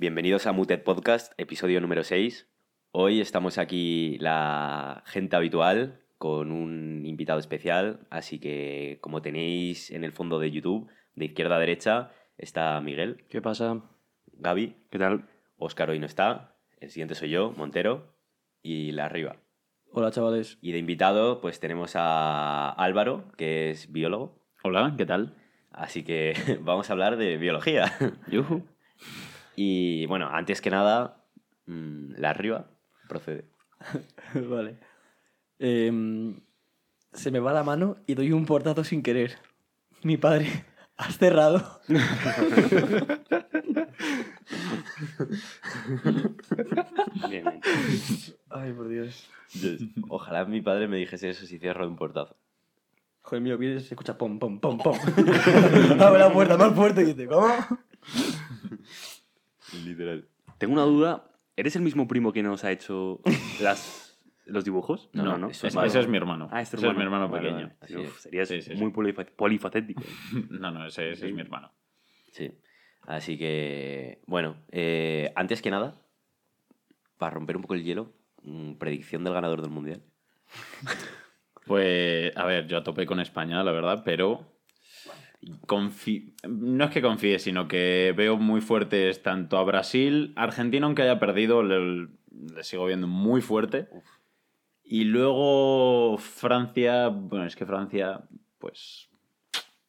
Bienvenidos a Muted Podcast, episodio número 6. Hoy estamos aquí la gente habitual con un invitado especial, así que como tenéis en el fondo de YouTube, de izquierda a derecha, está Miguel, ¿Qué pasa? Gaby, ¿Qué tal? Óscar hoy no está, el siguiente soy yo, Montero, y la arriba. Hola chavales. Y de invitado pues tenemos a Álvaro, que es biólogo, Hola, ¿qué tal? así que vamos a hablar de biología. Yuhu. Y bueno, antes que nada, mm, la arriba procede. vale. Em, se me va la mano y doy un portazo sin querer. Mi padre, ¿has cerrado? Bien, bien. Ay, por Dios. Ojalá mi padre me dijese eso si cierro de un portazo. Joder mío, se escucha pom, pom, pom, pom. Abre la puerta más fuerte y dice, ¿cómo? Literal. Tengo una duda. ¿Eres el mismo primo que nos ha hecho las, los dibujos? No, no, Eso es- es, ese es mi hermano. Ah, Ese es mi hermano. Vale, pequeño. vale. Así Uf, es. Serías Sí, sí, sí. muy polifa- polifacético. No, no, ese, ese es mi hermano. Sí. Así que, bueno, eh, antes que nada, para romper un poco el hielo, mm, predicción del ganador del mundial. Pues, a ver, yo a tope con España, la verdad, pero confi- no es que confíe, sino que veo muy fuertes tanto a Brasil, Argentina, aunque haya perdido, le, le sigo viendo muy fuerte. Y luego Francia, bueno, es que Francia, pues...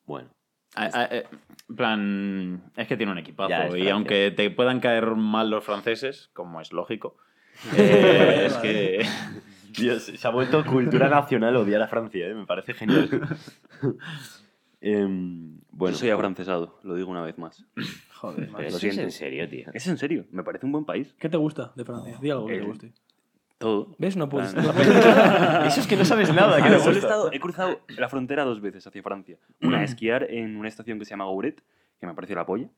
Bueno, a- a- eh, en plan, es que tiene un equipazo. Ya, y aunque te puedan caer mal los franceses, como es lógico, eh, es que... Dios, se ha vuelto cultura nacional odiar a Francia, ¿eh? me parece genial. Em, bueno, Yo soy afrancesado, lo digo una vez más. Joder, pero eso es siento. en serio, tío. Es en serio, me parece un buen país. ¿Qué te gusta de Francia? Di algo que te guste. Todo. ¿Ves? No puedes. Ah, Eso es que no sabes nada, Ah, ¿qué te solo he, estado- he cruzado la frontera dos veces hacia Francia. Una a esquiar en una estación que se llama Gouret, que me pareció la polla.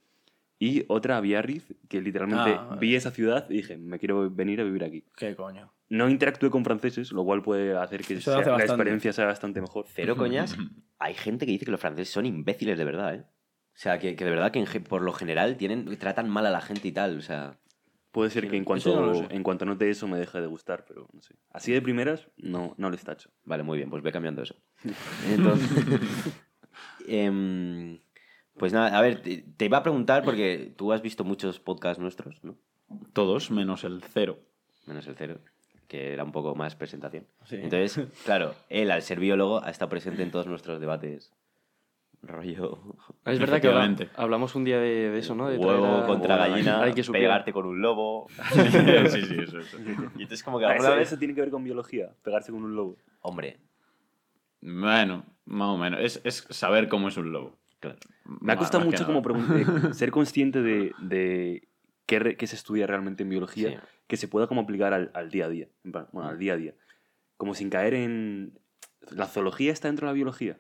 Y otra a Biarritz, que literalmente Ah, vi esa ciudad y dije, me quiero venir a vivir aquí. ¿Qué coño? No interactué con franceses, lo cual puede hacer que Eso sea- hace la experiencia sea bastante mejor. Cero coñas, hay gente que dice que los franceses son imbéciles de verdad, ¿eh? O sea, que, que de verdad que en por lo general tienen, tratan mal a la gente y tal, o sea... Puede ser que en cuanto, no en cuanto note eso me deje de gustar, pero no sé. Así de primeras, no, no les tacho. Vale, muy bien, pues ve cambiando eso. Entonces, em, pues nada, a ver, te, te iba a preguntar porque tú has visto muchos podcasts nuestros, ¿no? Todos menos el cero. Menos el cero, que era un poco más presentación. Sí. Entonces, claro, él al ser biólogo ha estado presente en todos nuestros debates. Rollo Es verdad que hablamos un día de, de eso, ¿no? De huevo a- contra Hay gallina, que suplir. pegarte con un lobo. sí, sí, eso, eso. Y entonces como que alguna vez... eso tiene que ver con biología, pegarse con un lobo. Hombre, Bueno, más o menos. Es, es saber cómo es un lobo. Claro. Me ha costado mucho como ser consciente de, de qué, re- qué se estudia realmente en biología, Sí. que se pueda como aplicar al, al día a día. Plan, bueno, al día a día. Como sin caer en... ¿La zoología está dentro de la biología?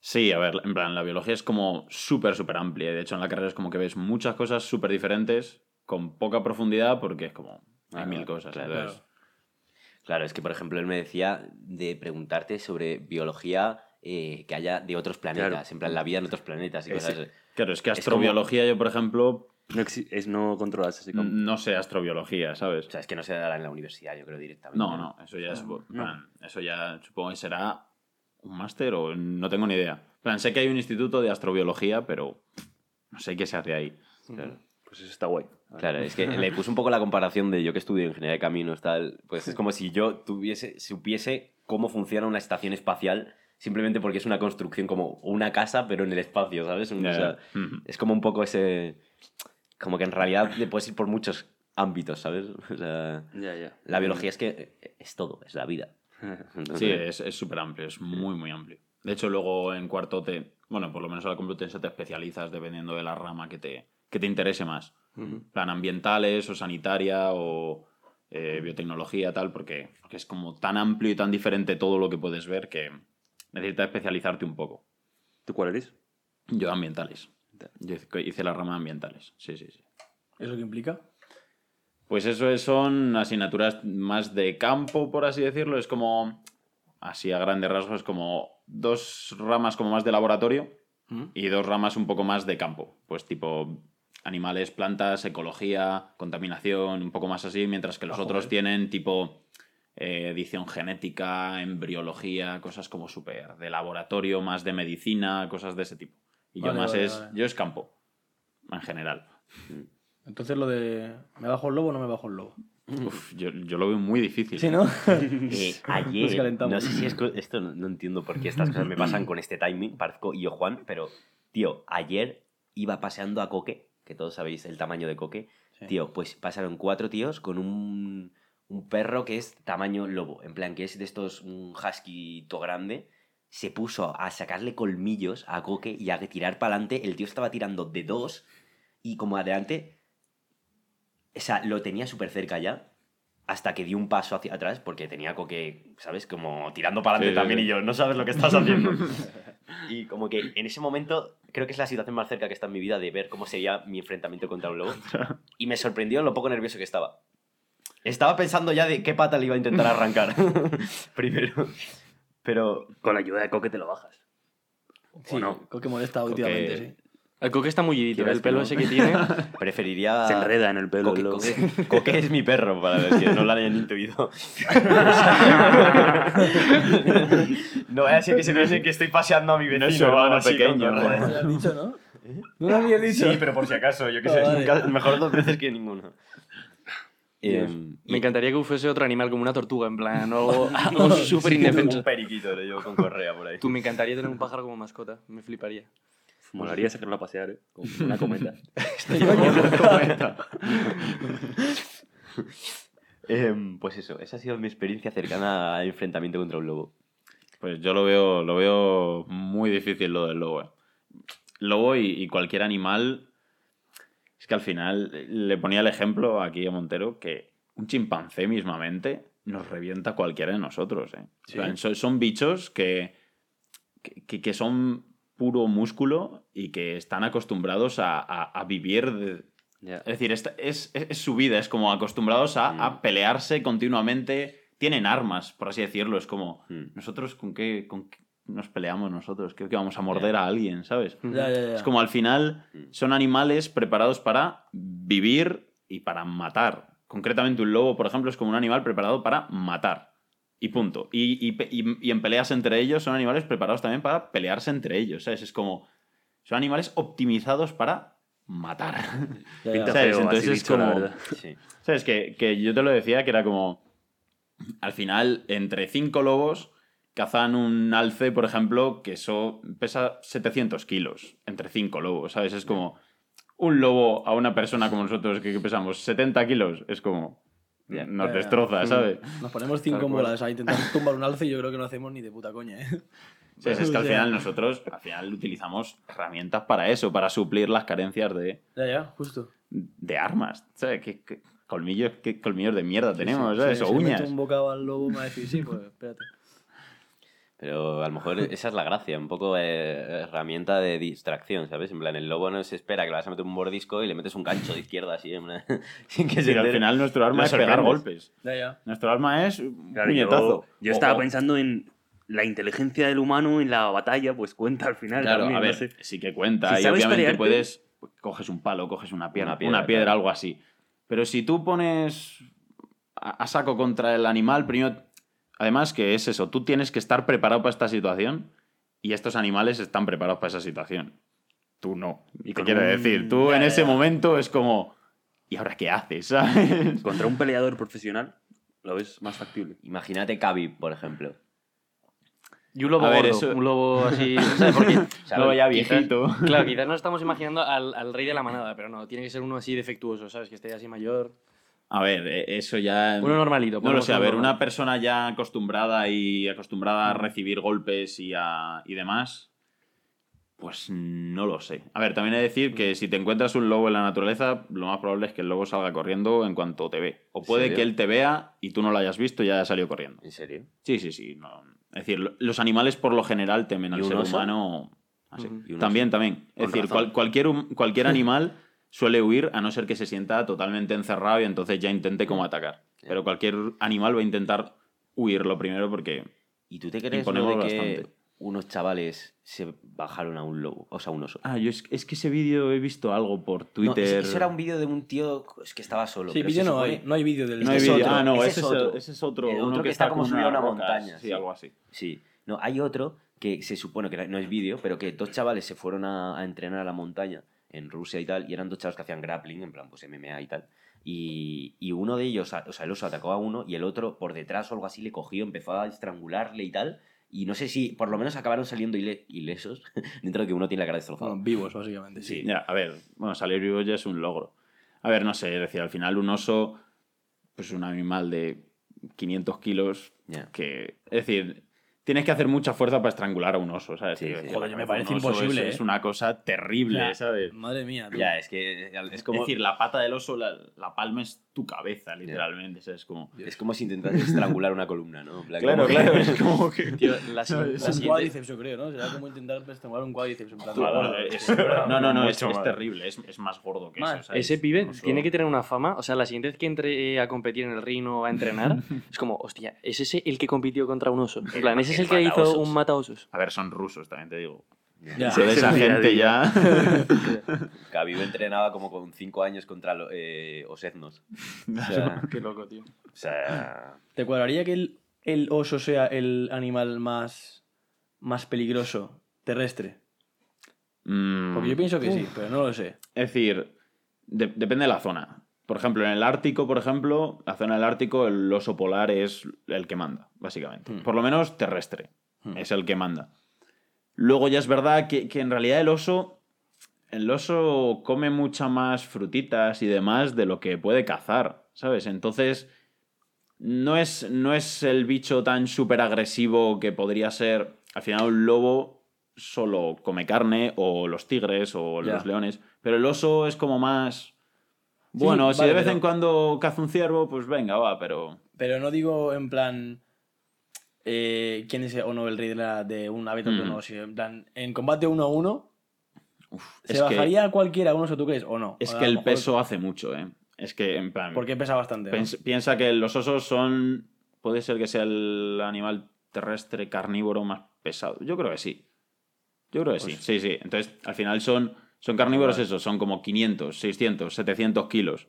Sí, a ver, en plan, la biología es como súper, súper amplia. De hecho, en la carrera es como que ves muchas cosas súper diferentes, con poca profundidad, porque es como. Hay Ah, mil cosas. claro. entonces- Claro, es que por ejemplo él me decía de preguntarte sobre biología eh, que haya de otros planetas, Claro. en plan la vida en otros planetas y cosas así. Claro, es que Es como- astrobiología, yo, por ejemplo, No, es, no controlas no sé astrobiología, ¿sabes? O sea, es que no se dará en la universidad, yo creo directamente. No, no, eso ya es. en plan, Eso ya supongo que será un máster o no tengo ni idea. En plan, sé que hay un instituto de astrobiología, pero no sé qué se hace ahí. Claro. Pues eso está guay. Claro, es que le puse un poco la comparación de yo que estudio ingeniería de caminos, tal. Pues es como si yo tuviese, supiese cómo funciona una estación espacial simplemente porque es una construcción como una casa, pero en el espacio, ¿sabes? O sea, es como un poco ese. Como que en realidad le puedes ir por muchos ámbitos, ¿sabes? O sea, la biología es que es todo, es la vida. Sí, es es súper amplio, es muy, muy amplio. De hecho, luego en cuarto te, bueno, por lo menos a la Complutense te especializas dependiendo de la rama que te, que te interese más. Plan ambientales o sanitaria o eh, biotecnología, tal, porque, porque es como tan amplio y tan diferente todo lo que puedes ver que necesitas especializarte un poco. ¿Tú cuál eres? Yo ambientales. Yo hice- la rama de ambientales, sí, sí, sí. ¿Eso qué implica? Pues eso es- son asignaturas más de campo, por así decirlo. Es como, así a grandes rasgos, como dos ramas como más de laboratorio ¿Mm? y dos ramas un poco más de campo. Pues tipo animales, plantas, ecología, contaminación, un poco más así, mientras que los Ah, otros joder. tienen tipo eh, edición genética, embriología, cosas como súper de laboratorio, más de medicina, cosas de ese tipo. Y yo más vale, es, vale. yo es campo, en general. Entonces lo de. ¿Me bajo el lobo o no me bajo el lobo? Uf, yo, yo lo veo muy difícil. Sí, ¿no? Eh, ayer, no sé si es esto, no, no entiendo por qué estas cosas me pasan con este timing, parezco y yo Juan, pero, tío, ayer iba paseando a Coque, que todos sabéis el tamaño de Coque, Sí. tío, pues pasaron cuatro tíos con un, un perro que es tamaño lobo, en plan que es de estos, un husky grande, se puso a sacarle colmillos a Coque y a tirar para adelante, el tío estaba tirando de dos y como adelante, o sea, lo tenía súper cerca ya, hasta que di un paso hacia atrás porque tenía coque, ¿sabes? Como tirando para adelante sí, también sí. y yo, no sabes lo que estás haciendo. y como que en ese momento creo que es la situación más cerca que está en mi vida de ver cómo sería mi enfrentamiento contra un lobo. y me sorprendió lo poco nervioso que estaba. Estaba pensando ya de qué pata le iba a intentar arrancar primero. Pero Con la ayuda de Coque te lo bajas. Sí, ¿O no? Coque molesta Coque- últimamente, sí. El coque está mullidito, Quieras el pelo no. ese que tiene. preferiría... Se enreda en el pelo. Coque. Coque- Coque es mi perro, para los que no lo hayan intuido. no vaya a ser que se piensen que estoy paseando a mi vecino. No hermano pequeño. ¿No lo has dicho, no? ¿No lo habías dicho? Sí, pero por si acaso, yo qué Ah, sé. vale. nunca- mejor dos veces que ninguno. Em, Me y- encantaría que fuese otro animal como una tortuga, en plan, algo, algo súper Un indefenso. periquito, lo llevo con correa por ahí. Tú, me encantaría tener un pájaro como mascota, me fliparía. Molaría sacarlo a pasear, ¿eh? Con una cometa. Em, pues eso, esa ha sido mi experiencia cercana al enfrentamiento contra un lobo. Pues yo lo veo, lo veo muy difícil lo del lobo. eh. Lobo y, y cualquier animal. Es que al final eh, le ponía el ejemplo aquí a Montero que un chimpancé mismamente nos revienta a cualquiera de nosotros. eh. O sea, son, son bichos que, que, que son puro músculo y que están acostumbrados a, a- a vivir de, es decir, es, es- es su vida, es como acostumbrados a, Mm. a pelearse continuamente. Tienen armas, por así decirlo. Es como, Mm. nosotros con qué, con qué nos peleamos nosotros? Creo que vamos a morder a alguien, ¿sabes? Es como al final Mm. son animales preparados para vivir y para matar. Concretamente un lobo, por ejemplo, es como un animal preparado para matar. Y punto. Y, y y- y en peleas entre ellos son animales preparados también para pelearse entre ellos, ¿sabes? Es como... Son animales optimizados para matar. Entonces es como-. Sí. ¿Sabes? Que, que yo te lo decía que era como. Al final, entre cinco lobos cazan un alce, por ejemplo, que eso pesa 700 kilos. Entre cinco lobos, ¿sabes? Es como. Un lobo a una persona como nosotros que, que pesamos 70 kilos, es como. Ya. Nos ya. destroza, ¿sabes? Nos ponemos cinco bolas a intentar tumbar un alce y yo creo que no hacemos ni de puta coña, ¿eh? Sí, es que al final nosotros al final utilizamos herramientas para eso, para suplir las carencias de, Ya, ya, justo. de armas. ¿Sabes? ¿Qué, qué colmillos, qué colmillos de mierda tenemos, Sí, ¿sabes? si o uñas. un bocado al lobo me va a decir, sí, pues espérate. Pero a lo mejor esa es la gracia, un poco eh, herramienta de distracción, ¿sabes? En plan, el lobo no se espera que le vas a meter un mordisco y le metes un gancho de izquierda así, en sin que se Pero al final nuestro arma es pegar golpes. Ya, ya. Nuestro arma es un Claro, puñetazo. yo, estaba pensando en la inteligencia del humano en la batalla, pues cuenta al final. Claro, también, a no ver, sé. sí que cuenta. Si y sabes obviamente pelearte- puedes. Coges un palo, coges una piedra, Una una piedra, piedra, claro. algo así. Pero si tú pones a, a saco contra el animal, primero. Además, que es eso, tú tienes que estar preparado para esta situación y estos animales están preparados para esa situación. Tú no. Y te quiero un- decir, tú Ya, en ya, ese ya. momento es como. ¿Y ahora qué haces? ¿sabes? Contra un peleador profesional lo ves más factible. Imagínate Khabib, por ejemplo. Y un lobo ver, gordo, eso- un lobo así... sea, porque, Luego ya quizás- viejito. Claro, quizás nos estamos imaginando al, al rey de la manada, pero no, tiene que ser uno así defectuoso, ¿sabes? Que esté así mayor. A ver, eh, eso ya. Uno normalito. No lo sé, a ver, normal. una persona ya acostumbrada y acostumbrada a recibir golpes y, a- y demás, pues no lo sé. A ver, también he de decir que si te encuentras un lobo en la naturaleza, lo más probable es que el lobo salga corriendo en cuanto te ve. O ¿En puede que él te vea y tú no lo hayas visto y ya haya salido corriendo. ¿En serio? Sí, sí, sí. no. Es decir, lo- los animales por lo general temen ¿Y al ser oso? humano. así. Ujú. ¿Y un También, oso? también. Es Con decir, cual- cualquier, cualquier animal suele huir a no ser que se sienta totalmente encerrado y entonces ya intente como atacar. Pero cualquier animal va a intentar huir lo primero porque... ¿Y tú te crees lo de que bastante. unos chavales se bajaron a un lobo, o sea, un oso. Ah, yo es, es que ese vídeo he visto algo por No, Twitter. ese- eso era un vídeo de un tío es que estaba solo. Sí, vídeo no supone- hay, no hay vídeo del... No hay otro, Ah, no, ese ese, es es otro. ese es otro. Uno otro que, que está está como subido a una rocas. montaña, Sí, sí. algo así. Sí. No, hay otro que se supone que no es vídeo, pero que dos chavales se fueron a, a entrenar a la montaña en Rusia y tal, y eran dos chavales que hacían grappling, en plan, pues MMA y tal. Y, y uno de ellos, o sea, el oso atacó a uno y el otro por detrás o algo así le cogió, empezó a estrangularle y tal. Y no sé si, por lo menos acabaron saliendo ile- ilesos, dentro de que uno tiene la cara destrozada. Bueno, vivos, básicamente, sí. Ya, a ver, bueno, salir vivo ya es un logro. A ver, no sé, es decir, al final un oso, pues un animal de 500 kilos, Ya. que, es decir, tienes que hacer mucha fuerza para estrangular a un oso, ¿sabes? Sí, sí. Joder, me parece imposible, Es, ¿eh? es una cosa terrible, Ya, ¿sabes? Madre mía, tú. Ya, es que es Es como, decir, la pata del oso, la, la palma es tu cabeza, literalmente. ¿sabes? Como... es como si intentas estrangular una columna, ¿no? Plan, Claro, que- claro, es como que... Tío, la, Es un siguiente... cuádriceps, yo creo, ¿no? Será como intentar estrengular un cuádriceps. En plan, No, gordo. es- no, no, no, es, es terrible, es, es más gordo que eso. ¿sabes? Ese pibe tiene que tener una fama. O sea, la siguiente vez que entre a competir en el ring o a entrenar, es como, hostia, ¿es ese el que compitió contra un oso? En plan, ese es el el que hizo un mataosos. A ver, son rusos, también te digo. Ya. Esa gente ya... Khabib entrenaba como con 5 años contra lo- eh, Osetnos. O sea, Qué loco, tío. o sea, ¿Te cuadraría que el, el oso sea el animal más, más peligroso terrestre? Mm, Porque yo pienso que sí, pero no lo sé. Es decir, de- depende de la zona. Por ejemplo, en el Ártico, por ejemplo, la zona del Ártico, el oso polar es el que manda, básicamente. Hmm. Por lo menos terrestre. Hmm. Es el que manda. Luego ya es verdad que, que en realidad el oso. El oso come mucha más frutitas y demás de lo que puede cazar, ¿sabes? Entonces. No es, no es el bicho tan súper agresivo que podría ser. Al final, un lobo solo come carne, o los tigres, o los leones. Pero el oso es como más. Bueno, si vale, de vez pero- en cuando caza un ciervo, pues venga, va, pero. Pero no digo en plan. Eh, ¿Quién es o no el rey de, la- de un hábitat o Mm. en plan, en combate uno a uno, ¿se es que- bajaría a cualquiera un oso, tú crees? ¿O no? Es O que el mejor- peso hace mucho, ¿eh? Es que, en plan. Porque pesa bastante. piensa que los osos son. Puede ser que sea el animal terrestre carnívoro más pesado. Yo creo que sí. Yo creo que sí. Pues- Sí, sí. Entonces, al final son, son carnívoros esos. Son como 500, 600, 700 kilos.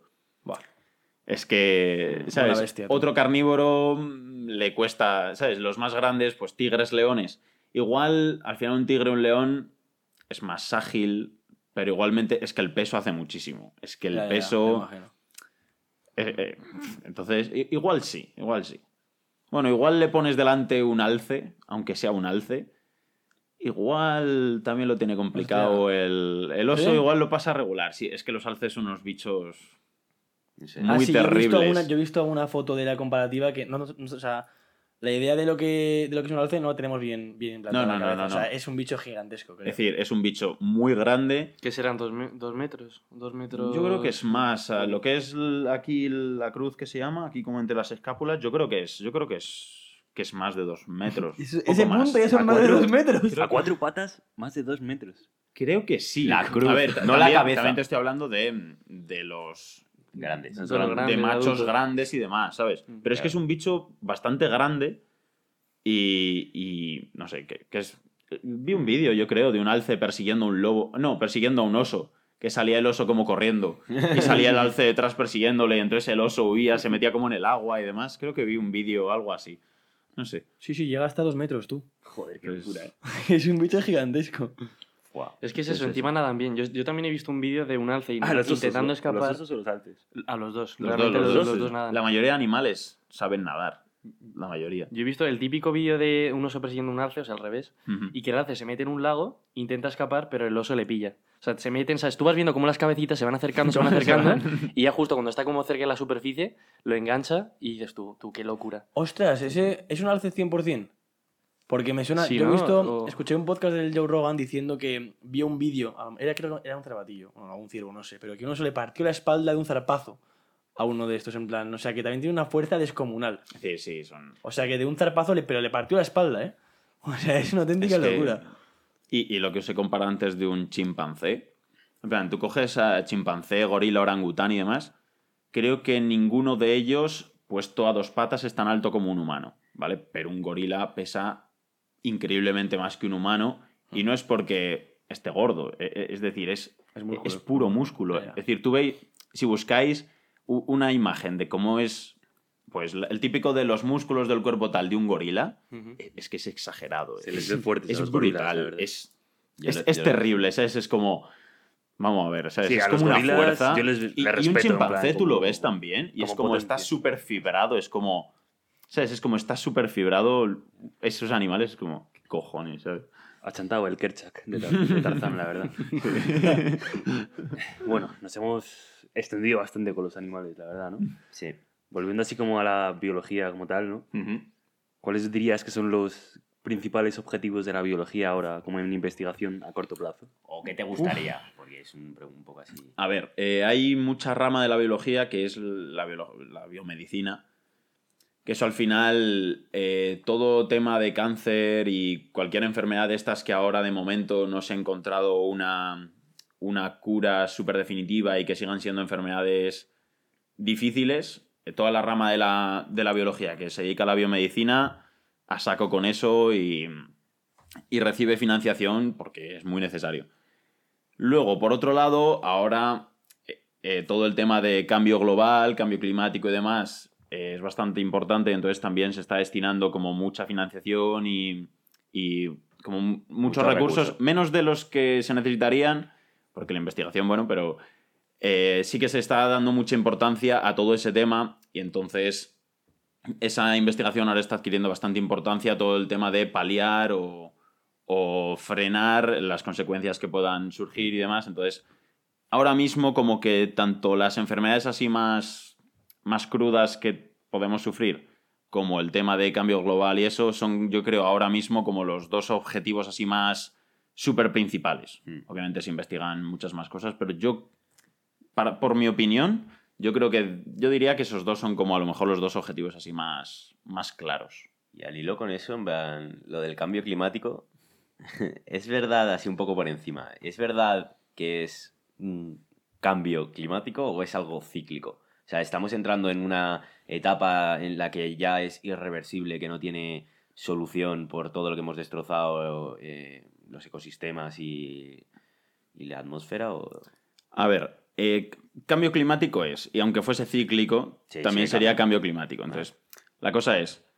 Es que, ¿sabes? bestia. Otro carnívoro mm, le cuesta, ¿sabes? Los más grandes, pues tigres, leones. Igual, al final un tigre un león es más ágil, pero igualmente es que el peso hace muchísimo. Es que el Ya, ya, ya, peso... imagino. eh, eh, entonces, igual sí, igual sí. Bueno, igual le pones delante un alce, aunque sea un alce. Igual también lo tiene complicado el, el oso, ¿Sí? igual lo pasa regular. Sí, es que los alces son unos bichos. Muy Ah, sí, Yo he, visto terribles. alguna, yo he visto una foto de la comparativa que no, no- no- o sea, la idea de lo que de lo que es un alce no la tenemos bien bien implantada No, en la no, no, cabeza. no, O sea, no. es un bicho gigantesco, creo. Es decir, es un bicho muy grande. ¿Qué serán? ¿Dos, me- dos metros? ¿Dos metros? Yo creo que es más. a lo que es l- aquí la cruz que se llama, aquí como entre las escápulas, yo creo que es. Yo creo que es. que es más de dos metros. Ese- más. punto ya son más de cuatro- dos metros. A cuatro patas, más de dos metros. Creo que sí. La cruz, A ver, no la cabeza. También te estoy hablando de, de los. Grandes. De machos adultos. grandes y demás, ¿sabes? Mm, Pero es que es un bicho bastante grande y, y no sé, que, que es... Vi un vídeo, yo creo, de un alce persiguiendo a un lobo, no, persiguiendo a un oso, que salía el oso como corriendo y salía el alce detrás persiguiéndole y entonces el oso huía, se metía como en el agua y demás. Creo que vi un vídeo algo así. No sé. Sí, sí, llega hasta dos metros tú. Joder, qué Pues- locura, eh. es un bicho gigantesco. Es que es eso, encima nadan bien. Yo, yo también he visto un vídeo de un alce Ah, los osos, intentando los- escapar. Los osos o los alces. A los dos. Los Realmente dos, los los, dos. los dos nadan. La mayoría de animales saben nadar. La mayoría. Yo he visto el típico vídeo de un oso persiguiendo un alce, o sea, al revés, y que el alce se mete en un lago, intenta escapar, pero el oso le pilla. O sea, se meten, ¿sabes? Tú vas viendo cómo las cabecitas se van acercando, se van acercando, y ya justo cuando está como cerca de la superficie, lo engancha y dices tú, tú, qué locura. Ostras, ese es un alce 100%. Porque me suena. Sí, yo he ¿no? visto. O- Escuché un podcast del Joe Rogan diciendo que vio un vídeo. Era, creo que era un cervatillo. O un ciervo, no sé. Pero que uno se le partió la espalda de un zarpazo a uno de estos, en plan. O sea, que también tiene una fuerza descomunal. Sí, sí, son... O sea, que de un zarpazo, le, pero le partió la espalda, ¿eh? O sea, es una auténtica Es que- locura. Y, y lo que os he comparado antes de un chimpancé. En plan, tú coges a chimpancé, gorila, orangután y demás. Creo que ninguno de ellos, puesto a dos patas, es tan alto como un humano, ¿vale? Pero un gorila pesa increíblemente más que un humano y no es porque esté gordo, e- e- es decir, es, Es músculo. es puro músculo. Es decir, tú veis, si buscáis una imagen de cómo es pues el típico de los músculos del cuerpo tal de un gorila, e- es que es exagerado. Se les es, ve fuertes a es los gorilas, la brutal, es, es, lo- es lo- terrible, ¿sabes? Es como... Vamos a ver, ¿sabes? Sí, es a los como una fuerza. yo les- y, un respeto, en chimpancé plan, tú lo ves también y es como está súper fibrado, es como... ¿Sabes? Es como está súper fibrado esos animales, es como... ¿Qué cojones, ¿sabes? Achantado el Kerchak de, Tar- de Tarzán, la verdad. bueno, nos hemos extendido bastante con los animales, la verdad, ¿no? Sí. Volviendo así como a la biología como tal, ¿no? Ujú. ¿Cuáles dirías que son los principales objetivos de la biología ahora, como en investigación a corto plazo? ¿O qué te gustaría? Porque es un, un poco así. A ver, eh, hay mucha rama de la biología que es la, biolo- la biomedicina, eso al final, eh, todo tema de cáncer y cualquier enfermedad de estas que ahora de momento no se ha encontrado una, una cura súper definitiva y que sigan siendo enfermedades difíciles, eh, toda la rama de la, de la biología que se dedica a la biomedicina, a saco con eso y, y recibe financiación porque es muy necesario. Luego, por otro lado, ahora eh, todo el tema de cambio global, cambio climático y demás eh, es bastante importante, entonces también se está destinando como mucha financiación y, y como muchos, Muchos recursos, recursos. menos de los que se necesitarían, porque la investigación, bueno, pero eh, sí que se está dando mucha importancia a todo ese tema y entonces esa investigación ahora está adquiriendo bastante importancia, todo el tema de paliar o, o frenar las consecuencias que puedan surgir y demás. Entonces, ahora mismo como que tanto las enfermedades así más, más crudas que podemos sufrir, como el tema de cambio global y eso, son yo creo ahora mismo como los dos objetivos así más súper principales. Mm. Obviamente se investigan muchas más cosas, pero yo, para, por mi opinión, yo creo que yo diría que esos dos son como a lo mejor los dos objetivos así más, más claros. Y al hilo con eso, en plan, lo del cambio climático, es verdad así un poco por encima. ¿Es verdad que es un cambio climático o es algo cíclico? O sea, estamos entrando en una etapa en la que ya es irreversible, que no tiene solución por todo lo que hemos destrozado eh, los ecosistemas y, y la atmósfera. O... A ver, eh, cambio climático es, y aunque fuese cíclico, Sí, también sí, sería cambio. cambio climático. Entonces, la cosa es,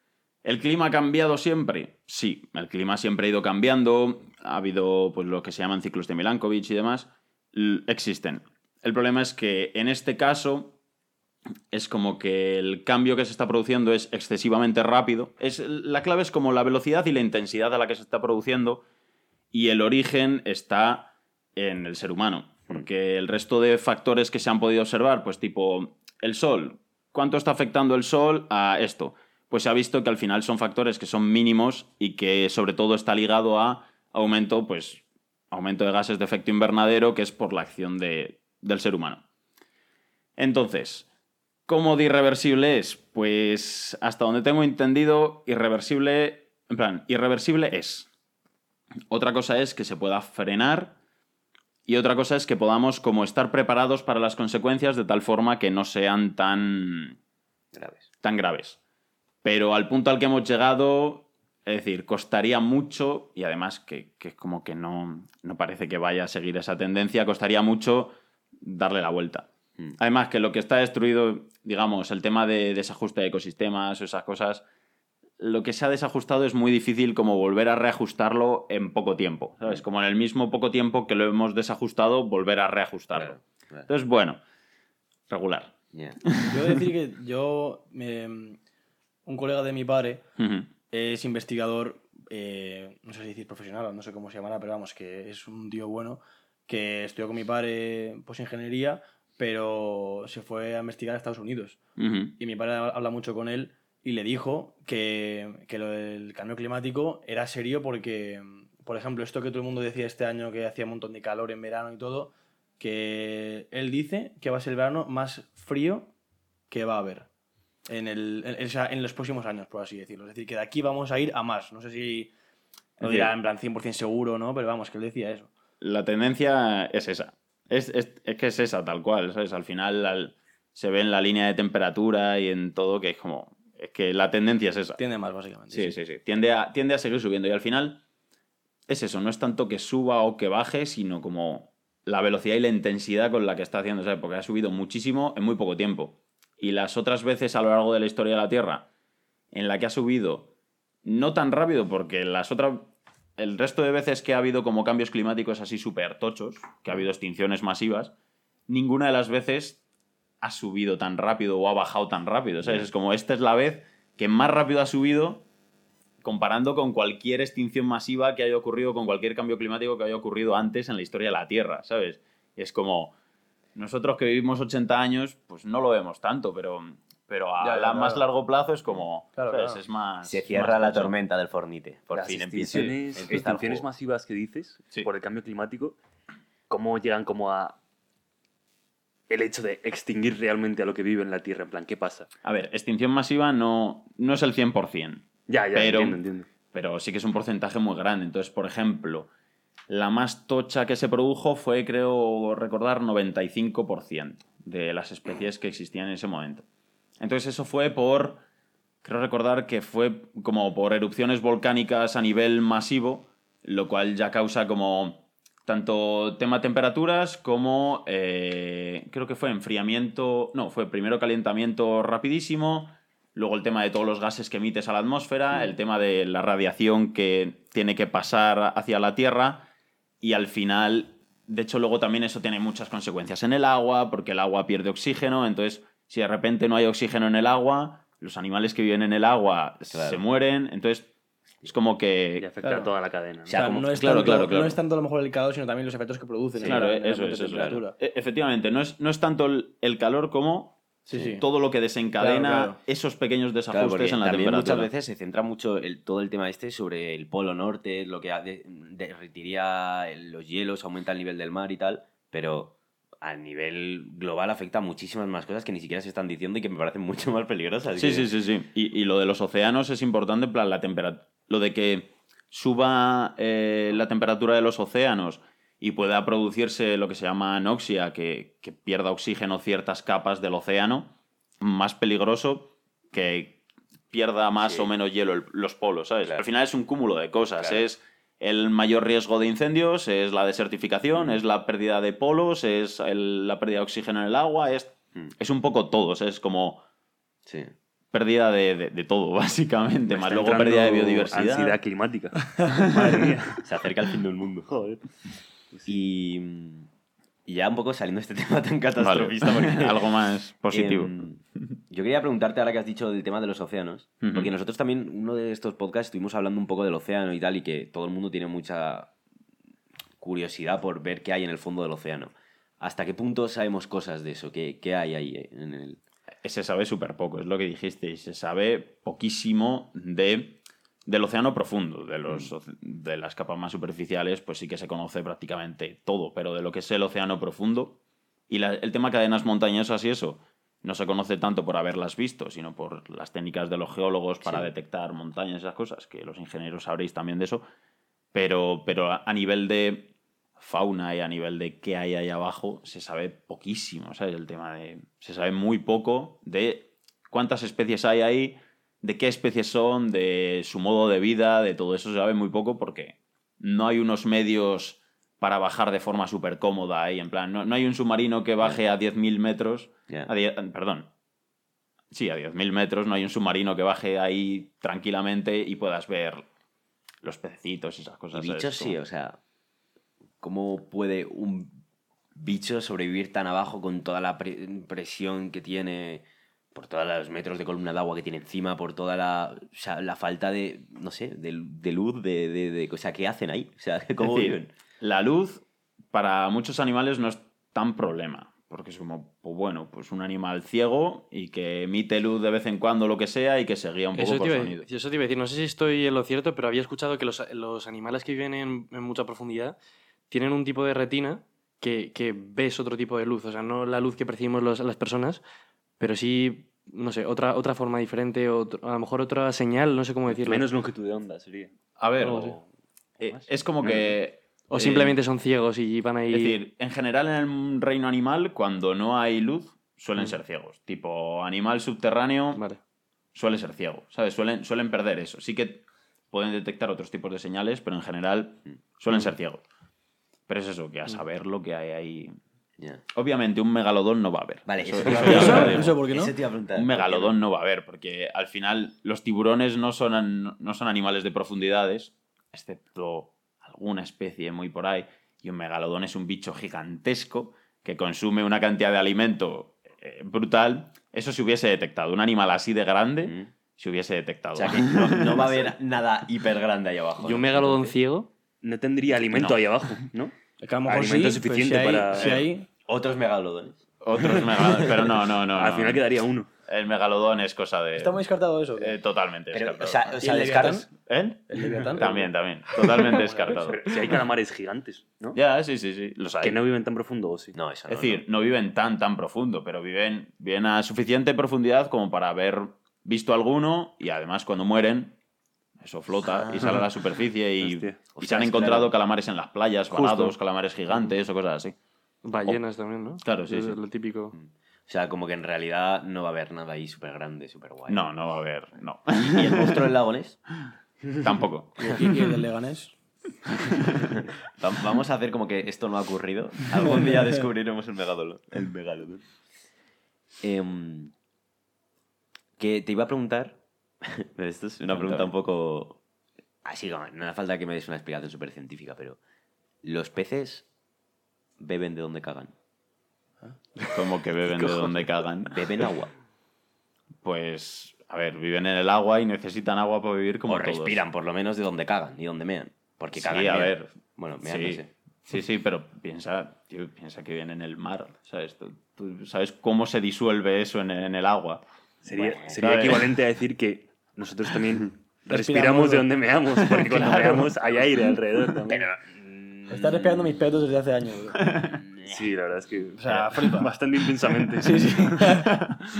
¿el clima ha cambiado siempre? Sí, el clima siempre ha ido cambiando, ha habido pues, lo que se llaman ciclos de Milankovitch y demás, existen. El problema es que en este caso es como que el cambio que se está produciendo es excesivamente rápido. Es, la clave es como la velocidad y la intensidad a la que se está produciendo y el origen está en el ser humano. Porque el resto de factores que se han podido observar, pues tipo el sol, ¿cuánto está afectando el sol a esto? Pues se ha visto que al final son factores que son mínimos y que sobre todo está ligado a aumento, pues, aumento de gases de efecto invernadero, que es por la acción de- del ser humano. Entonces, ¿cómo de irreversible es? Pues hasta donde tengo entendido, irreversible, en plan, irreversible es. Otra cosa es que se pueda frenar y otra cosa es que podamos como estar preparados para las consecuencias de tal forma que no sean tan, Graves. tan graves. Pero al punto al que hemos llegado, es decir, costaría mucho, y además que, que es como que no, no parece que vaya a seguir esa tendencia, costaría mucho darle la vuelta. Mm. Además que lo que está destruido, digamos, el tema de desajuste de ecosistemas o esas cosas, lo que se ha desajustado es muy difícil como volver a reajustarlo en poco tiempo, ¿sabes? Como en el mismo poco tiempo que lo hemos desajustado, volver a reajustarlo. Claro, claro. Entonces, bueno, regular. Ya. Yo he de decir que yo, me- un colega de mi padre Ujú. es investigador, eh, no sé si decir profesional no sé cómo se llamará, pero vamos, que es un tío bueno, que estudió con mi padre pues ingeniería, pero se fue a investigar a Estados Unidos. Y mi padre habla mucho con él y le dijo que, que lo del cambio climático era serio porque, por ejemplo, esto que todo el mundo decía este año que hacía un montón de calor en verano y todo, que él dice que va a ser el verano más frío que va a haber en, el, en, los próximos años, por así decirlo. Es decir, que de aquí vamos a ir a más. No sé si lo dirá en plan 100% seguro, ¿no? Pero vamos, que él decía eso. la tendencia es esa. Es, es- es que es esa, tal cual, ¿sabes? Al final al- se ve en la línea de temperatura y en todo que es como... Es que la tendencia es esa. Tiende más, básicamente. Sí, sí, sí. Tiende a, tiende a seguir subiendo. Y al final es eso, no es tanto que suba o que baje, sino como la velocidad y la intensidad con la que está haciendo, ¿sabes? Porque ha subido muchísimo en muy poco tiempo. Y las otras veces a lo largo de la historia de la Tierra en la que ha subido no tan rápido, porque las otras. El resto de veces que ha habido como cambios climáticos así súper tochos, que ha habido extinciones masivas, ninguna de las veces ha subido tan rápido o ha bajado tan rápido. ¿sabes? Es como esta es la vez que más rápido ha subido comparando con cualquier extinción masiva que haya ocurrido, con cualquier cambio climático que haya ocurrido antes en la historia de la Tierra, ¿sabes? Es como, nosotros que vivimos 80 años, pues no lo vemos tanto, pero, pero a Ya, ya, la claro. más largo plazo es como, Claro, ¿sabes? claro. Es más... Se cierra más la tormenta del Fornite. Por Las fin empieza extinciones, masivas que dices Sí. por el cambio climático, ¿cómo llegan como a el hecho de extinguir realmente a lo que vive en la Tierra? En plan, ¿qué pasa? A ver, extinción masiva no, no es el 100%, Ya, ya, Pero- entiendo, entiendo. pero sí que es un porcentaje muy grande. Entonces, por ejemplo, la más tocha que se produjo fue, creo recordar, 95% de las especies que existían en ese momento. Entonces, eso fue por, creo recordar que fue como por erupciones volcánicas a nivel masivo, lo cual ya causa como tanto tema temperaturas como eh, creo que fue enfriamiento, no, fue primero calentamiento rapidísimo, luego el tema de todos los gases que emites a la atmósfera, el tema de la radiación que tiene que pasar hacia la Tierra y al final, de hecho luego también eso tiene muchas consecuencias en el agua, porque el agua pierde oxígeno, entonces si de repente no hay oxígeno en el agua, los animales que viven en el agua Claro. se mueren, entonces es como Y que... afecta claro. a toda la cadena. ¿no? O sea, como- no, es claro, tanto, claro, claro. no es tanto a lo mejor el calor, sino también los efectos que producen. en Claro, la- en el eso es, de eso temperatura. E- Efectivamente, no es, no es tanto el, calor como Sí, sí. todo lo que desencadena Claro, claro. esos pequeños desajustes en la también temperatura. muchas veces se centra mucho el, todo el tema este sobre el polo norte, lo que derretiría los hielos, aumenta el nivel del mar y tal, pero a nivel global afecta a muchísimas más cosas que ni siquiera se están diciendo y que me parecen mucho más peligrosas. Sí, que- sí, sí, sí. Y, y lo de los océanos es importante, en plan, la temperatura. Lo de que suba eh, la temperatura de los océanos y pueda producirse lo que se llama anoxia, que, que pierda oxígeno ciertas capas del océano, más peligroso que pierda más Sí. o menos hielo el- los polos, ¿sabes? Claro. Al final es un cúmulo de cosas. Claro. Es el mayor riesgo de incendios, es la desertificación, es la pérdida de polos, es el- la pérdida de oxígeno en el agua, es, Mm. es un poco todo, o sea, es como Sí. pérdida de, de- de todo, básicamente, Me más luego pérdida de biodiversidad. Ansiedad climática. Madre mía. Se acerca el fin del mundo. Joder. Y, y ya un poco saliendo de este tema tan catastrofista. Vale. porque- Algo más positivo. Em, yo quería preguntarte ahora que has dicho del tema de los océanos, porque nosotros también, uno de estos podcasts, estuvimos hablando un poco del océano y tal, y que todo el mundo tiene mucha curiosidad por ver qué hay en el fondo del océano. ¿Hasta qué punto sabemos cosas de eso? ¿Qué, qué hay ahí en el...? Se sabe súper poco, es lo que dijiste, se sabe poquísimo de, del océano profundo, de, los, oce- de las capas más superficiales, pues sí que se conoce prácticamente todo, pero de lo que es el océano profundo y la- el tema cadenas montañosas y eso, no se conoce tanto por haberlas visto, sino por las técnicas de los geólogos para Sí. detectar montañas y esas cosas, que los ingenieros sabréis también de eso, pero, pero a, a nivel de fauna y a nivel de qué hay ahí abajo se sabe poquísimo, ¿sabes? El tema de... Se sabe muy poco de cuántas especies hay ahí, de qué especies son, de su modo de vida, de todo eso se sabe muy poco porque no hay unos medios para bajar de forma súper cómoda ahí, en plan, no, no hay un submarino que baje a 10.000 metros, Ya. a die- perdón, sí, a 10.000 metros, no hay un submarino que baje ahí tranquilamente y puedas ver los pececitos y esas Y cosas. ¿sabes? bichos sí, o sea, ¿cómo puede un bicho sobrevivir tan abajo con toda la pre- presión que tiene, por todos los metros de columna de agua que tiene encima, por toda la, o sea, la falta de, no sé, de, de luz, de, de, de- o sea, ¿qué hacen ahí? O sea, ¿cómo Es decir, viven? La luz para muchos animales no es tan problema, porque es como, pues bueno, pues un animal ciego y que emite luz de vez en cuando, lo que sea, y que se guía un poco Eso te, por iba a sonido. decir, eso te iba a decir, no sé si estoy en lo cierto, pero había escuchado que los, los animales que viven en, en mucha profundidad tienen un tipo de retina que, que ves otro tipo de luz, o sea, no la luz que percibimos los- las personas, pero sí, no sé, otra, otra forma diferente, otro- a lo mejor otra señal, no sé cómo decirlo. Menos longitud de onda sería. A ver, así. eh, es como que... o eh, simplemente son ciegos y van ahí... Es decir, en general en el reino animal, cuando no hay luz, suelen Mm. ser ciegos. Tipo, animal subterráneo, Vale. suele ser ciego, ¿sabes? Suelen, suelen perder eso. Sí que pueden detectar otros tipos de señales, pero en general suelen ser ciegos. Pero es eso, que a saber lo que hay ahí. Obviamente, un megalodón no va a haber. Vale, eso, eso eso ya ¿Eso? lo preguntar. digo. ¿Eso por qué no? Eso te iba a preguntar. Un megalodón no va a haber, porque al final los tiburones no son, an- no son animales de profundidades, excepto alguna especie muy por ahí, y un megalodón es un bicho gigantesco que consume una cantidad de alimento eh, brutal. Eso se hubiese detectado. Un animal así de grande Mm. se hubiese detectado. O sea que no, no va a haber nada hiper grande ahí abajo. Y un megalodón ciego. No tendría alimento No. ahí abajo, ¿no? Es que a lo mejor Alimento sí, pero suficiente si hay, para- si hay- Otros megalodones. Otros megalodones, pero no, no, no. Al no. final quedaría uno. El megalodón es cosa de... ¿Está muy descartado eso? eh, totalmente Pero, descartado. o sea, o ¿Y sea el descartas- Leviatán? ¿Eh? ¿El Leviatán? También, también. Totalmente descartado. Si hay calamares gigantes, ¿no? Ya, sí, sí, sí. Los hay. Que no viven tan profundo, ¿o sí? No, eso no. Es decir, no viven tan, tan profundo, pero viven, viven a suficiente profundidad como para haber visto alguno y además cuando mueren, eso flota y sale a la superficie y, Hostia. y se han encontrado claro. calamares en las playas, varados, calamares gigantes o cosas así. Ballenas también, ¿no? Claro, sí, Es sí. Lo típico. O sea, como que en realidad no va a haber nada ahí súper grande, súper guay. No, no va a haber, no. ¿Y el monstruo del lago Ness? Tampoco. ¿Y el del Leganés? Va- Vamos a hacer como que esto no ha ocurrido. Algún día descubriremos el megalodón. El megalodón. Em, que te iba a preguntar. Esto es una pregunta un poco. Así como, no hace falta que me des una explicación súper científica, pero. ¿Los peces beben de donde cagan? Como que beben de donde cagan. ¿Beben agua? Pues, a ver, viven en el agua y necesitan agua para vivir como o todos. respiran, por lo menos, de donde cagan y donde mean. Porque Sí, cagan. y a mean. ver. Bueno, mean sí, no sé. sí, sí, pero piensa, tío, piensa que viven en el mar, ¿sabes? Tú, tú sabes cómo se disuelve eso en, en el agua. Sería, Bueno, sería equivalente a decir que nosotros también Respiramos, respiramos de donde meamos, porque cuando Claro. meamos hay aire alrededor también. Estás respirando mis pedos desde hace años. Sí, la verdad es que O sea, flipa. bastante intensamente. Sí, sí.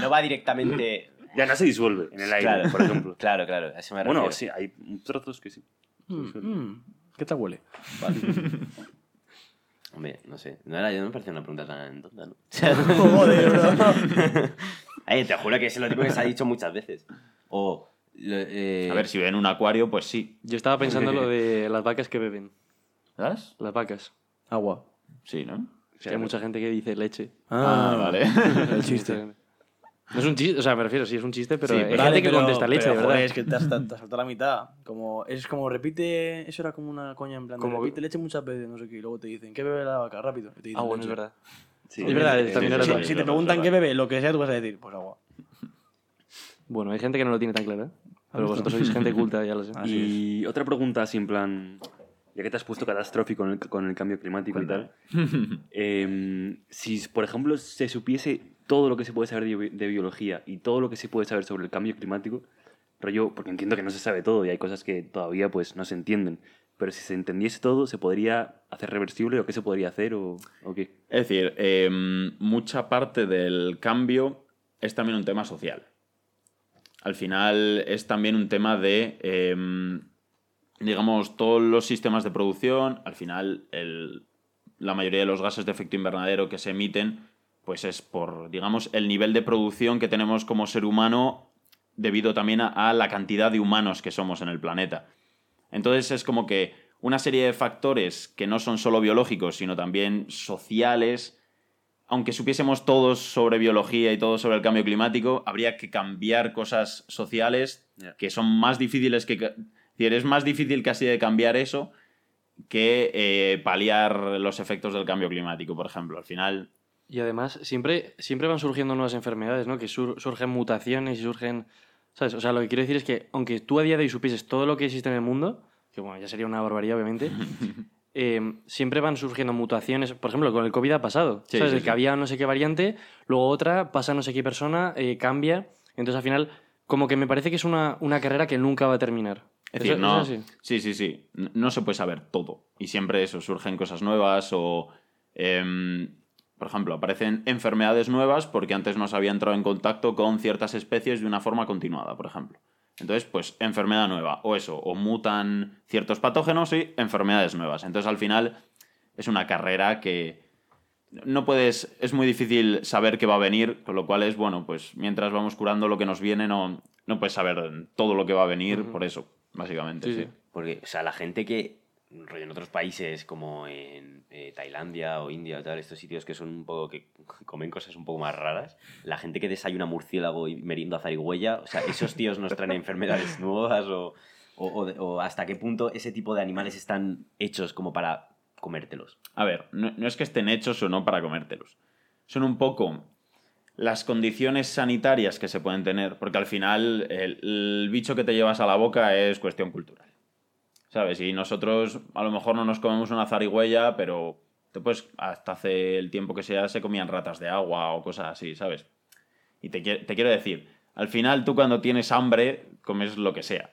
No va directamente. Ya no se disuelve en el aire, Claro. por ejemplo. Claro, claro, a eso me refiero. Bueno, sí, hay trozos que sí. Mm, mm. ¿Qué tal huele? Hombre, no sé. No, era, no me parece una pregunta tan tonta, ¿no? Joder, bro. Ay, te juro que es lo tipo que se ha dicho muchas veces. O. eh, A ver, si ven en un acuario, pues sí. Yo estaba pensando lo de las vacas que beben. ¿Sabes? Las vacas. Agua. Sí, ¿no? Hay mucha gente que dice leche. Ah, vale. El chiste. No es un chiste, o sea, me refiero, sí es un chiste, pero Sí, hay pero- gente que contesta leche, pero, de verdad. joder, es que te has, te has saltado la mitad. Como, es como repite, eso era como una coña en plan, Como- repite leche muchas veces, no sé qué, y luego te dicen, ¿qué bebe la vaca? Rápido. y te dicen Ah, bueno, es verdad. Sí. Es verdad, Eh, también sí, era sí. Si te preguntan es qué bebe, lo que sea, tú vas a decir, pues agua. Bueno, hay gente que no lo tiene tan claro, ¿eh? Pero vosotros sois gente culta, ya lo sé. Así Y otra pregunta así en plan, ya que te has puesto catastrófico con el, con el cambio climático y tal, em, si por ejemplo se supiese todo lo que se puede saber de, bi- de biología y todo lo que se puede saber sobre el cambio climático, rollo, porque entiendo que no se sabe todo y hay cosas que todavía pues no se entienden, pero si se entendiese todo, ¿se podría hacer reversible o qué se podría hacer o, o qué? Es decir, eh, mucha parte del cambio es también un tema social. Al final es también un tema de, eh, digamos, todos los sistemas de producción, al final la mayoría de los gases de efecto invernadero que se emiten, pues es por, digamos, el nivel de producción que tenemos como ser humano debido también a la cantidad de humanos que somos en el planeta. Entonces es como que una serie de factores que no son solo biológicos, sino también sociales, aunque supiésemos todos sobre biología y todo sobre el cambio climático, habría que cambiar cosas sociales que son más difíciles que... es más difícil casi de cambiar eso que eh, paliar los efectos del cambio climático, por ejemplo. Al final, Y además, siempre, siempre van surgiendo nuevas enfermedades, ¿no? Que sur- surgen mutaciones y surgen... ¿Sabes? O sea, lo que quiero decir es que, aunque tú a día de hoy supieses todo lo que existe en el mundo, que bueno, ya sería una barbaridad, obviamente, eh, siempre van surgiendo mutaciones. Por ejemplo, con el COVID ha pasado. Sí, ¿Sabes? sí, El sí. que había no sé qué variante, luego otra, pasa no sé qué persona, eh, cambia. Entonces, al final, como que me parece que es una, una carrera que nunca va a terminar. Es ¿Eso- decir, no, sí, sí, sí. No se puede saber todo. Y siempre eso, surgen cosas nuevas o, em, por ejemplo, aparecen enfermedades nuevas porque antes no se había entrado en contacto con ciertas especies de una forma continuada, por ejemplo. Entonces, pues, enfermedad nueva. O eso, o mutan ciertos patógenos y enfermedades nuevas. Entonces, al final, es una carrera que no puedes, es muy difícil saber qué va a venir, con lo cual es, bueno, pues mientras vamos curando lo que nos viene, no, no puedes saber todo lo que va a venir, por eso, básicamente. Sí, Sí, sí. Porque, o sea, la gente que, rollo, en otros países como en eh, Tailandia o India o tal, estos sitios que son un poco, que comen cosas un poco más raras, la gente que desayuna murciélago y merienda zarigüeya, o sea, esos tíos nos traen enfermedades nuevas o, o, o de- o hasta qué punto ese tipo de animales están hechos como para comértelos. A ver, no, no es que estén hechos o no para comértelos. Son un poco las condiciones sanitarias que se pueden tener, porque al final el, el bicho que te llevas a la boca es cuestión cultural. ¿Sabes? Y nosotros a lo mejor no nos comemos una zarigüeya, pero te puedes- hasta hace el tiempo que sea se comían ratas de agua o cosas así, ¿sabes? Y te, te quiero decir, al final tú cuando tienes hambre comes lo que sea.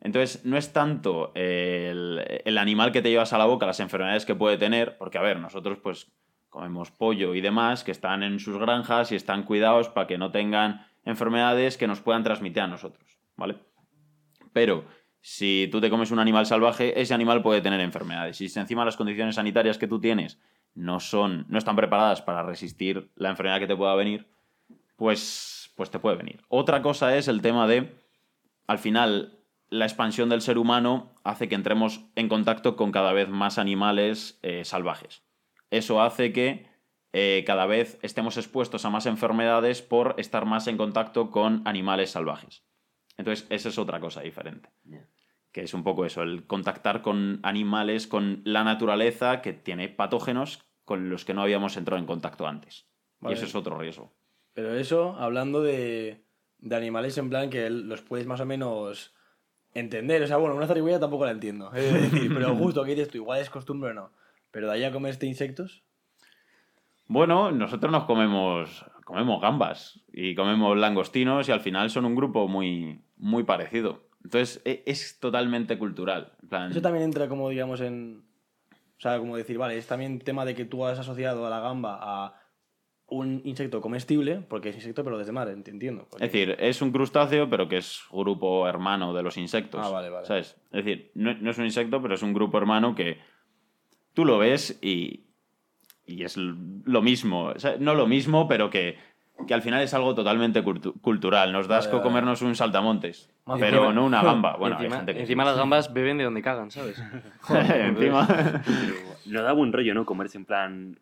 Entonces, no es tanto el, el animal que te llevas a la boca, las enfermedades que puede tener, porque, a ver, nosotros pues comemos pollo y demás que están en sus granjas y están cuidados para que no tengan enfermedades que nos puedan transmitir a nosotros, ¿vale? Pero si tú te comes un animal salvaje, ese animal puede tener enfermedades. Y si encima las condiciones sanitarias que tú tienes no son, no están preparadas para resistir la enfermedad que te pueda venir, pues, pues te puede venir. Otra cosa es el tema de, al final, la expansión del ser humano hace que entremos en contacto con cada vez más animales eh, salvajes. Eso hace que eh, cada vez estemos expuestos a más enfermedades por estar más en contacto con animales salvajes. Entonces, esa es otra cosa diferente. Que es un poco eso, el contactar con animales, con la naturaleza que tiene patógenos con los que no habíamos entrado en contacto antes. Vale. Y eso es otro riesgo. Pero eso, hablando de, de animales en plan que los puedes más o menos entender. O sea, bueno, una zarigüeya tampoco la entiendo. Es decir, pero justo, ¿qué dices tú? Igual es costumbre o no. Pero de ahí a comer este insectos, Bueno, nosotros nos comemos, comemos gambas y comemos langostinos y al final son un grupo muy, muy parecido. Entonces e- es totalmente cultural. En plan, eso también entra como, digamos, en... O sea, como decir, vale, es también tema de que tú has asociado a la gamba a un insecto comestible, porque es insecto pero desde mar, ent- entiendo. Es decir, es un crustáceo, pero que es grupo hermano de los insectos. Ah, vale, vale. ¿Sabes? Es decir, no, no es un insecto, pero es un grupo hermano que tú lo ves y, y es lo mismo. O sea, no lo mismo, pero que, que al final es algo totalmente cultu- cultural. Nos da asco comernos un saltamontes, pero encima- no una gamba. Bueno, hay encima, gente que encima las gambas beben de donde cagan, ¿sabes? encima. No da buen rollo, ¿no? Comerse en plan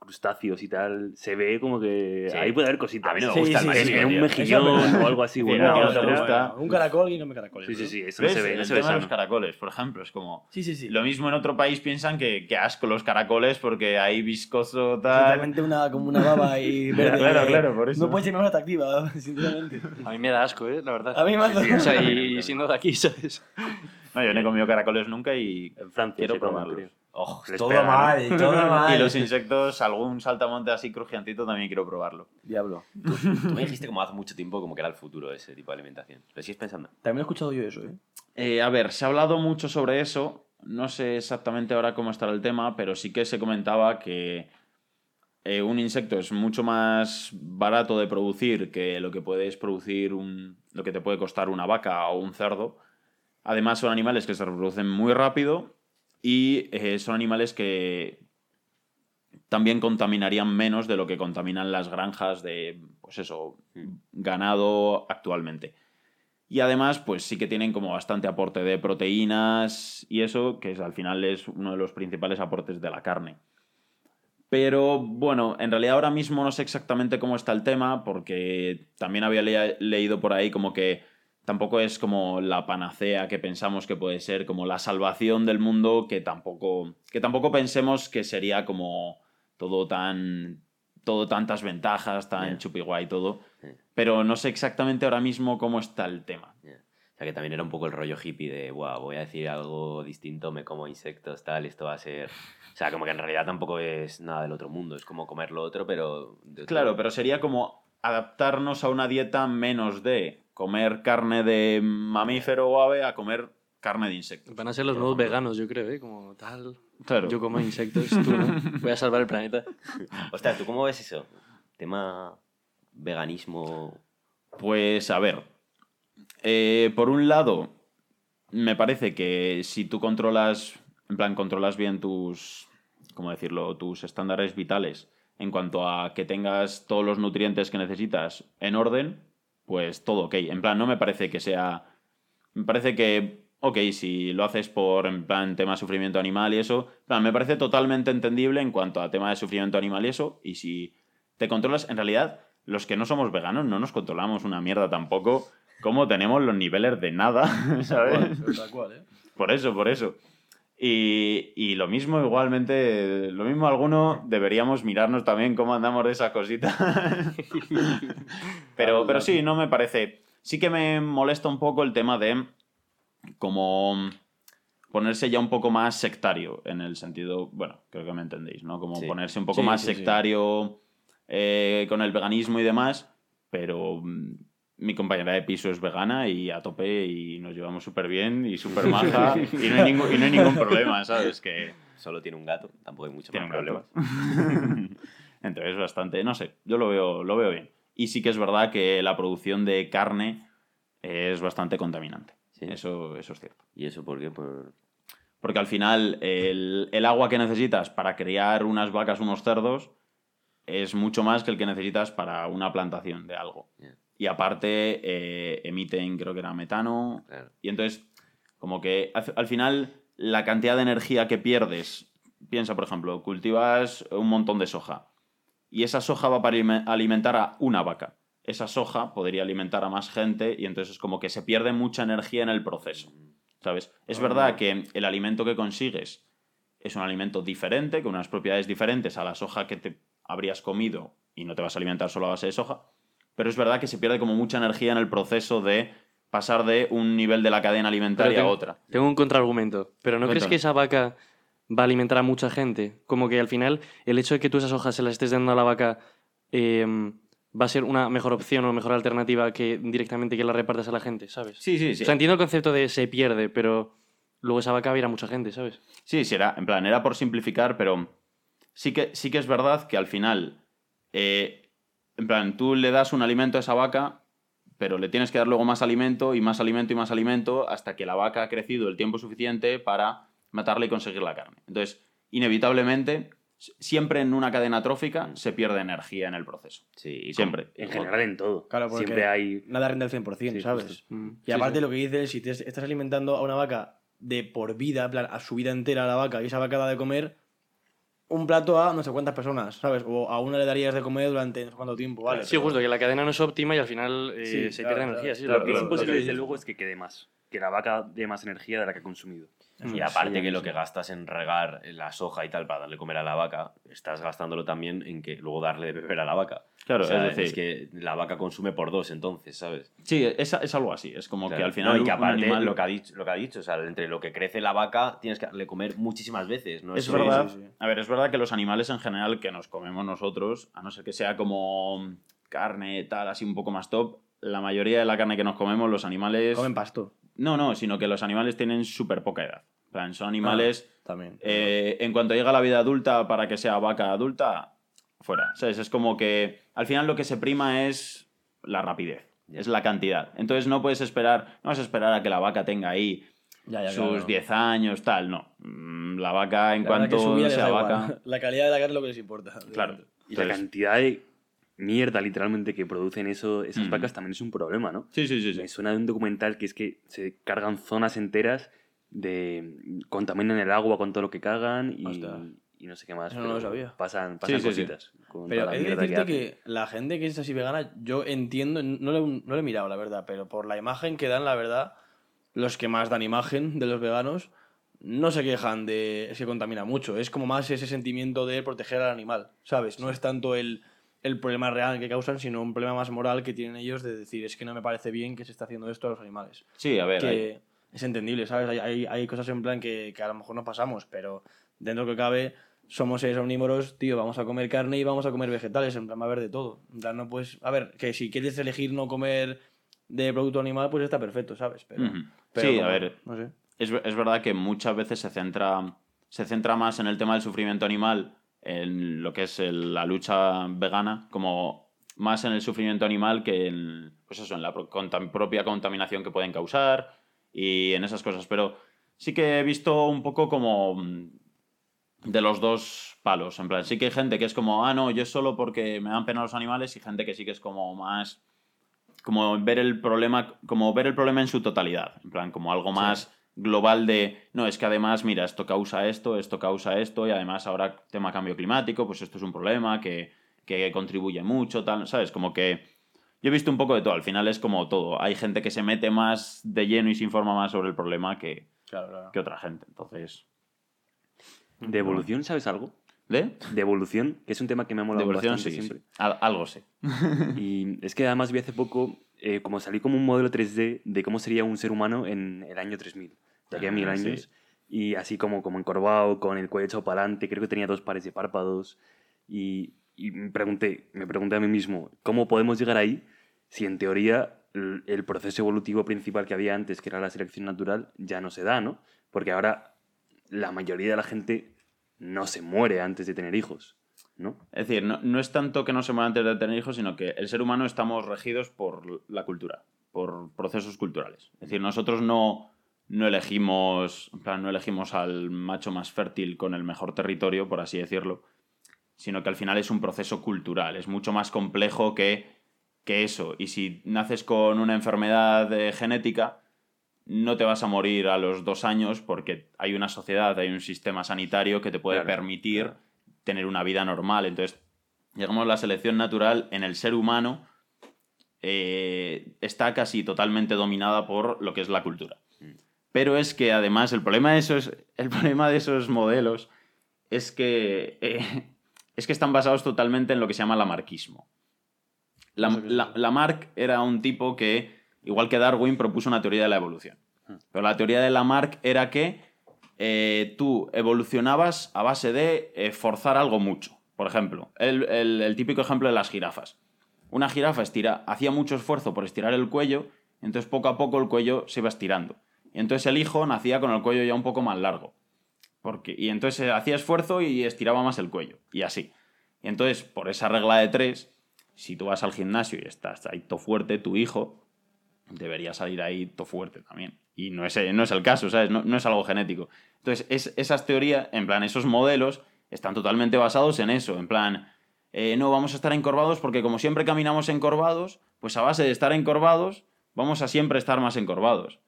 crustáceos y tal. Se ve como que Sí. ahí puede haber cositas. A mí no me Sí, gusta el marisco, un mejillón o algo así. Sí, bueno, no, no gusta. Un caracol y no me caracoles. Sí, sí, sí, eso se ve, El ve tema de los caracoles, por ejemplo, es como... Sí, sí, sí. Lo mismo en otro país piensan que, que asco los caracoles porque hay viscoso tal. Totalmente una, como una baba y verde. Claro, claro, por eso. No puede ser más atractiva, sinceramente. A mí me da asco, ¿eh? La verdad. A mí me hace- O sea, y siendo de aquí, ¿sabes? No, yo no he comido caracoles nunca y En Francia quiero probarlos. Oh, todo pega, ¿no? mal, todo mal. Y los insectos, algún saltamonte así crujientito también quiero probarlo. Diablo. Tú me dijiste como hace mucho tiempo como que era el futuro ese tipo de alimentación. ¿Lo sigues pensando? También he escuchado yo eso, ¿eh? Eh, a ver, se ha hablado mucho sobre eso. No sé exactamente ahora cómo estará el tema, pero sí que se comentaba que eh, un insecto es mucho más barato de producir que lo que puedes producir un, lo que te puede costar una vaca o un cerdo. Además son animales que se reproducen muy rápido y eh, son animales que también contaminarían menos de lo que contaminan las granjas de, pues eso, ganado actualmente. Y además, pues sí que tienen como bastante aporte de proteínas y eso, que es, al final es uno de los principales aportes de la carne. Pero bueno, en realidad ahora mismo no sé exactamente cómo está el tema, porque también había leído por ahí como que tampoco es como la panacea que pensamos que puede ser, como la salvación del mundo, que tampoco, que tampoco pensemos que sería como todo tan. todo tantas ventajas, tan Yeah. chupi guay todo. Yeah. Pero no sé exactamente ahora mismo cómo está el tema. Ya. O sea, que también era un poco el rollo hippie de, wow, voy a decir algo distinto, me como insectos, tal, esto va a ser... O sea, como que en realidad tampoco es nada del otro mundo, es como comer lo otro, pero... otro- Claro, pero sería como adaptarnos a una dieta menos de comer carne de mamífero o ave a comer carne de insectos. Van a ser los nuevos veganos, yo creo, ¿eh? Como tal. Claro. Yo como insectos, tú no. Voy a salvar el planeta. Ostras, ¿tú cómo ves eso? Tema veganismo... Pues a ver, eh, por un lado, me parece que si tú controlas, en plan, controlas bien tus, ¿cómo decirlo?, tus estándares vitales en cuanto a que tengas todos los nutrientes que necesitas en orden, pues todo ok. En plan, no me parece que sea... Me parece que, ok, si lo haces por, en plan, tema de sufrimiento animal y eso, en plan, me parece totalmente entendible en cuanto a tema de sufrimiento animal y eso, y si te controlas, en realidad, los que no somos veganos no nos controlamos una mierda tampoco, como tenemos los niveles de nada, ¿sabes? Tal cual, ¿eh? Por eso, por eso. Y, y lo mismo, igualmente, lo mismo alguno deberíamos mirarnos también cómo andamos de esas cositas. pero, pero sí, no me parece. Sí que me molesta un poco el tema de como ponerse ya un poco más sectario, en el sentido, bueno, creo que me entendéis, ¿no? Como Sí. ponerse un poco Sí, más sí, sectario eh, con el veganismo y demás, pero mm, mi compañera de piso es vegana y a tope y nos llevamos súper bien y súper maja y, no hay ningún, y no hay ningún problema, ¿sabes? Que Solo tiene un gato, tampoco hay mucho tiene más problemas. Entonces, bastante, no sé, yo lo veo, lo veo bien. Y sí que es verdad que la producción de carne es bastante contaminante. Sí. Eso, eso es cierto. ¿Y eso por qué? Por... Porque al final el, el agua que necesitas para criar unas vacas, unos cerdos, es mucho más que el que necesitas para una plantación de algo. Ya. Y aparte eh, emiten, creo que era metano. Claro. Y entonces, como que al, al final la cantidad de energía que pierdes, piensa por ejemplo, cultivas un montón de soja y esa soja va para alime- alimentar a una vaca. Esa soja podría alimentar a más gente y entonces es como que se pierde mucha energía en el proceso. ¿Sabes? Es verdad que el alimento que consigues es un alimento diferente, con unas propiedades diferentes a la soja que te habrías comido y no te vas a alimentar solo a base de soja, pero es verdad que se pierde como mucha energía en el proceso de pasar de un nivel de la cadena alimentaria a otra. Tengo un contraargumento. ¿Pero no crees que esa vaca va a alimentar a mucha gente? Como que al final el hecho de que tú esas hojas se las estés dando a la vaca eh, va a ser una mejor opción o mejor alternativa que directamente que la repartas a la gente, ¿sabes? Sí, sí, sí. O sea, entiendo el concepto de se pierde, pero luego esa vaca va a ir a mucha gente, ¿sabes? Sí, sí, era, en plan, era por simplificar, pero sí que, sí que es verdad que al final, eh, en plan, tú le das un alimento a esa vaca, pero le tienes que dar luego más alimento y más alimento y más alimento hasta que la vaca ha crecido el tiempo suficiente para matarla y conseguir la carne. Entonces, inevitablemente, siempre en una cadena trófica se pierde energía en el proceso. Sí, y Siempre. En general, en todo. Claro, porque Siempre hay. nada rinde al 100%, Sí, ¿sabes? justo. Mm. Y aparte lo que dices, si te estás alimentando a una vaca de por vida, en plan, a su vida entera a la vaca, y esa vaca da de comer un plato a no sé cuántas personas, ¿sabes? O a una le darías de comer durante no sé cuánto tiempo, ¿vale? Sí, justo, que la cadena no es óptima y al final eh, Sí, se claro, pierde claro. energía. Sí, Lo lo- que es imposible, desde luego, es que quede más. Que la vaca dé más energía de la que ha consumido. Y aparte sí, que lo que gastas en regar la soja y tal para darle comer a la vaca, estás gastándolo también en que luego darle de beber a la vaca. Claro, O sea, es decir, es que la vaca consume por dos entonces, ¿sabes? sí, es, es algo así. Es como que al final. No, y que aparte animal- lo, que ha dicho, lo que ha dicho, o sea, entre lo que crece la vaca tienes que darle comer muchísimas veces, ¿no? Es verdad. sí, sí. A ver, es verdad que los animales en general que nos comemos nosotros, a no ser que sea como carne, tal, así un poco más top, la mayoría de la carne que nos comemos, los animales. Comen pasto. No, no, sino que los animales tienen súper poca edad. Plan, son animales. También. eh, en cuanto llega la vida adulta, para que sea vaca adulta, fuera. ¿Sabes? Es como que al final lo que se prima es la rapidez, es la cantidad. Entonces no puedes esperar, no vas a esperar a que la vaca tenga ahí ya, ya, sus claro. 10 años, tal, no. Mm, La vaca, en La cuanto sea vaca. La calidad de la carne es lo que les importa. Claro. Y la cantidad de mierda, literalmente, que producen eso, esas Mm. vacas también es un problema, ¿no? Sí, sí, sí. sí. Me suena de un documental que es que se cargan zonas enteras de... contaminan el agua con todo lo que cagan y, y no sé qué más. Eso no lo sabía. Pasan, pasan Sí, sí, sí. cositas. con Pero mierda decirte hacen. que, la gente que es así vegana, yo entiendo, no lo, he- no lo he mirado, la verdad, pero por la imagen que dan, la verdad, los que más dan imagen de los veganos no se quejan de es que contamina mucho. Es como más ese sentimiento de proteger al animal, ¿sabes? No es tanto el, el problema real que causan, sino un problema más moral que tienen ellos de decir es que no me parece bien que se está haciendo esto a los animales. Sí, a ver. hay- es entendible, ¿sabes? Hay, hay, hay cosas en plan que, que a lo mejor no pasamos, pero dentro de lo que cabe somos seres omnívoros, tío, vamos a comer carne y vamos a comer vegetales, en plan va a haber de todo. En plan, no puedes, a ver, que si quieres elegir no comer de producto animal, pues está perfecto, ¿sabes? Pero, Sí, a ver, no sé. es, es verdad que muchas veces se centra, se centra más en el tema del sufrimiento animal, en lo que es el- la lucha vegana, como más en el sufrimiento animal que en, pues eso, en la pro- contam- propia contaminación que pueden causar y en esas cosas. Pero sí que he visto un poco como mm, de los dos palos. En plan, sí que hay gente que es como, ah, no, yo solo porque me dan pena los animales y gente que sí que es como más como ver el problema como ver el problema en su totalidad en plan como algo más global de no es que además mira esto causa esto esto causa esto y además ahora tema cambio climático pues esto es un problema que, que contribuye mucho tal sabes como que yo he visto un poco de todo al final es como todo hay gente que se mete más de lleno y se informa más sobre el problema que, Claro, claro. que otra gente entonces ¿De evolución sabes algo? ¿de? De evolución, que es un tema que me ha de molado evolución bastante sí, sí. siempre. Al- algo sé Y es que además vi hace poco, eh, como salí como un modelo 3D de cómo sería un ser humano en el año 3000, de aquí a mil sí. años. Y así como, como encorvado, con el cuello echado para adelante, creo que tenía dos pares de párpados. Y, y me, pregunté, me pregunté a mí mismo, ¿cómo podemos llegar ahí si en teoría el, el proceso evolutivo principal que había antes, que era la selección natural, ya no se da, ¿no? Porque ahora la mayoría de la gente no se muere antes de tener hijos, ¿no? Es decir, no, no es tanto que no se muera antes de tener hijos, sino que el ser humano estamos regidos por la cultura, por procesos culturales. Es decir, nosotros no, no elegimos, en plan, no elegimos al macho más fértil con el mejor territorio, por así decirlo, sino que al final es un proceso cultural, es mucho más complejo que, que eso. Y si naces con una enfermedad eh, genética, no te vas a morir a los dos años porque hay una sociedad, hay un sistema sanitario que te puede Claro, permitir tener una vida normal. Entonces, digamos, la selección natural en el ser humano eh, está casi totalmente dominada por lo que es la cultura. Pero es que además el problema de esos, el problema de esos modelos es que, eh, es que están basados totalmente en lo que se llama lamarquismo. La, la-. Lamarck era un tipo que, igual que Darwin, propuso una teoría de la evolución. Pero la teoría de Lamarck era que eh, tú evolucionabas a base de eh, forzar algo mucho. Por ejemplo, el, el- el típico ejemplo de las jirafas. Una jirafa estira, hacía mucho esfuerzo por estirar el cuello, entonces poco a poco el cuello se iba estirando. Entonces el hijo nacía con el cuello ya un poco más largo. Porque, y entonces eh, hacía esfuerzo y estiraba más el cuello. Y así. Y entonces, por esa regla de tres, si tú vas al gimnasio y estás ahí todo fuerte, tu hijo debería salir ahí todo fuerte también. Y no es, no es el caso, ¿sabes? No, no es algo genético. Entonces, es, esas teorías, en plan, esos modelos están totalmente basados en eso. En plan, eh, no vamos a estar encorvados porque como siempre caminamos encorvados, pues a base de estar encorvados, vamos a siempre estar más encorvados.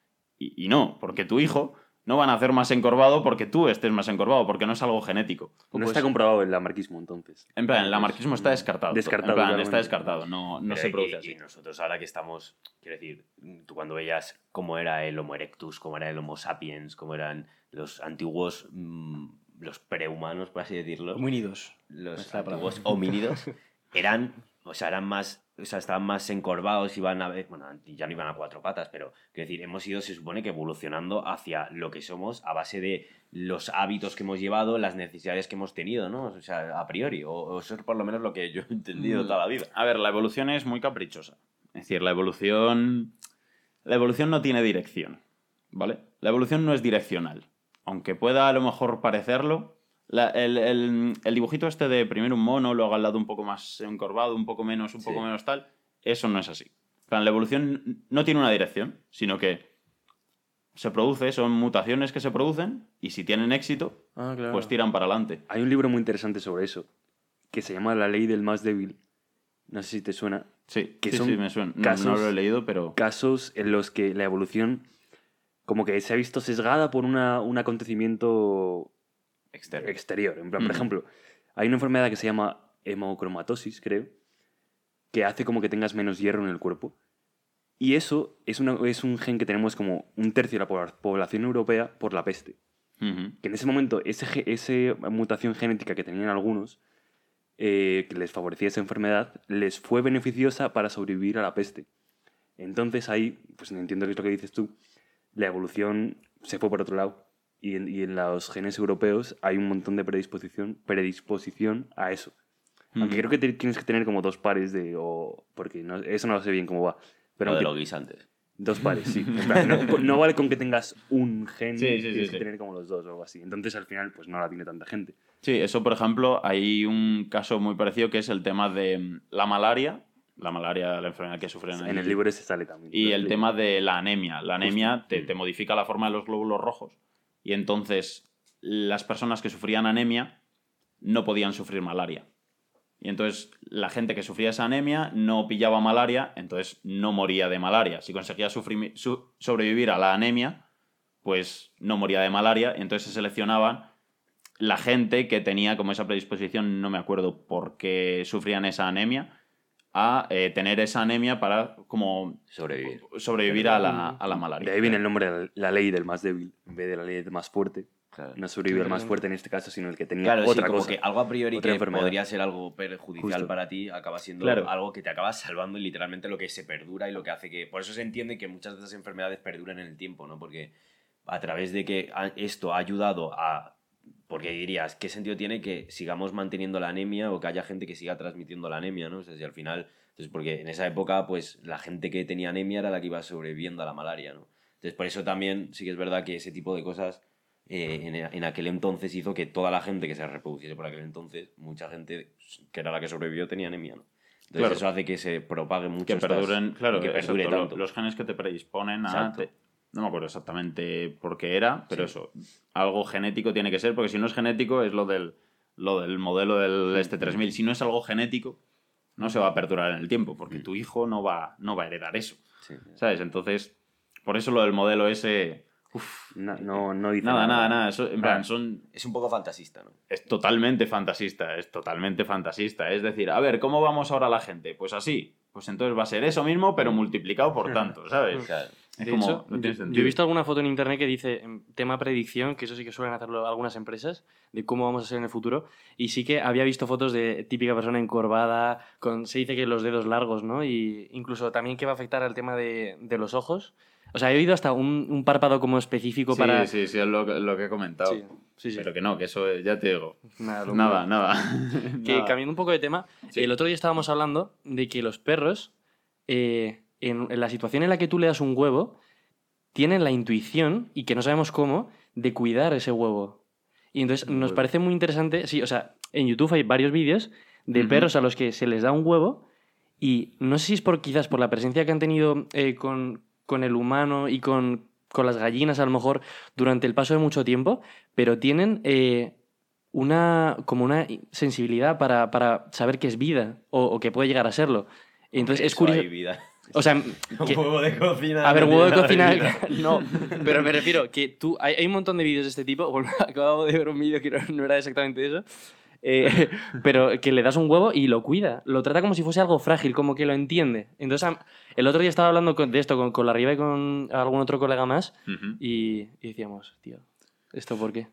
Y, y no, porque tu hijo no van a hacer más encorvado porque tú estés más encorvado, porque no es algo genético. No Pues, está comprobado el lamarquismo, entonces. en plan, el lamarquismo está descartado. Descartado, En plan, está descartado, no, no se y- produce y, así. nosotros ahora que estamos, quiero decir, tú cuando veías cómo era el Homo erectus, cómo era el Homo sapiens, cómo eran los antiguos, mm, los prehumanos, por así decirlo, Homínidos. los antiguos homínidos, eran, o sea, eran más, o sea, estaban más encorvados, iban a ver, bueno, ya no iban a cuatro patas, pero, quiero decir, hemos ido, se supone que evolucionando hacia lo que somos a base de los hábitos que hemos llevado, las necesidades que hemos tenido, ¿no? O sea, a priori, o, o eso es por lo menos lo que yo he entendido Mm. toda la vida. A ver, la evolución es muy caprichosa. Es decir, la evolución. La evolución no tiene dirección. ¿Vale? La evolución no es direccional. Aunque pueda a lo mejor parecerlo. La- el, el- el dibujito este de primero un mono, luego al lado un poco más encorvado, un poco menos, un Sí. poco menos tal. Eso no es así. Plan, la evolución no tiene una dirección, sino que se produce, son mutaciones que se producen, y si tienen éxito, Ah, claro. pues tiran para adelante. Hay un libro muy interesante sobre eso, que se llama La ley del más débil. No sé si te suena. Sí, Que sí, son sí, me suena. No- casos- no lo he leído, pero. Casos en los que la evolución como que se ha visto sesgada por una, un acontecimiento Exterior. En plan, por ejemplo, hay una enfermedad que se llama hemocromatosis, creo, que hace como que tengas menos hierro en el cuerpo. Y eso es, una- es un gen que tenemos como un tercio de la pobla- población europea por la peste. Que en ese momento, ese mutación genética que tenían algunos, eh, que les favorecía esa enfermedad, les fue beneficiosa para sobrevivir a la peste. Entonces ahí, pues entiendo que es lo que dices tú, la evolución se fue por otro lado. Y en, y en los genes europeos hay un montón de predisposición, predisposición a eso. Aunque Ujú. creo que te- tienes que tener como dos pares de... O, porque no- eso no sé bien cómo va. Pero Lo de aunque- los guisantes. Dos pares, sí. No, no vale con que tengas un gen, Sí, sí, tienes sí. que tener como los dos o algo así. Entonces al final pues no la tiene tanta gente. Sí, eso por ejemplo, hay un caso muy parecido que es el tema de mm, la malaria, la malaria, la enfermedad que sufren En el libro ese sale también. y Lo el tema de la anemia. La anemia te, Mm. te modifica la forma de los glóbulos rojos y entonces las personas que sufrían anemia no podían sufrir malaria. Y entonces la gente que sufría esa anemia no pillaba malaria, entonces no moría de malaria. Si conseguía sufrir- su- sobrevivir a la anemia, pues no moría de malaria. Entonces se seleccionaban la gente que tenía como esa predisposición, no me acuerdo por qué sufrían esa anemia, a eh, tener esa anemia para como Sobrevivir. sobrevivir a la, a la malaria. De ahí viene el nombre, la- la ley del más débil, en vez de la ley del más fuerte. Claro. No sobrevive el más fuerte en este caso, sino el que tenía Claro, sí, otra como cosa. que algo a priori otra que enfermedad. podría ser algo perjudicial Justo. para ti acaba siendo Claro. algo que te acaba salvando y literalmente lo que se perdura y lo que hace que... Por eso se entiende que muchas de esas enfermedades perduran en el tiempo, ¿no? Porque a través de que esto ha ayudado a... Porque dirías, ¿qué sentido tiene que sigamos manteniendo la anemia o que haya gente que siga transmitiendo la anemia, ¿no? O sea, si al final... Entonces, porque en esa época, pues, la gente que tenía anemia era la que iba sobreviviendo a la malaria, ¿no? Entonces, por eso también sí que es verdad que ese tipo de cosas eh, en, en aquel entonces hizo que toda la gente que se reproduciese por aquel entonces, mucha gente que era la que sobrevivió tenía anemia, ¿no? Entonces Claro. eso hace que se propague mucho. que estas- perduren, claro, que perdure tanto. los genes que te predisponen a... Te- no me acuerdo exactamente por qué era, pero Sí. eso, algo genético tiene que ser, porque si no es genético es lo del, lo del modelo del este 3000. Si no es algo genético, no se va a perdurar en el tiempo, porque tu hijo no va, no va a heredar eso, Sí. ¿sabes? Entonces, por eso lo del modelo ese... uf, No, no, no dice nada, nada, nada. Eso, en Claro. plan, son, Es un poco fantasista, ¿no? es totalmente fantasista, es totalmente fantasista. Es decir, a ver, ¿cómo vamos ahora la gente? Pues así. Pues entonces va a ser eso mismo, pero multiplicado por tanto, ¿sabes? Claro. Es De como, hecho, no yo, tiene yo sentido. he visto alguna foto en internet que dice em, tema predicción, que eso sí que suelen hacerlo algunas empresas, de cómo vamos a ser en el futuro. Y sí que había visto fotos de típica persona encorvada, con, se dice que los dedos largos, ¿no? Y incluso también que va a afectar al tema de, de los ojos. O sea, he oído hasta un, un párpado como específico Sí, para... sí, sí, es lo, que- lo que he comentado. Sí, sí, sí. Pero que no, que eso eh, ya te digo. Nada. Nada, nada. Que Nada. cambiando un poco de tema, Sí. el otro día estábamos hablando de que los perros, eh, en, en la situación en la que tú le das un huevo, tienen la intuición, y que no sabemos cómo, de cuidar ese huevo. Y entonces nos huevo. parece muy interesante, sí, o sea, en YouTube hay varios vídeos de perros a los que se les da un huevo y no sé si es por quizás por la presencia que han tenido eh, con, con el humano y con, con las gallinas a lo mejor durante el paso de mucho tiempo, pero tienen eh, una como una sensibilidad para, para saber que es vida o, o que puede llegar a serlo. Entonces es curioso. hay vida. O sea, que- huevo de cocina. a ver, no huevo de cocina, no. Pero me refiero que tú. Hay, hay un montón de vídeos de este tipo. Acabo de ver un vídeo que no, no era exactamente eso. eh, pero que le das un huevo y lo cuida. Lo trata como si fuese algo frágil, como que lo entiende. Entonces, el otro día estaba hablando con- de esto con, con la Riva y con algún otro colega más. Y decíamos, tío, ¿esto por qué?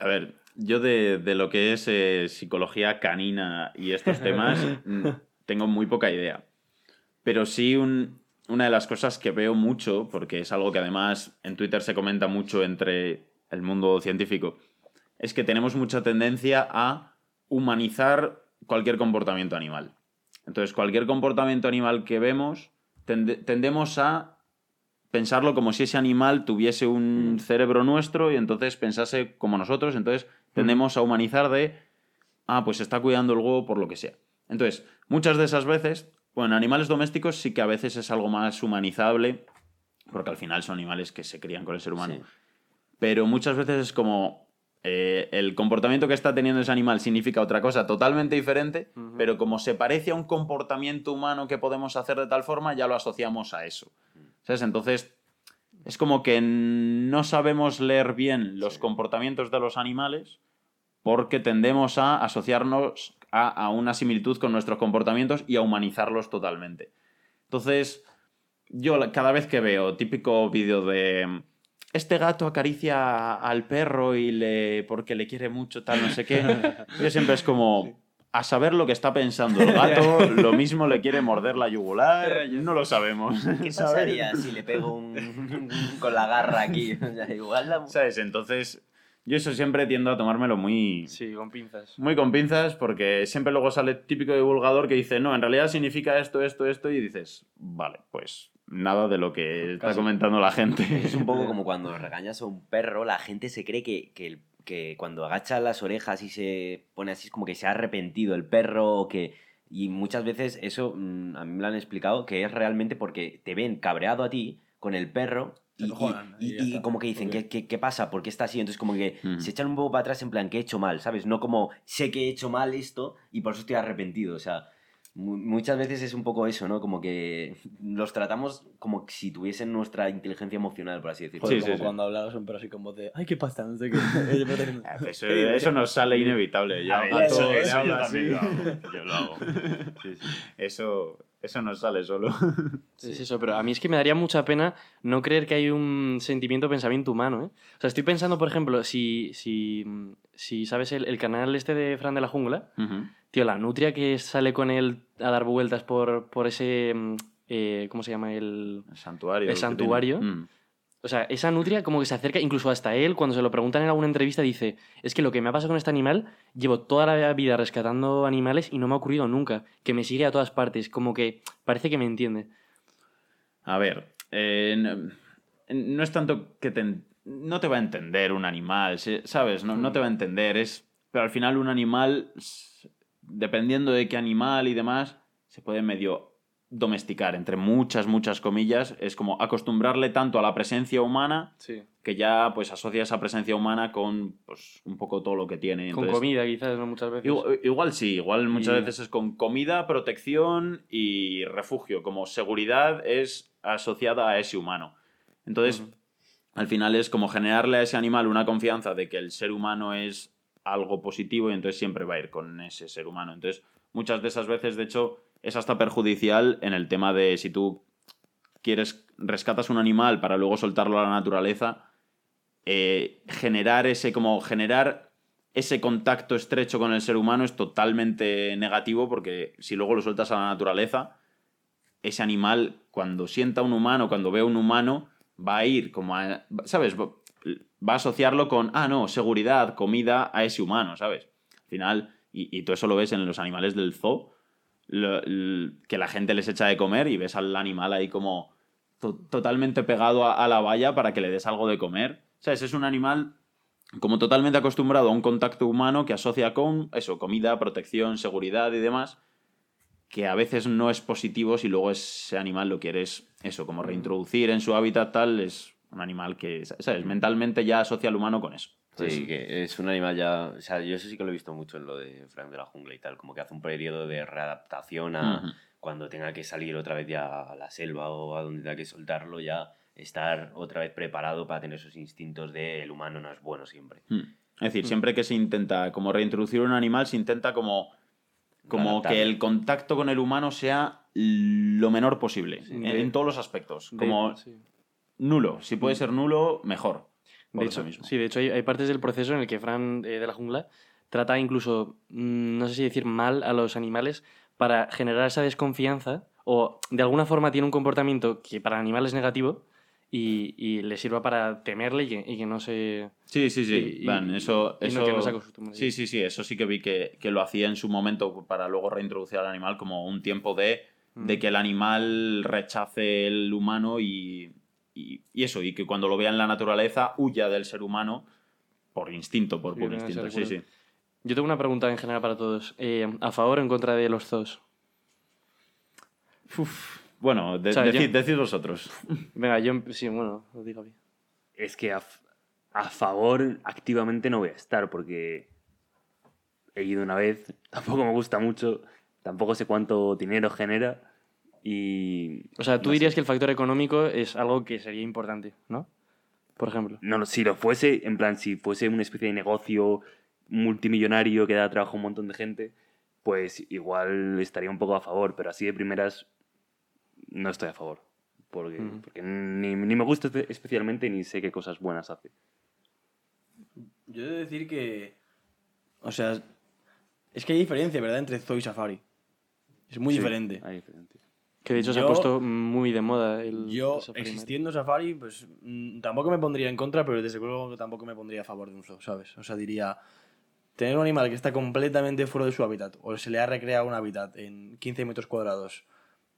A ver, yo de, de lo que es eh, psicología canina y estos temas mm, tengo muy poca idea. Pero sí un- una de las cosas que veo mucho, porque es algo que además en Twitter se comenta mucho entre el mundo científico, es que tenemos mucha tendencia a humanizar cualquier comportamiento animal. Entonces, cualquier comportamiento animal que vemos, tende- tendemos a pensarlo como si ese animal tuviese un cerebro nuestro y entonces pensase como nosotros, entonces tendemos a humanizar de, ah, pues está cuidando el huevo por lo que sea. Entonces, muchas de esas veces, bueno, en animales domésticos sí que a veces es algo más humanizable, porque al final son animales que se crían con el ser humano. Sí. Pero muchas veces es como eh, el comportamiento que está teniendo ese animal significa otra cosa totalmente diferente, pero como se parece a un comportamiento humano que podemos hacer de tal forma, ya lo asociamos a eso. ¿Sabes? Entonces, es como que no sabemos leer bien los comportamientos de los animales porque tendemos a asociarnos a, a una similitud con nuestros comportamientos y a humanizarlos totalmente. Entonces, yo cada vez que veo típico vídeo de este gato acaricia al perro y le porque le quiere mucho tal no sé qué, yo siempre es como a saber lo que está pensando el gato, lo mismo le quiere morder la yugular, no lo sabemos. ¿Qué ¿sabes? pasaría si le pego un... con la garra aquí? O sea, igual la... ¿Sabes? Entonces, yo eso siempre tiendo a tomármelo muy, Sí, con pinzas. muy con pinzas porque siempre luego sale típico divulgador que dice, no, en realidad significa esto, esto, esto, y dices, vale, pues nada de lo que está Casi. comentando la gente. Es un poco como cuando regañas a un perro, la gente se cree que, que, el- que cuando agacha las orejas y se pone así es como que se ha arrepentido el perro o que... Y muchas veces eso mm, a mí me lo han explicado que es realmente porque te ven cabreado a ti con el perro Y, y- y ya y está. como que dicen, ¿qué, qué, qué pasa? ¿Por qué está así? Entonces como que Mm. se echan un poco para atrás en plan, ¿qué he hecho mal? ¿Sabes? No como, sé que he hecho mal esto y por eso estoy arrepentido. O sea, mu- muchas veces es un poco eso, ¿no? Como que los tratamos como si tuviesen nuestra inteligencia emocional, por así decirlo. Sí, como sí. cuando hablabas un pero así con voz de ¡ay, qué pasta! No sé qué. Eh, pero teniendo- Eso, eso nos sale inevitable. Ya, A a eso- eso yo también lo hago, yo lo hago. Sí, sí. Eso, eso nos sale solo. Es eso, pero a mí es que me daría mucha pena no creer que hay un sentimiento pensamiento humano, ¿eh? O sea, estoy pensando, por ejemplo, si, si, si sabes el, el canal este de Fran de la Jungla, tío, la nutria que sale con él a dar vueltas por, por ese... eh, ¿Cómo se llama? El... El santuario. El santuario. Mm. O sea, esa nutria como que se acerca, incluso hasta él, cuando se lo preguntan en alguna entrevista, dice, es que lo que me ha pasado con este animal, llevo toda la vida rescatando animales y no me ha ocurrido nunca, que me sigue a todas partes, como que parece que me entiende. A ver, eh, no, no es tanto que te, no te va a entender un animal, ¿sabes? No, no te va a entender, es, pero al final un animal, dependiendo de qué animal y demás, se puede medio domesticar, entre muchas, muchas comillas, es como acostumbrarle tanto a la presencia humana Sí. que ya pues asocia esa presencia humana con pues un poco todo lo que tiene. Con Entonces, comida, quizás, ¿no? Muchas veces. Igual, igual sí, igual muchas Y- veces es con comida, protección y refugio, como seguridad es asociada a ese humano. Entonces, al final es como generarle a ese animal una confianza de que el ser humano es algo positivo y entonces siempre va a ir con ese ser humano. Entonces, muchas de esas veces, de hecho, es hasta perjudicial en el tema de si tú quieres, rescatas un animal para luego soltarlo a la naturaleza, eh, generar ese, como generar ese contacto estrecho con el ser humano es totalmente negativo porque si luego lo sueltas a la naturaleza, ese animal cuando sienta un humano, cuando ve un humano, va a ir como a, ¿sabes? Va a asociarlo con, ah, no, seguridad, comida a ese humano, ¿sabes? Al final, y, y tú eso lo ves en los animales del zoo, que la gente les echa de comer y ves al animal ahí como to- totalmente pegado a, la valla para que le des algo de comer. ¿Sabes? Es un animal como totalmente acostumbrado a un contacto humano que asocia con eso, comida, protección, seguridad y demás, que a veces no es positivo si luego ese animal lo quieres, eso, como reintroducir en su hábitat tal, es un animal que, ¿sabes? Mentalmente ya asocia al humano con eso. Sí, que es un animal ya. O sea, yo eso sí que lo he visto mucho en lo de Frank de la Jungla y tal. Como que hace un periodo de readaptación a cuando tenga que salir otra vez ya a la selva o a donde tenga que soltarlo, ya estar otra vez preparado para tener esos instintos de el humano no es bueno siempre. Mm. Es decir, siempre que se intenta como reintroducir un animal, se intenta como, como que el contacto con el humano sea lo menor posible, Sí. en, De- en todos los aspectos. De- Como sí. nulo. Si puede ser nulo, mejor. De hecho, sí, de hecho hay, hay partes del proceso en el que Fran eh, de la jungla trata incluso, mm, no sé si decir mal a los animales para generar esa desconfianza o de alguna forma tiene un comportamiento que para el animal es negativo y, y le sirva para temerle y que, y que no se... Sí, sí, sí. Y- Van, eso, no eso... que no se acostumbre. Sí, sí, sí. Eso sí que vi que, que lo hacía en su momento para luego reintroducir al animal como un tiempo de, de Mm. que el animal rechace el humano y, y, y eso, y que cuando lo vea en la naturaleza huya del ser humano por instinto, por Sí, puro instinto. Sí, sí. Yo tengo una pregunta en general para todos. Eh, ¿A favor o en contra de los zoos? Uf, bueno, de- O sea, yo- decid, decid vosotros. Venga, yo... Sí, bueno, lo digo bien. Es que a, a favor activamente no voy a estar porque he ido una vez, tampoco me gusta mucho, tampoco sé cuánto dinero genera y... O sea, tú no sé. dirías que el factor económico es algo que sería importante, ¿no? Por ejemplo. No, no, si lo fuese, en plan, si fuese una especie de negocio multimillonario que da trabajo a un montón de gente, pues igual estaría un poco a favor, pero así de primeras no estoy a favor. Porque, ni, ni me gusta espe- especialmente ni sé qué cosas buenas hace. Yo he de decir que. O sea, es que hay diferencia, ¿verdad?, entre zoo y safari. Es muy Sí, diferente. hay diferencia. Que de hecho se ha Yo- puesto muy de moda el... Yo, safari existiendo Safari, pues mm, tampoco me pondría en contra, pero desde luego que tampoco me pondría a favor de un zoo, ¿sabes? O sea, diría, tener un animal que está completamente fuera de su hábitat, o se le ha recreado un hábitat en 15 metros cuadrados,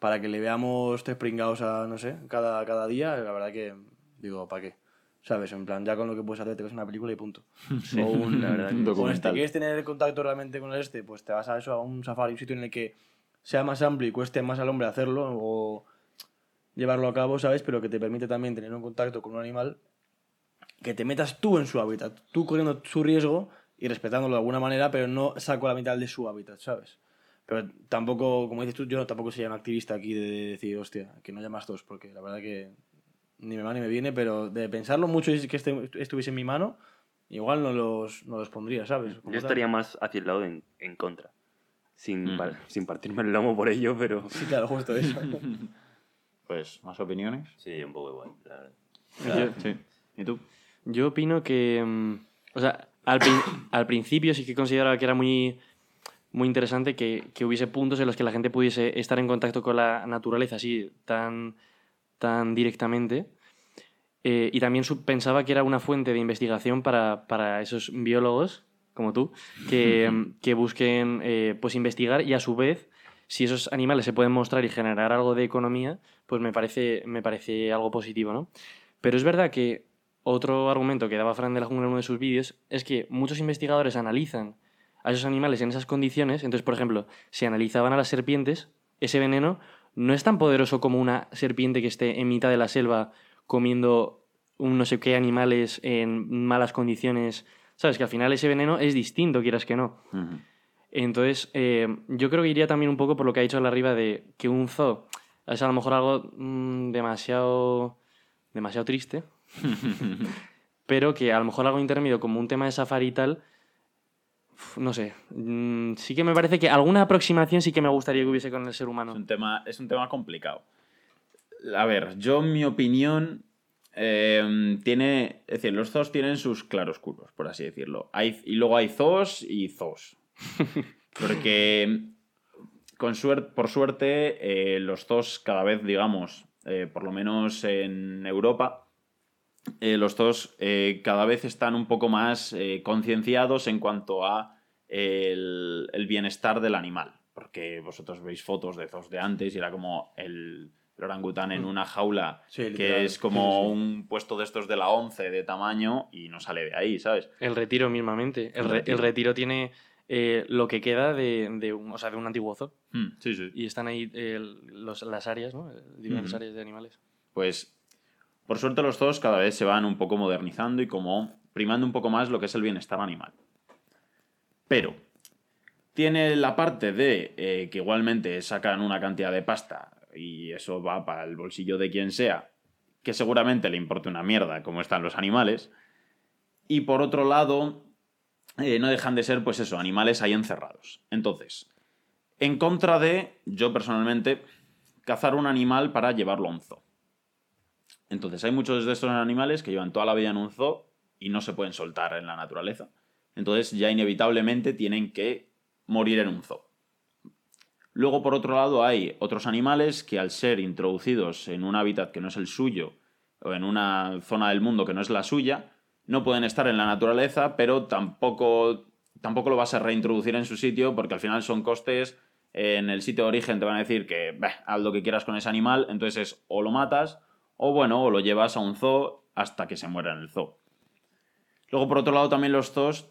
para que le veamos tres pringados a, no sé, cada, cada día, la verdad que, digo, ¿para qué? ¿Sabes? En plan, ya con lo que puedes hacer, te ves una película y punto. O un, la verdad Un este, documental. ¿Quieres tener contacto realmente con el este? Pues te vas a eso, a un safari, un sitio en el que sea más amplio y cueste más al hombre hacerlo, o... llevarlo a cabo, ¿sabes? Pero que te permite también tener un contacto con un animal que te metas tú en su hábitat, tú corriendo su riesgo y respetándolo de alguna manera, pero no saco la mitad de su hábitat, ¿sabes? Pero tampoco, como dices tú, yo tampoco soy un activista aquí de decir, hostia, que no haya más dos, porque la verdad que ni me va ni me viene, pero de pensarlo mucho y que este, estuviese en mi mano, igual no los, no los pondría, ¿sabes? Yo estaría más hacia el lado en, en contra. Sin, Mm. par- sin partirme el lomo por ello, pero... Sí, claro, justo eso. Pues, ¿más opiniones? Sí, un poco igual. la verdad. Yo- Sí. ¿Y tú? Yo opino que. mm, O sea, al, al principio sí que consideraba que era muy, muy interesante que, que hubiese puntos en los que la gente pudiese estar en contacto con la naturaleza así tan, tan directamente. Eh, y también pensaba que era una fuente de investigación para, para esos biólogos, como tú, que, que busquen eh, pues investigar y a su vez, si esos animales se pueden mostrar y generar algo de economía, pues me parece, me parece algo positivo, ¿no? Pero es verdad que otro argumento que daba Fran de la Jungla en uno de sus vídeos es que muchos investigadores analizan a esos animales en esas condiciones. Entonces, por ejemplo, si analizaban a las serpientes, ese veneno no es tan poderoso como una serpiente que esté en mitad de la selva comiendo un no sé qué animales en malas condiciones. Sabes que al final ese veneno es distinto, quieras que no. Entonces, eh, yo creo que iría también un poco por lo que ha dicho la arriba de que un zoo es a lo mejor algo mm, demasiado, demasiado triste, pero que a lo mejor algo intermedio como un tema de safari y tal, no sé, mm, sí que me parece que alguna aproximación sí que me gustaría que hubiese con el ser Es humano. un tema, es un tema complicado. A ver, yo, en mi opinión, eh, tiene. Es decir, los zoos tienen sus claroscuros, por así decirlo. Hay, y luego hay zoos y zoos. Porque, con suerte, por suerte, eh, los zoos cada vez, digamos, eh, por lo menos en Europa, eh, los zoos cada vez están un poco más concienciados en cuanto a el, el bienestar del animal. Porque vosotros veis fotos de zoos de antes y era como el, el orangután en una jaula Sí, que literal. es como Sí, sí, sí. un puesto de estos de la 11 de tamaño y no sale de ahí, ¿sabes? El retiro mismamente. El, El re- retiro. el retiro tiene eh, lo que queda de, de un, o sea, de un antiguo zoo. Mm, sí, sí. Y están ahí eh, los- las áreas, ¿no? Diferentes Ujú. áreas de animales. Pues, por suerte los zoos cada vez se van un poco modernizando y como primando un poco más lo que es el bienestar animal. Pero, tiene la parte de eh, que igualmente sacan una cantidad de pasta y eso va para el bolsillo de quien sea, que seguramente le importe una mierda como están los animales. Y por otro lado, eh, no dejan de ser, pues eso, animales ahí encerrados. Entonces, en contra de, yo personalmente, cazar un animal para llevarlo a un zoo. Entonces, hay muchos de estos animales que llevan toda la vida en un zoo y no se pueden soltar en la naturaleza. Entonces, ya inevitablemente tienen que morir en un zoo. Luego, por otro lado, hay otros animales que al ser introducidos en un hábitat que no es el suyo o en una zona del mundo que no es la suya, no pueden estar en la naturaleza, pero tampoco, tampoco lo vas a reintroducir en su sitio porque al final son costes. En el sitio de origen te van a decir que "Bah, haz lo que quieras con ese animal, entonces es o lo matas o bueno, o lo llevas a un zoo hasta que se muera en el zoo. Luego, por otro lado, también los zoos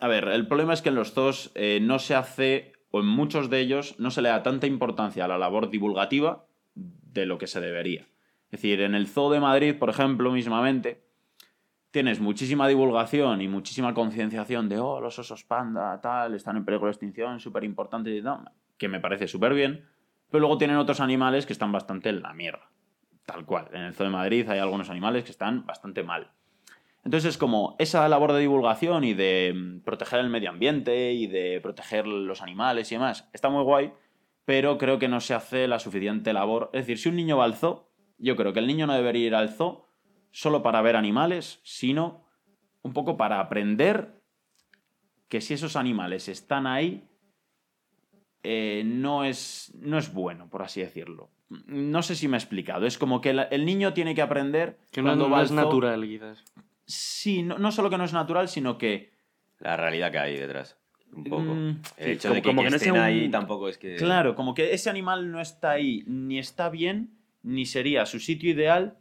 a ver, el problema es que en los zoos eh, no se hace, o en muchos de ellos, no se le da tanta importancia a la labor divulgativa de lo que se debería. Es decir, en el Zoo de Madrid, por ejemplo, mismamente, tienes muchísima divulgación y muchísima concienciación de, oh, los osos panda, tal, están en peligro de extinción, súper importante y que me parece súper bien, pero luego tienen otros animales que están bastante en la mierda. Tal cual. En el Zoo de Madrid hay algunos animales que están bastante mal. Entonces es como esa labor de divulgación y de mm, proteger el medio ambiente y de proteger los animales y demás, está muy guay, pero creo que no se hace la suficiente labor. Es decir, si un niño va al zoo, yo creo que el niño no debería ir al zoo solo para ver animales, sino un poco para aprender que si esos animales están ahí, eh, no, es, no es bueno, por así decirlo. No sé si me he explicado. Es como que el, el niño tiene que aprender Que no, cuando no va es al zoo- natural, quizás. Sí, no, no solo que no es natural, sino que La realidad que hay detrás. Un poco. Mm, el sí, hecho como- de que, como que que no estén un- ahí tampoco es que. Claro, como que ese animal no está ahí, ni está bien, ni sería su sitio ideal,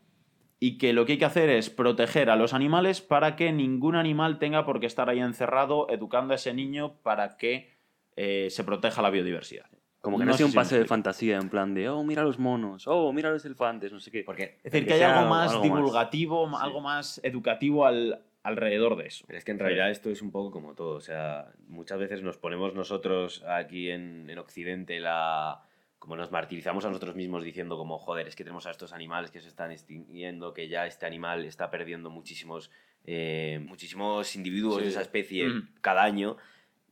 y que lo que hay que hacer es proteger a los animales para que ningún animal tenga por qué estar ahí encerrado, educando a ese niño para que eh, se proteja la biodiversidad. Como que no, No sido un paseo de fantasía, en plan de, oh, mira los monos, oh, mira los elefantes, no sé qué. Porque, Es decir, Que que hay sea algo más algo más. divulgativo, Sí. algo más educativo al, alrededor de eso. pero es que en realidad esto es un poco como todo. O sea, muchas veces nos ponemos nosotros aquí en, en Occidente la. Como nos martirizamos a nosotros mismos diciendo como, joder, es que tenemos a estos animales que se están extinguiendo, que ya este animal está perdiendo muchísimos, eh, muchísimos individuos Sí. de esa especie Ujú. cada año.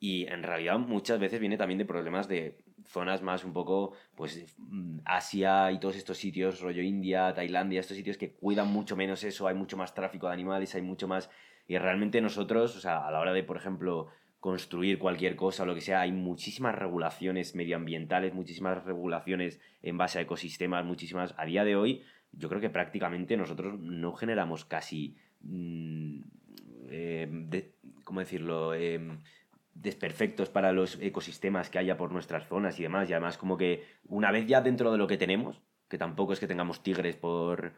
Y en realidad muchas veces viene también de problemas de zonas más un poco, pues mm, Asia y todos estos sitios, rollo India, Tailandia, estos sitios que cuidan mucho menos eso, hay mucho más tráfico de animales, hay mucho más... Y realmente nosotros, o sea, a la hora de, por ejemplo, construir cualquier cosa o lo que sea, hay muchísimas regulaciones medioambientales, muchísimas regulaciones en base a ecosistemas, muchísimas... A día de hoy, yo creo que prácticamente nosotros no generamos casi... mm, eh, ¿Cómo decirlo? Em, desperfectos para los ecosistemas que haya por nuestras zonas y demás. Y además como que una vez ya dentro de lo que tenemos, que tampoco es que tengamos tigres por,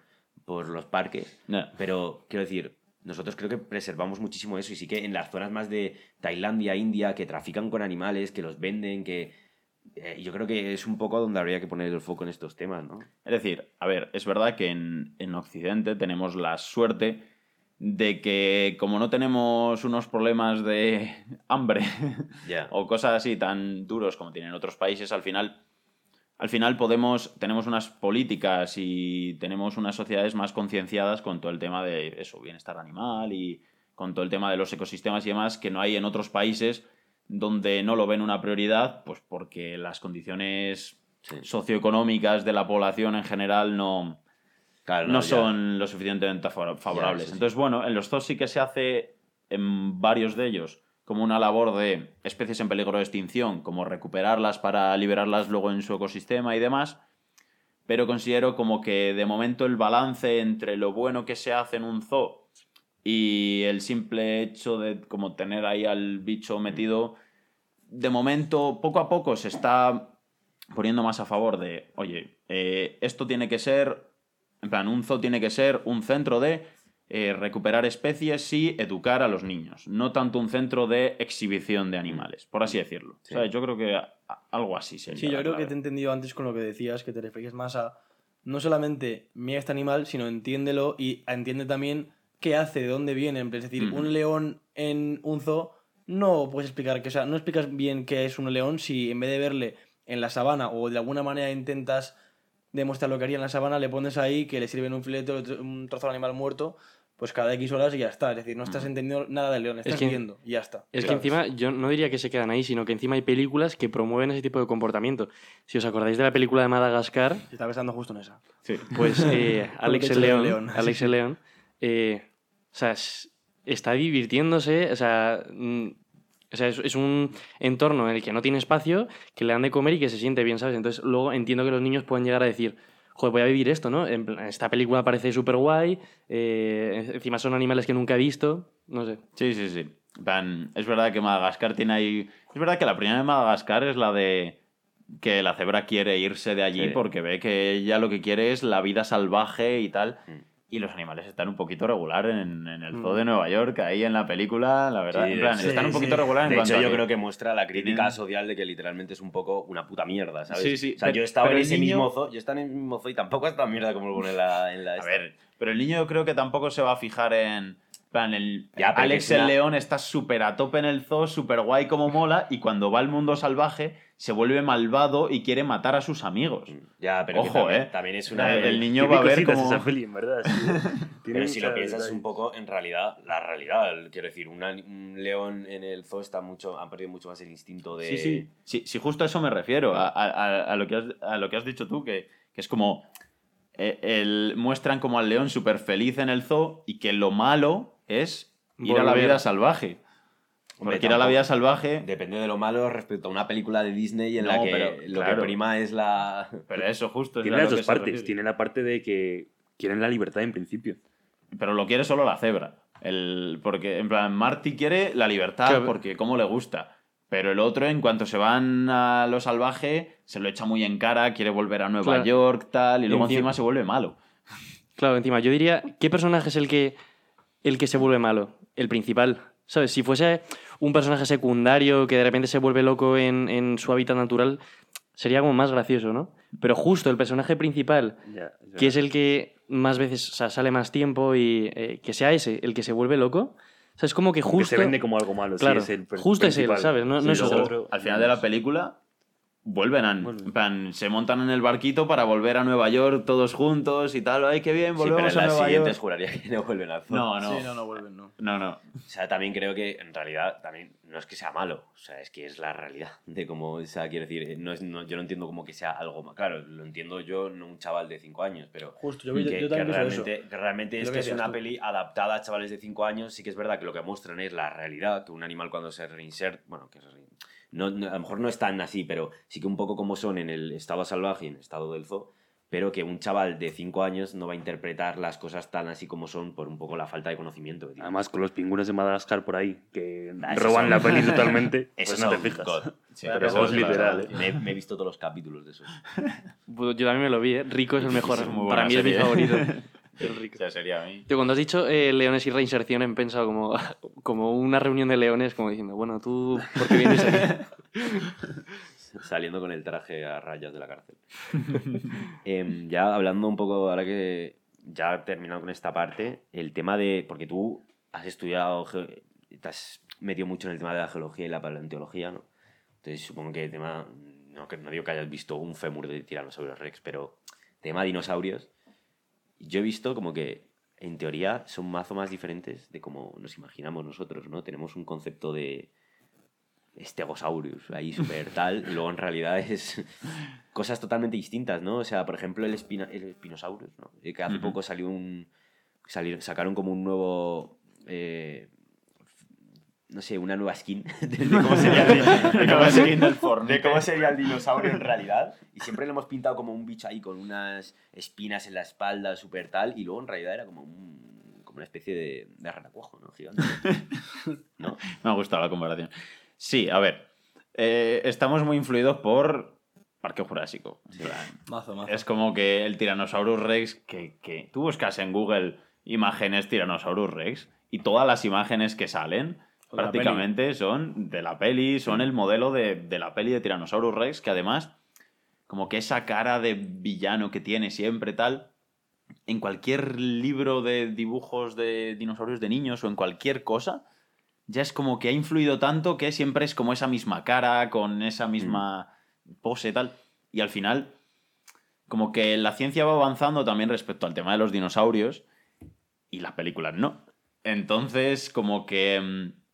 por los parques, No. pero quiero decir, nosotros creo que preservamos muchísimo eso y sí que en las zonas más de Tailandia, India, que trafican con animales, que los venden, que... eh, yo creo que es un poco donde habría que poner el foco en estos temas, ¿no? Es decir, a ver, es verdad que en, en Occidente tenemos la suerte de que como no tenemos unos problemas de hambre o cosas así tan duros como tienen otros países, al final, al final podemos, tenemos unas políticas y tenemos unas sociedades más concienciadas con todo el tema de eso, bienestar animal y con todo el tema de los ecosistemas y demás que no hay en otros países donde no lo ven una prioridad, pues porque las condiciones Sí. socioeconómicas de la población en general no, Claro, no son lo suficientemente favor- favorables. sí, sí. Entonces, bueno, en los zoos sí que se hace en varios de ellos como una labor de especies en peligro de extinción, como recuperarlas para liberarlas luego en su ecosistema y demás. Pero considero como que de momento el balance entre lo bueno que se hace en un zoo y el simple hecho de como tener ahí al bicho metido, de momento, poco a poco se está poniendo más a favor de, oye, eh, esto tiene que ser, en plan, un zoo tiene que ser un centro de eh, recuperar especies y educar a los niños, no tanto un centro de exhibición de animales, por así decirlo. Sí. ¿Sabes? Yo creo que a- a- algo así sería. Sí, yo creo que te he entendido antes con lo que decías, que te refieres más a no solamente mira este animal, sino entiéndelo y entiende también qué hace, de dónde viene. Es decir, un león en un zoo no puedes explicar que, o sea, no explicas bien qué es un león si en vez de verle en la sabana o de alguna manera intentas demostrar lo que haría en la sabana, le pones ahí que le sirven un filete un trozo de animal muerto, pues cada X horas y ya está. Es decir, no estás entendiendo nada del león, estás que- viendo y ya está. Es que encima, yo no diría que se quedan ahí, sino que encima hay películas que promueven ese tipo de comportamiento. Si os acordáis de la película de Madagascar, Se está pensando justo en esa. Sí. pues eh, Alex el León, león. Alex el León, eh, o sea, es- está divirtiéndose, o sea, mm, o sea, es, es un entorno en el que no tiene espacio, que le dan de comer y que se siente bien, ¿sabes? Entonces luego entiendo que los niños pueden llegar a decir, joder, voy a vivir esto, ¿no? En plan, esta película parece súper guay, encima son animales que nunca he visto, no sé. Sí, sí, sí. Plan, es verdad que Madagascar tiene ahí. Es verdad que la primera de Madagascar es la de que la cebra quiere irse de allí Sí. porque ve que ella lo que quiere es la vida salvaje y tal. Mm. Y los animales están un poquito regular en, en el zoo Mm. de Nueva York, ahí en la película, la verdad. Sí, en plan, sí, están un sí. poquito regular en De cuanto hecho, a yo que- creo que muestra la crítica tienen- social de que literalmente es un poco una puta mierda, ¿sabes? Sí, sí, O sea, pero- yo he estado pero en ese niño- mismo zoo, yo he estado en el mismo zoo y tampoco es tan mierda como lo pone en la... En la A ver, pero el niño yo creo que tampoco se va a fijar en. en plan, el Ya, Alex el una- León está súper a tope en el zoo, súper guay como mola, y cuando va al mundo salvaje se vuelve malvado y quiere matar a sus amigos. Ya, pero Ojo, también, eh. también es una... El niño Tiene va a ver como. esa peli, en verdad. sí. Tiene Pero si lo piensas un poco, en realidad, la realidad, quiero decir, una- un león en el zoo está mucho, ha perdido mucho más el instinto de... Sí, sí. Sí, sí, justo a eso me refiero, a, a- a lo, que has, a lo que has dicho tú, que, que es como. eh, el, muestran como al león súper feliz en el zoo y que lo malo es ir a la vida salvaje. Hombre, Porque ir a la vida salvaje. Depende de lo malo respecto a una película de Disney en la No, que pero, lo claro. que prima es la... Pero eso justo Tiene las dos partes. Tiene la parte de que quieren la libertad en principio. Pero lo quiere solo la cebra. El, porque, en plan, Marty quiere la libertad Claro. porque como le gusta. Pero el otro, en cuanto se van a lo salvaje, se lo echa muy en cara, quiere volver a Nueva Claro. York, tal, y luego Encima- encima se vuelve malo. Claro, encima, yo diría, ¿qué personaje es el que, el que se vuelve malo? El principal. ¿Sabes? Si fuese un personaje secundario que de repente se vuelve loco en, en su hábitat natural, sería como más gracioso, ¿no? Pero justo el personaje principal, que es el que más veces o sea, sale más tiempo y eh, que sea ese el que se vuelve loco, o sea, es como que Como que justo... se vende como algo malo. sí, Claro, es el justo es él, principal. ¿sabes? No- no Sí, es luego otro. Al final de la película vuelven a... Vuelven. en plan, se montan en el barquito para volver a Nueva York todos juntos y tal. ¡Ay, qué bien! Sí, pero Volvemos en a las Nueva siguientes York. juraría que no vuelven al zoo. No, no. Sí, no, no vuelven, no. No, no. O sea, también creo que en realidad también no es que sea malo, o sea, es que es la realidad de cómo, o sea, quiero decir, no es, no- yo no entiendo como que sea algo más, claro, lo entiendo yo, no un chaval de 5 años, pero Justo, yo, yo, que, yo también que pienso eso. realmente, que realmente Es que que es una tú. peli adaptada a chavales de 5 años, sí que es verdad que lo que muestran es la realidad, que un animal cuando se reinsert, bueno, que se rein- no, no- a lo mejor no es tan así, pero sí que un poco como son en el estado salvaje y en el estado del zoo, pero que un chaval de 5 años no va a interpretar las cosas tan así como son por un poco la falta de conocimiento. tiene. Además, con los pingüinos de Madagascar por ahí, que Ah, roban son- la peli totalmente, Eso pues no te fijas. Sí, Pero pero eso es literal. Me, me he visto todos los capítulos de eso. Pues Yo también me lo vi, ¿eh? Rico es el mejor. Es Para mí es mi serie. favorito. El Rico. O sea, sería a mí. Tío, cuando has dicho eh, leones y reinserción, he pensado como, como una reunión de leones, como diciendo, bueno, tú, ¿por qué vienes aquí? Saliendo con el traje a rayas de la cárcel. Em, ya hablando un poco, ahora que ya terminado con esta parte, el tema de. Porque tú has estudiado. Te has metido mucho en el tema de la geología y la paleontología, ¿no? Entonces supongo que el tema. No, que no digo que hayas visto un fémur de Tyrannosaurus Rex, pero tema dinosaurios. Yo he visto como que en teoría son mazo más diferentes de como nos imaginamos nosotros, ¿no? Tenemos un concepto de Stegosaurus, ahí súper tal, y luego en realidad es cosas totalmente distintas, ¿no? O sea, por ejemplo, el, espina, el Spinosaurus, ¿no? Eh, Que hace poco salió un... salió- sacaron como un nuevo... eh, no sé, una nueva skin de, de cómo sería el, de cómo sería- de cómo sería el dinosaurio en realidad. Y siempre lo hemos pintado como un bicho ahí con unas espinas en la espalda, súper tal, y luego en realidad era como un, como una especie de, de renacuajo, ¿no? Gigante. ¿No? Me ha gustado la comparación. Sí, a ver. eh, estamos muy influidos por Parque Jurásico. Mazo, mazo. Es como que el Tyrannosaurus Rex, que, que tú buscas en Google imágenes Tyrannosaurus Rex y todas las imágenes que salen prácticamente son de la peli, son el modelo de, de la peli de Tyrannosaurus Rex, que además, como que esa cara de villano que tiene siempre tal, en cualquier libro de dibujos de dinosaurios de niños o en cualquier cosa, ya es como que ha influido tanto que siempre es como esa misma cara, con esa misma pose tal. Y al final, como que la ciencia va avanzando también respecto al tema de los dinosaurios y las películas no. Entonces, como que mm,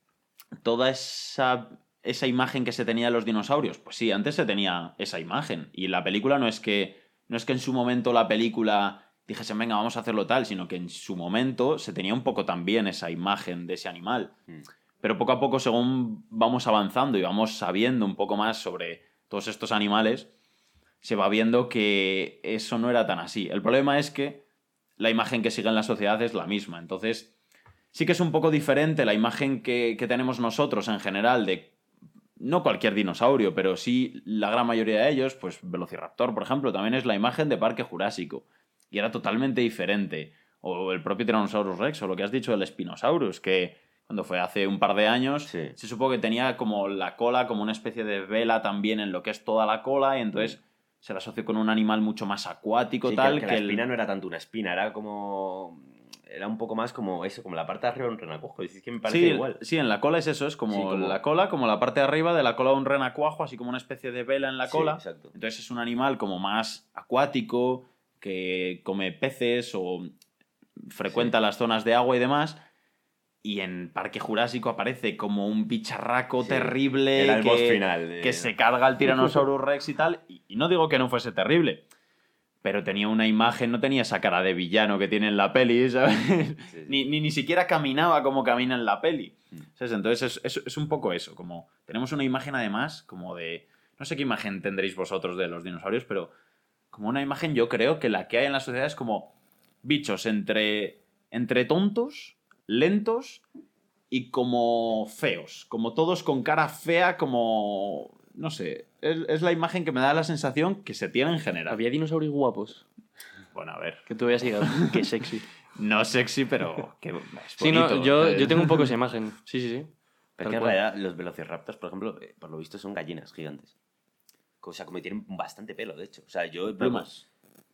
toda esa, esa imagen que se tenía de los dinosaurios, pues sí, antes se tenía esa imagen. Y la película no es que, no es que en su momento la película dijesen, venga, vamos a hacerlo tal, sino que en su momento se tenía un poco también esa imagen de ese animal. Mm. Pero poco a poco, según vamos avanzando y vamos sabiendo un poco más sobre todos estos animales, se va viendo que eso no era tan así. El problema es que la imagen que sigue en la sociedad es la misma. Entonces, sí que es un poco diferente la imagen que, que tenemos nosotros en general de no cualquier dinosaurio, pero sí la gran mayoría de ellos, pues Velociraptor, por ejemplo, también es la imagen de Parque Jurásico. Y era totalmente diferente. O el propio Tyrannosaurus Rex, o lo que has dicho del Spinosaurus, que cuando fue hace un par de años, Sí. se supo que tenía como la cola, como una especie de vela también en lo que es toda la cola, y entonces se la asoció con un animal mucho más acuático, Sí, tal, que, que, que la el- espina no era tanto una espina, era como. Era un poco más como eso, como la parte de arriba de un renacuajo. Es que me parece Sí, igual. sí, en la cola es eso, es como, Sí, como- la cola, como la parte de arriba de la cola de un renacuajo, así como una especie de vela en la Sí, cola. exacto. Entonces es un animal como más acuático, que come peces o frecuenta las zonas de agua y demás. Y en Parque Jurásico aparece como un bicharraco terrible el que, final. que se carga al Tyrannosaurus Rex y tal. Y, y no digo que no fuese terrible, pero tenía una imagen, no tenía esa cara de villano que tiene en la peli, ¿sabes? Sí, sí. ni, ni, ni siquiera caminaba como camina en la peli. Mm. ¿sabes? Entonces es, es- es un poco eso, como tenemos una imagen además como de... No sé qué imagen tendréis vosotros de los dinosaurios, pero como una imagen yo creo que la que hay en la sociedad es como bichos entre, entre tontos, lentos y como feos, como todos con cara fea, como... No sé, es, es la imagen que me da la sensación que se tiene en general. Había dinosaurios guapos. Bueno, a ver, Que tú y digas, qué sexy. no sexy, pero que es Sí, no, bonito, yo, yo tengo un poco esa imagen. Sí, sí, sí. Pero es que en realidad los velociraptors, por ejemplo, eh, por lo visto son gallinas gigantes. O sea, como que tienen bastante pelo, de hecho. O sea, yo... Plumas.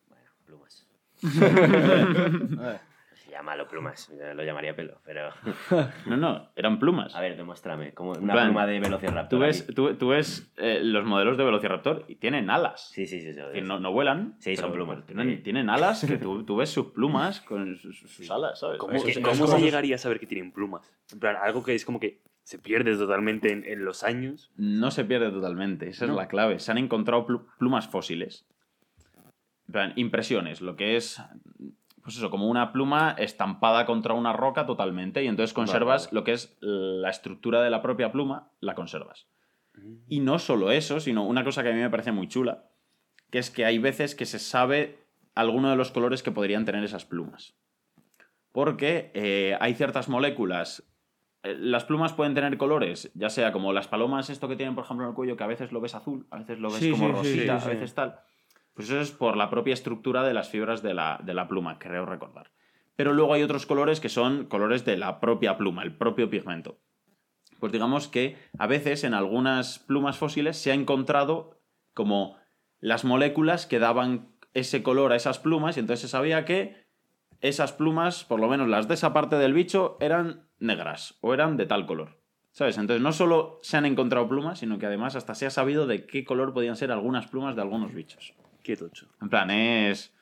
Bueno, plumas. Llámalo plumas, yo lo llamaría pelo, pero... No, no, eran plumas. A ver, demuéstrame, como una plan, pluma de Velociraptor. Tú ves, tú, tú ves eh, los modelos de Velociraptor y tienen alas. Sí, sí, sí. sí, no, no vuelan. Sí, son plumas. Tienen, tienen alas que tú, tú ves sus plumas con sus, sus alas, ¿sabes? ¿Cómo, que- cómo se llegaría a saber que tienen plumas? En plan, algo que es como que se pierde totalmente en, en los años. No se pierde totalmente, esa es la clave. Se han encontrado plu- plumas fósiles. En plan, impresiones, lo que es, pues eso, como una pluma estampada contra una roca totalmente. Y entonces conservas vale. lo que es la estructura de la propia pluma, la conservas. Y no solo eso, sino una cosa que a mí me parece muy chula, que es que hay veces que se sabe alguno de los colores que podrían tener esas plumas. Porque eh, hay ciertas moléculas. eh, Las plumas pueden tener colores, ya sea como las palomas, esto que tienen, por ejemplo, en el cuello, que a veces lo ves azul, a veces lo ves Sí, como sí, rosita, sí, a veces tal. Pues eso es por la propia estructura de las fibras de la, de la pluma, creo recordar. Pero luego hay otros colores que son colores de la propia pluma, el propio pigmento. Pues digamos que a veces en algunas plumas fósiles se ha encontrado como las moléculas que daban ese color a esas plumas y entonces se sabía que esas plumas, por lo menos las de esa parte del bicho, eran negras o eran de tal color. ¿Sabes? Entonces no solo se han encontrado plumas, sino que además hasta se ha sabido de qué color podían ser algunas plumas de algunos bichos. Qué tocho. En plan, es...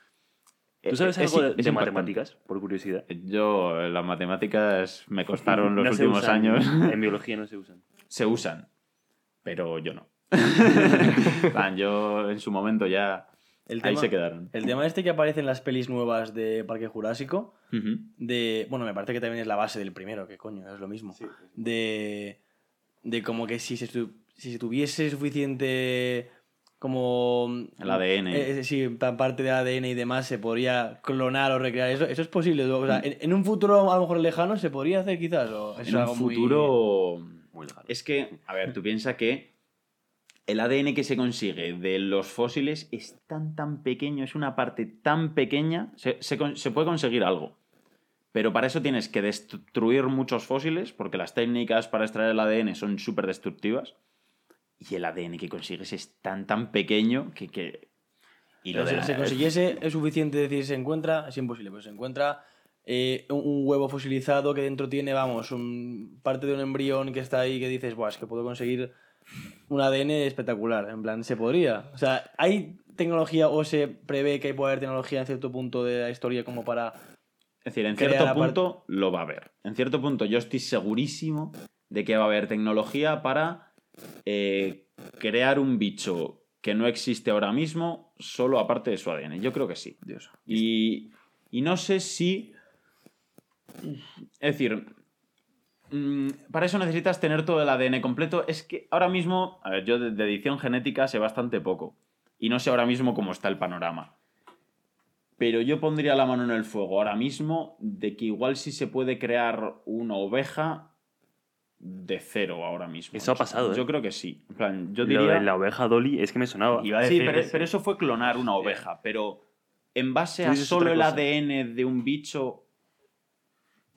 ¿Tú sabes es- algo de, es de impactante. matemáticas, por curiosidad? Yo, eh, las matemáticas me costaron los No últimos usan, años. En biología no se usan. se usan, pero yo no. En plan, yo en su momento ya El ahí se quedaron. el tema este que aparece en las pelis nuevas de Parque Jurásico, de... Bueno, me parece que también es la base del primero, que coño, es lo mismo. De... De como que si se, tu- si se tuviese suficiente... Como... El ADN. Eh, eh, sí, pa- parte del ADN y demás se podría clonar o recrear. Eso, eso es posible. O sea, en, en un futuro a lo mejor lejano se podría hacer quizás. O es En un algo futuro... Muy lejano. Es que, a ver, tú piensas que el ADN que se consigue de los fósiles es tan, tan pequeño, es una parte tan pequeña, se, se se puede conseguir algo. Pero para eso tienes que destruir muchos fósiles, porque las técnicas para extraer el ADN son súper destructivas. Y el ADN que consigues es tan, tan pequeño que... que- Y lo si de se la- consiguiese es suficiente decir se encuentra, es imposible, pues se encuentra eh, un, huevo fosilizado que dentro tiene, vamos, un, parte de un embrión que está ahí que dices, Buah, es que puedo conseguir un ADN espectacular, en plan, se podría. O sea, ¿hay tecnología o se prevé que puede haber tecnología en cierto punto de la historia como para... Es decir, en cierto punto lo va a haber. En cierto punto yo estoy segurísimo de que va a haber tecnología para eh, crear un bicho que no existe ahora mismo solo aparte de su ADN. Yo creo que sí. Dios. Y, y no sé si... Es decir, mm, para eso necesitas tener todo el ADN completo. Es que ahora mismo, a ver, yo de, edición genética sé bastante poco. Y no sé ahora mismo cómo está el panorama. Pero yo pondría la mano en el fuego ahora mismo de que igual sí se puede crear una oveja de cero ahora mismo. Eso ha pasado, Yo ¿eh? creo que sí. En plan, yo Lo diría... de la oveja Dolly es que me sonaba. Iba a Sí, pero, eso. pero eso fue clonar una oveja. Pero en base a solo el. ADN de un bicho,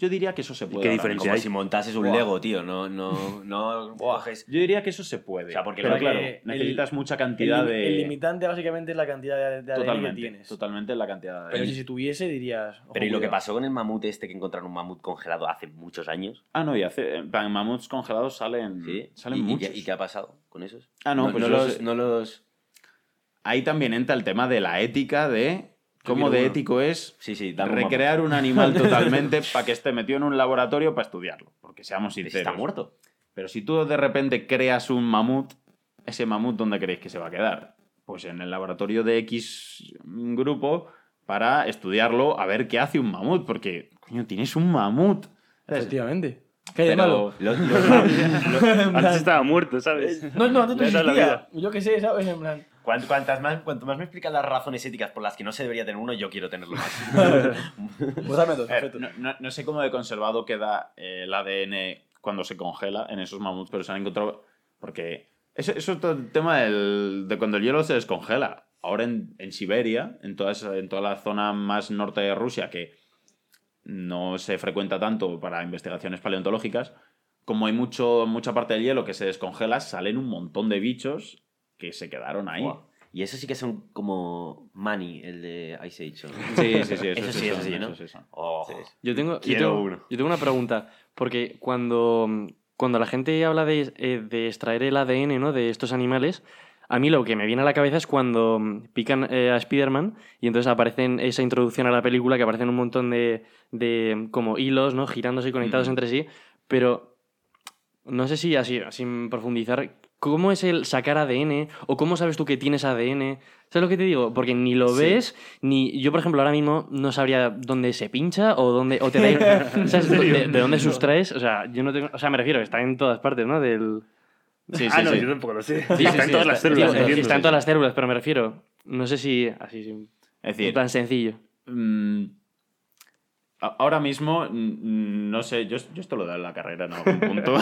yo diría que eso se puede. qué diferencia Como hay? si montases un Buah. Lego, tío. No, no, no coges-. Yo diría que eso se puede. O sea, porque pero lo claro, que el- necesitas mucha cantidad de. el limitante básicamente es la cantidad de, de ADN que totalmente, tienes. totalmente la cantidad de Pero ADN. si se tuviese dirías... ojo, Pero ¿y lo que pasó con el mamut este que encontraron un mamut congelado hace muchos años? Ah, no, y hace. Mamuts congelados salen. ¿Sí? Salen ¿Y, muchos. qué, y qué ha pasado con esos? Ah, no, pues no, los, sé- no los... Ahí también entra el tema de la ética de. ¿Cómo de uno. ético es Sí, sí, recrear un animal totalmente para que esté metido en un laboratorio para estudiarlo? Porque seamos Si sinceros. Está muerto. Pero si tú de repente creas un mamut, ese mamut, ¿dónde creéis que se va a quedar? Pues en el laboratorio de X grupo para estudiarlo, a ver qué hace un mamut, porque, coño, tienes un mamut. Efectivamente. ¿Qué hay de Pero malo? Los, los mamuts- Antes estaba muerto, ¿sabes? No, no, antes no existía. Yo qué sé, ¿sabes? En plan... Cuant- cuantas más, cuanto más me explican las razones éticas por las que no se debería tener uno, yo quiero tenerlo más. Pues dame dos, A ver, perfecto. no, no- no sé cómo de conservado queda eh, el ADN cuando se congela en esos mamuts, pero se han encontrado. Porque eso, eso es todo el tema del- de cuando el hielo se descongela. Ahora en, en Siberia, en toda, esa- en toda la zona más norte de Rusia, que no se frecuenta tanto para investigaciones paleontológicas, como hay mucho, mucha parte del hielo que se descongela, salen un montón de bichos que se quedaron ahí. Y eso sí que son como Money, el de Ice Age. ¿no? Sí, sí, sí, eso, Eso sí, sí, eso son, sí, ¿no? eso sí son. Oh, Sí. Yo tengo, yo tengo- uno. yo tengo una pregunta, porque cuando, cuando la gente habla de, eh, de extraer el ADN ¿no? de estos animales, a mí lo que me viene a la cabeza es cuando pican eh, a Spider-Man y entonces aparecen esa introducción a la película que aparecen un montón de, de como hilos ¿no? girándose y conectados Mm. entre sí, pero no sé si así, sin profundizar, ¿cómo es el sacar ADN? ¿O cómo sabes tú que tienes ADN? ¿Sabes lo que te digo? Porque ni lo Sí. ves, ni yo, por ejemplo, ahora mismo no sabría dónde se pincha o dónde. O te da, ¿sabes? De, de dónde sustraes. O sea, yo no tengo. O sea, me refiero, está en todas partes, ¿no? Del. Sí, sí, ah, no, sí. yo tampoco lo sé. Sí, sí, está en sí, todas las células. está en todas las células, pero me refiero. No sé si. Así, sí, Es decir, tan sencillo. Mm, a- Ahora mismo, no sé, yo, yo esto lo doy en la carrera en algún punto.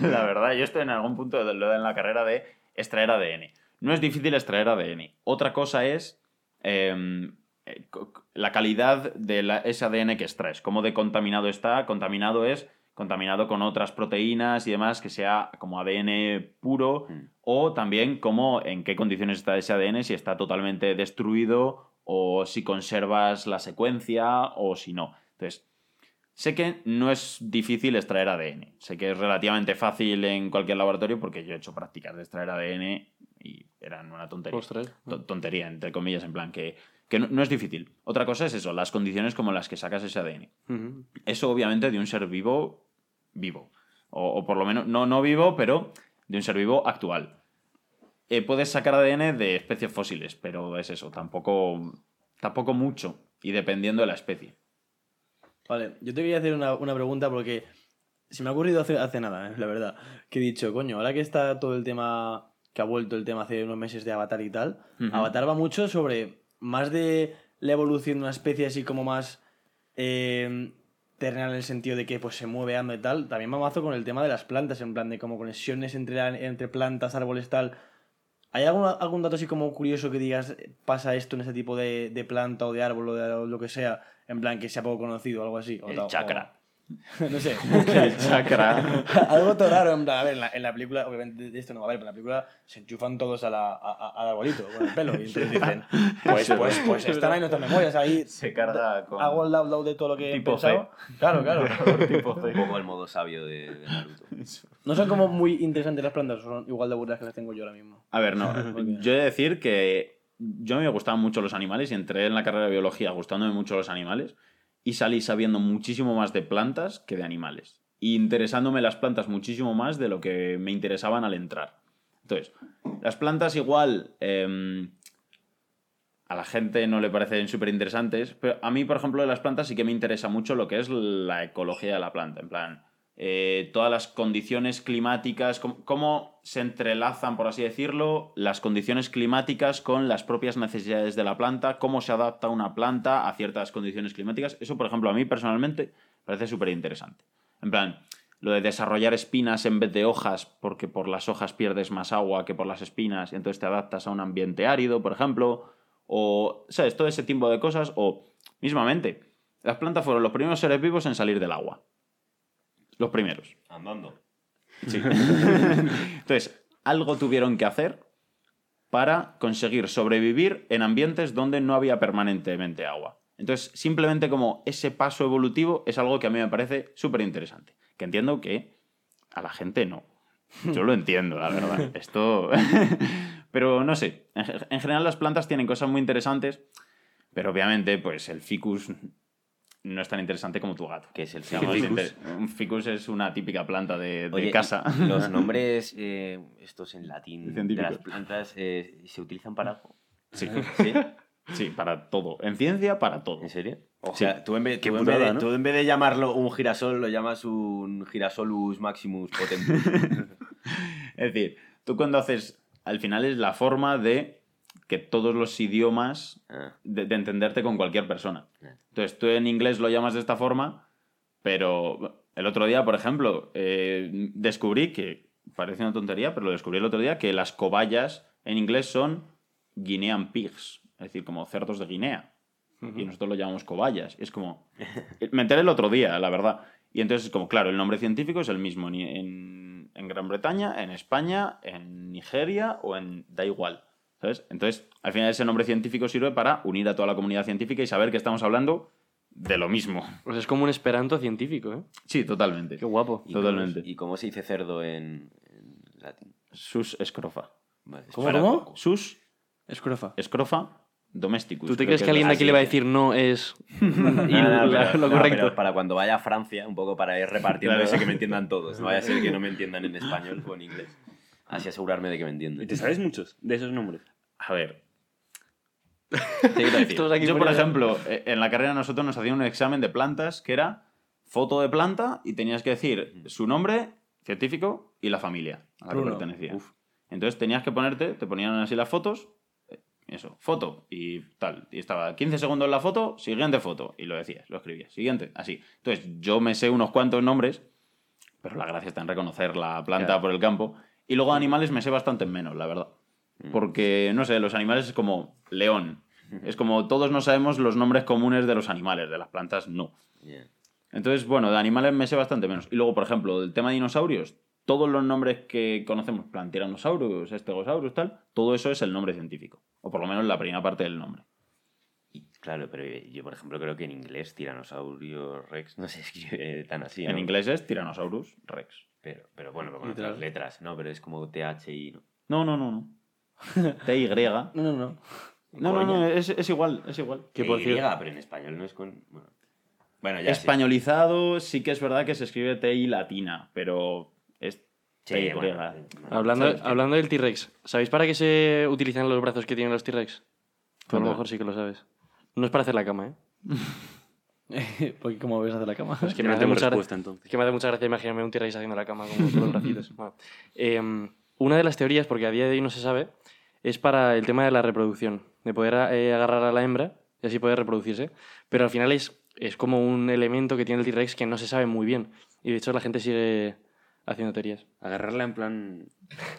la verdad, yo esto en algún punto lo doy en la carrera de extraer ADN. No es difícil extraer ADN. Otra cosa es em, eh, la calidad de la- ese ADN que extraes. Cómo de contaminado está. Contaminado es contaminado con otras proteínas y demás, que sea como ADN puro, Mm. o también cómo, en qué condiciones está ese ADN, si está totalmente destruido o si conservas la secuencia o si no. Entonces, sé que no es difícil extraer ADN. Sé que es relativamente fácil en cualquier laboratorio porque yo he hecho prácticas de extraer ADN y eran una tontería. Tontería, entre comillas, en plan que, que no, no es difícil. Otra cosa es eso, las condiciones como las que sacas ese ADN. Eso obviamente de un ser vivo, vivo. O, o por lo menos, no, no vivo, pero de un ser vivo actual. Eh, puedes sacar ADN de especies fósiles, pero es eso, tampoco, tampoco mucho. Y dependiendo de la especie. Vale, yo te quería hacer una, una pregunta porque se me ha ocurrido hace, hace nada, ¿eh? la verdad. Que he dicho, coño, ahora que está todo el tema, que ha vuelto el tema hace unos meses de Avatar y tal. Avatar va mucho sobre más de la evolución de una especie así como más eh, terrenal en el sentido de que pues se mueve, anda y tal. También va mazo con el tema de las plantas, en plan de como conexiones entre, entre plantas, árboles, tal. ¿Hay algún, algún dato así como curioso que digas pasa esto en ese tipo de, de planta o de árbol o de lo que sea? En plan que sea poco conocido o algo así. O El chakra. no sé. El chakra. algo todo raro. En plan, a ver, en la, en la película, obviamente de esto no va a ver, pero en la película se enchufan todos a la, a- a- al arbolito con el pelo. Y entonces dicen, pues, pues, pues están ahí nuestras memorias. Ahí Se carga con. hago el download de todo lo que he Tipo pensado. Claro, claro. Un poco el modo sabio de, de Naruto. No son como muy interesantes las plantas, son igual de aburridas que las tengo yo ahora mismo. A ver, no. Yo he de decir que yo me gustaban mucho los animales y entré en la carrera de biología gustándome mucho los animales y salí sabiendo muchísimo más de plantas que de animales. Y interesándome las plantas muchísimo más de lo que me interesaban al entrar. Entonces, las plantas igual em, a la gente no le parecen súper interesantes, pero a mí, por ejemplo, de las plantas sí que me interesa mucho lo que es la ecología de la planta. En plan, eh, todas las condiciones climáticas, cómo, cómo se entrelazan, por así decirlo, las condiciones climáticas con las propias necesidades de la planta, cómo se adapta una planta a ciertas condiciones climáticas. Eso, por ejemplo, a mí personalmente me parece súper interesante. En plan, lo de desarrollar espinas en vez de hojas, porque por las hojas pierdes más agua que por las espinas, y entonces te adaptas a un ambiente árido, por ejemplo, o, ¿sabes? Todo ese tipo de cosas, o mismamente, las plantas fueron los primeros seres vivos en salir del agua. Los primeros. Andando. Sí. Entonces, algo tuvieron que hacer para conseguir sobrevivir en ambientes donde no había permanentemente agua. Entonces, simplemente como ese paso evolutivo es algo que a mí me parece súper interesante. Que entiendo que a la gente no. Yo lo entiendo, la verdad. Esto. pero no sé. En ge- en general, las plantas tienen cosas muy interesantes. Pero obviamente, pues el ficus no es tan interesante como tu gato. Que es el ficus. Un ficus es una típica planta de, de Oye, casa. ¿y Los nombres, eh, estos en latín, de las plantas, eh, ¿se utilizan para algo? Sí. ¿Sí? Sí, para todo. En ciencia, para todo. ¿En serio? O Sí. sea, tú en, vez, tú en vez de, ¿no? tú en vez de llamarlo un girasol, lo llamas un girasolus maximus potentus. Es decir, tú cuando haces. Al final es la forma de que todos los idiomas. Ah, de, de entenderte con cualquier persona. Ah. Entonces tú en inglés lo llamas de esta forma, pero el otro día, por ejemplo, eh, descubrí que. Parece una tontería, pero lo descubrí el otro día que las cobayas en inglés son Guinean pigs, es decir, como cerdos de Guinea. Y nosotros lo llamamos cobayas. Es como. Me enteré el otro día, la verdad. Y entonces, como claro, el nombre científico es el mismo en, en Gran Bretaña, en España, en Nigeria o en... da igual. ¿Sabes? Entonces, al final ese nombre científico sirve para unir a toda la comunidad científica y saber que estamos hablando de lo mismo. Pues es como un esperanto científico, ¿eh? Sí, totalmente. Qué guapo. ¿Y Totalmente. Cómo, ¿Y cómo se dice cerdo en, en latín? Sus escrofa. Vale, ¿Cómo, cómo? Sus Escrofa. escrofa domesticus. ¿Tú te crees que alguien de aquí le va a decir no es y No, no, la- pero- lo no, correcto? pero para cuando vaya a Francia, un poco para ir repartiendo Claro. ese que me entiendan todos. No vaya a ser que no me entiendan en español o en inglés. Así asegurarme de que me ¿Y entienden. te sabes muchos de esos nombres? A ver, decir, yo por ejemplo, eh, en la carrera nosotros nos hacían un examen de plantas que era foto de planta y tenías que decir su nombre científico y la familia a la que pertenecía. Entonces tenías que ponerte, te ponían así las fotos, eh, eso, foto y tal. Y estaba 15 segundos la foto, siguiente foto. Y lo decías, lo escribías, siguiente, así. Entonces yo me sé unos cuantos nombres, pero la gracia está en reconocer la planta Claro. por el campo. Y luego animales me sé bastante menos, la verdad. Mm. Porque, no sé, los animales es como león. Es como todos no sabemos los nombres comunes de los animales, de las plantas no. Yeah. Entonces, bueno, de animales me sé bastante menos. Y luego, por ejemplo, del tema de dinosaurios, todos los nombres que conocemos, plan Tyrannosaurus, Stegosaurus, tal, todo eso es el nombre científico. O por lo menos la primera parte del nombre. Claro, pero yo, por ejemplo, creo que en inglés Tiranosaurio Rex no se escribe tan así. En ¿no? inglés es Tyrannosaurus Rex. Pero, pero bueno, con otras letras, ¿no? Pero es como THI, ¿no? No, no, no, no. TY. No, no, no. No, no, no, es, es igual, es igual. Que por TY, cierto- pero en español no es con. Bueno, bueno ya sí. Españolizado sí que es verdad que se escribe TI latina, pero es Sí, TY. bueno, no, Hablando, sabes que- hablando del T-Rex, ¿sabéis para qué se utilizan los brazos que tienen los T-Rex? A lo mejor sí que lo sabes. No es para hacer la cama, ¿eh? Porque como ves hacer la cama. Es que me hace mucha entonces. Es que me hace mucha gracia imaginarme un T-Rex haciendo la cama con los bracitos. Bueno, em, una de las teorías, porque a día de hoy no se sabe, es para el tema de la reproducción, de poder eh, agarrar a la hembra y así poder reproducirse. Pero al final es, es como un elemento que tiene el T-Rex que no se sabe muy bien. Y de hecho la gente sigue haciendo teorías. Agarrarla en plan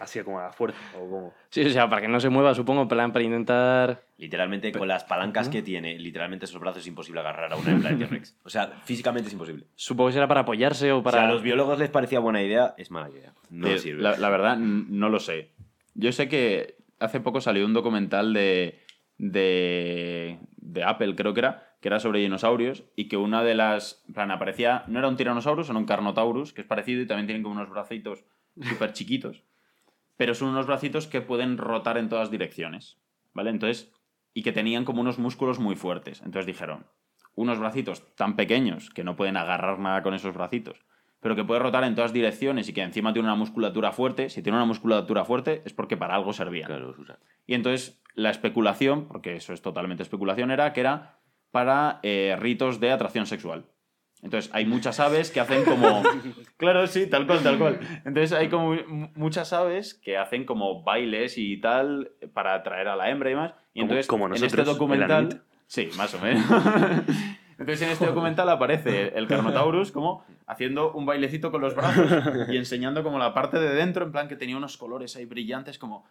así como a la fuerza o como... Sí, o sea, para que no se mueva, supongo, en plan, para intentar... Literalmente, con las palancas que tiene, literalmente esos brazos es imposible agarrar a una hembra de T-Rex. O sea, físicamente es imposible. Supongo que será para apoyarse o para... O sea, a los biólogos les parecía buena idea, es mala idea. No Eh, sirve. La, la verdad, no lo sé. Yo sé que hace poco salió un documental de, de, de Apple, creo que era, que era sobre dinosaurios y que una de las... en plan, aparecía, no era un tiranosaurus, era un carnotaurus, que es parecido y también tienen como unos bracitos súper chiquitos, pero son unos bracitos que pueden rotar en todas direcciones, ¿vale? Entonces, y que tenían como unos músculos muy fuertes. Entonces dijeron, unos bracitos tan pequeños que no pueden agarrar nada con esos bracitos, pero que puede rotar en todas direcciones y que encima tiene una musculatura fuerte, si tiene una musculatura fuerte es porque para algo servía. Claro. Y entonces la especulación, porque eso es totalmente especulación, era que era para eh, ritos de atracción sexual. Entonces hay muchas aves que hacen como... claro, sí, tal cual, tal cual. Entonces hay como mu- muchas aves que hacen como bailes y tal para atraer a la hembra y demás. Y Como- entonces como en este documental... Sí, más o menos. Entonces en este documental aparece el Carnotaurus como haciendo un bailecito con los brazos y enseñando como la parte de dentro, en plan que tenía unos colores ahí brillantes como,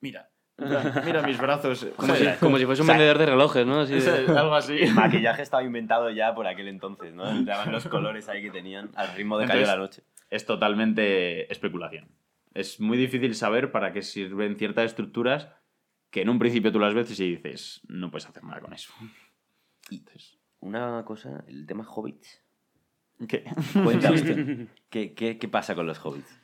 mira, mira mis brazos. Como si, como si fuese un O sea, vendedor de relojes, ¿no? Así de- algo así. El maquillaje estaba inventado ya por aquel entonces, ¿no? Daban los colores ahí que tenían al ritmo de Cayó la Entonces- Noche. Es totalmente especulación. Es muy difícil saber para qué sirven ciertas estructuras que en un principio tú las ves y dices, no puedes hacer nada con eso. Entonces, Una cosa, el tema hobbits. ¿qué? ¿Qué, qué, qué pasa con los hobbits?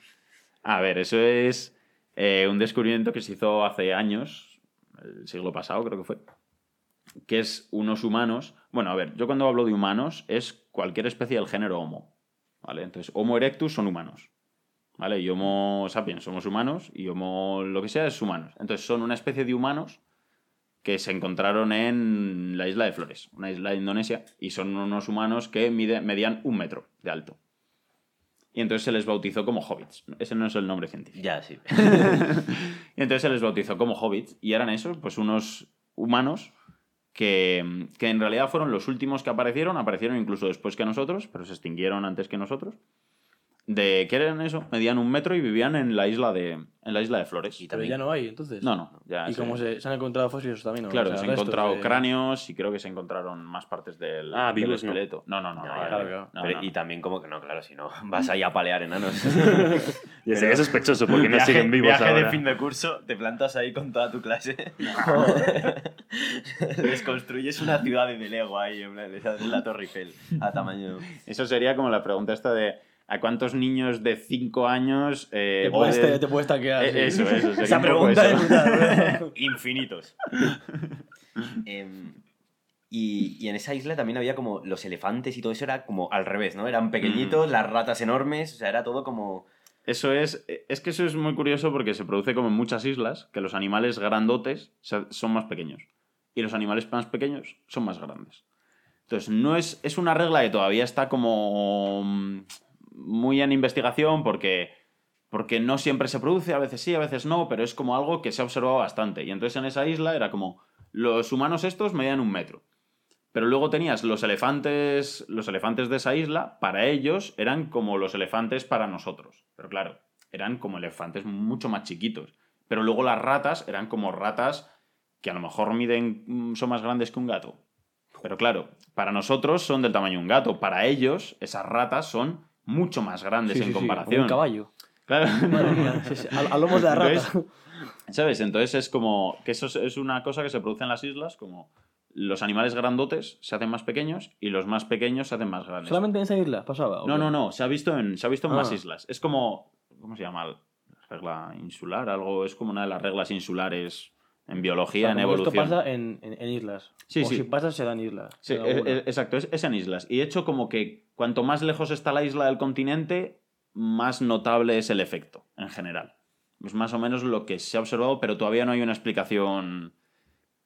A ver, eso es eh, un descubrimiento que se hizo hace años, el siglo pasado creo que fue, que es unos humanos. Bueno, a ver, yo cuando hablo de humanos es cualquier especie del género Homo. ¿Vale? Entonces, Homo erectus son humanos. ¿Vale? Y Homo sapiens somos humanos y Homo lo que sea es humanos. Entonces, son una especie de humanos que se encontraron en la isla de Flores, una isla de Indonesia, y son unos humanos que mide- medían un metro de alto. Y entonces se les bautizó como hobbits. Ese no es el nombre científico. Ya, sí. Y entonces se les bautizó como hobbits. Y eran esos, pues unos humanos que, que en realidad fueron los últimos que aparecieron. Aparecieron incluso después que nosotros, pero se extinguieron antes que nosotros. De que eran eso, medían un metro y vivían en la isla de, en la isla de Flores. Y Pero también- ya no hay, entonces. No, no, ya ¿Y cómo se, se han encontrado fósiles también? ¿no? Claro, O sea, se han encontrado de- cráneos y creo que se encontraron más partes del, Ah, del esqueleto. No, no, no. No, no, ya, no, claro, claro. no, Pero- no, Y también como que no, claro, si no vas ahí a palear enanos. Ya sería sospechoso porque no Viaje- siguen vivos viaje ahora. de fin de curso, te plantas ahí con toda tu clase. Desconstruyes una ciudad de Lego ahí, en la Torre Eiffel, a tamaño... Eso sería como la pregunta esta de ¿a cuántos niños de 5 años eh, Te puedes, te, tanquear. Eh, sí. eso, eso, sería Esa pregunta eso. es infinitos. Em, y, y en esa isla también había como los elefantes y todo eso era como al revés, ¿no? Eran pequeñitos, las ratas enormes, o sea, era todo como... Eso es, es que eso es muy curioso porque se produce como en muchas islas, que los animales grandotes son más pequeños y los animales más pequeños son más grandes. Entonces, no es, es una regla que todavía está como mm, muy en investigación porque, porque no siempre se produce, a veces sí, a veces no, pero es como algo que se ha observado bastante. Y entonces en esa isla era como, los humanos estos medían un metro. Pero luego tenías los elefantes, los elefantes de esa isla, para ellos eran como los elefantes para nosotros. Pero claro, eran como elefantes mucho más chiquitos. Pero luego las ratas eran como ratas que a lo mejor miden, mm, son más grandes que un gato. Pero claro, para nosotros son del tamaño de un gato. Para ellos, esas ratas son mucho más grandes Sí, en sí, comparación. Un caballo. Claro. Madre mía, a, a lomos de la rata. ¿Sabes? Entonces es como que eso es- una cosa que se produce en las islas, como los animales grandotes se hacen más pequeños y los más pequeños se hacen más grandes. ¿Solamente en esa isla pasaba? No, no, no, se ha visto en, se ha visto en más Ah. islas. Es como, ¿cómo se llama? Regla insular, algo, es como una de las reglas insulares en O biología, sea, en evolución. Esto pasa en, en- en islas. Sí, o sí. si pasa, se da en islas. Sí, es- alguna. es- exacto, es, es en islas. Y de hecho, como que cuanto más lejos está la isla del continente, más notable es el efecto, en general. Es más o menos lo que se ha observado, pero todavía no hay una explicación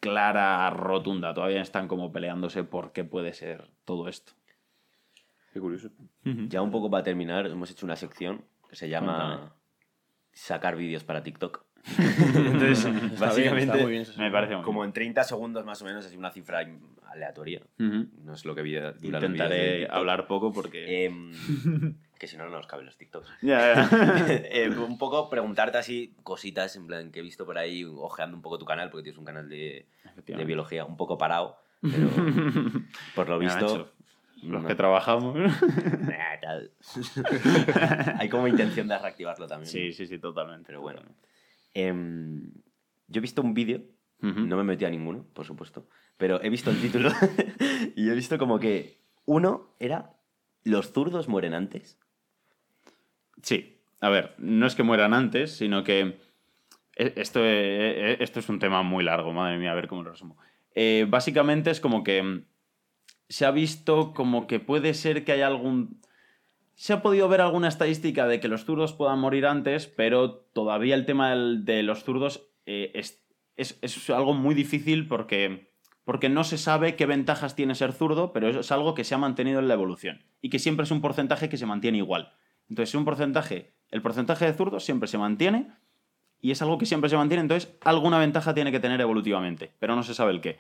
clara, rotunda. Todavía están como peleándose por qué puede ser todo esto. Qué curioso. Ya un poco para terminar, hemos hecho una sección que se llama Cuéntame. sacar vídeos para TikTok. Entonces, Está bien, básicamente, está muy bien. Me parece muy como bien. en 30 segundos más o menos, así una cifra aleatoria. Ujú. No es lo que vi- Intentaré hablar poco porque... Em, que si no, no nos caben los TikToks. Ya, ya. Eh, un poco preguntarte así cositas, en plan, que he visto por ahí, ojeando un poco tu canal, porque tienes un canal de, de biología un poco parado, pero por lo visto... Los no- que trabajamos. Nah, tal. Hay como intención de reactivarlo también. sí, sí, sí, totalmente. Pero bueno. Em, yo he visto un vídeo, no me metí a ninguno, por supuesto, pero he visto el título y he visto como que uno era ¿Los zurdos mueren antes? Sí, a ver, no es que mueran antes, sino que e- esto, eh, eh, esto es un tema muy largo, madre mía, a ver cómo lo resumo. Eh, básicamente es como que se ha visto como que puede ser que haya algún... Se ha podido ver alguna estadística de que los zurdos puedan morir antes, pero todavía el tema de los zurdos eh, es, es- es algo muy difícil porque, porque no se sabe qué ventajas tiene ser zurdo, pero es algo que se ha mantenido en la evolución y que siempre es un porcentaje que se mantiene igual. Entonces, es un porcentaje, el porcentaje de zurdos siempre se mantiene y es algo que siempre se mantiene, entonces alguna ventaja tiene que tener evolutivamente, pero no se sabe el qué.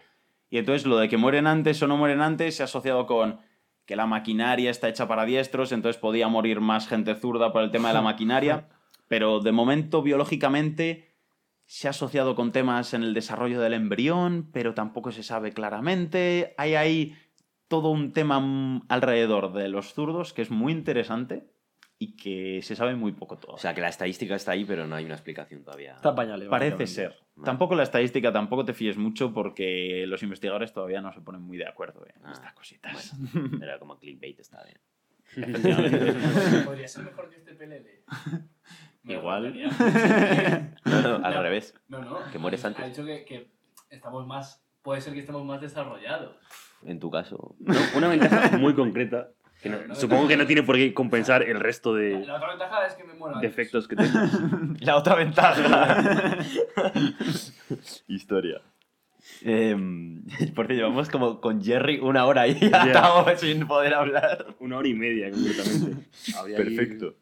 Y entonces lo de que mueren antes o no mueren antes se ha asociado con que la maquinaria está hecha para diestros, entonces podía morir más gente zurda por el tema de la maquinaria, pero de momento biológicamente se ha asociado con temas en el desarrollo del embrión, pero tampoco se sabe claramente. Hay ahí todo un tema alrededor de los zurdos que es muy interesante y que se sabe muy poco todo. O sea, que la estadística está ahí, pero no hay una explicación todavía. Está en pañales. Parece ser. Vale. Tampoco la estadística, tampoco te fíes mucho porque los investigadores todavía no se ponen muy de acuerdo en Ah, estas cositas. Bueno, era como clickbait, está bien. Podría ser mejor que este PLL. Me Igual. No, no, al No. revés. No, no. Que mueres Ha antes. dicho que, que estamos más. Puede ser que estemos más desarrollados. En tu caso. No, una ventaja muy concreta. Que no- Una supongo que no tiene por qué compensar el resto de La otra ventaja es que me muero antes. defectos que tengo. La otra ventaja. Historia. Em, porque llevamos como con Jerry una hora y ya estamos sin poder hablar. Una hora y media, ahí- Perfecto.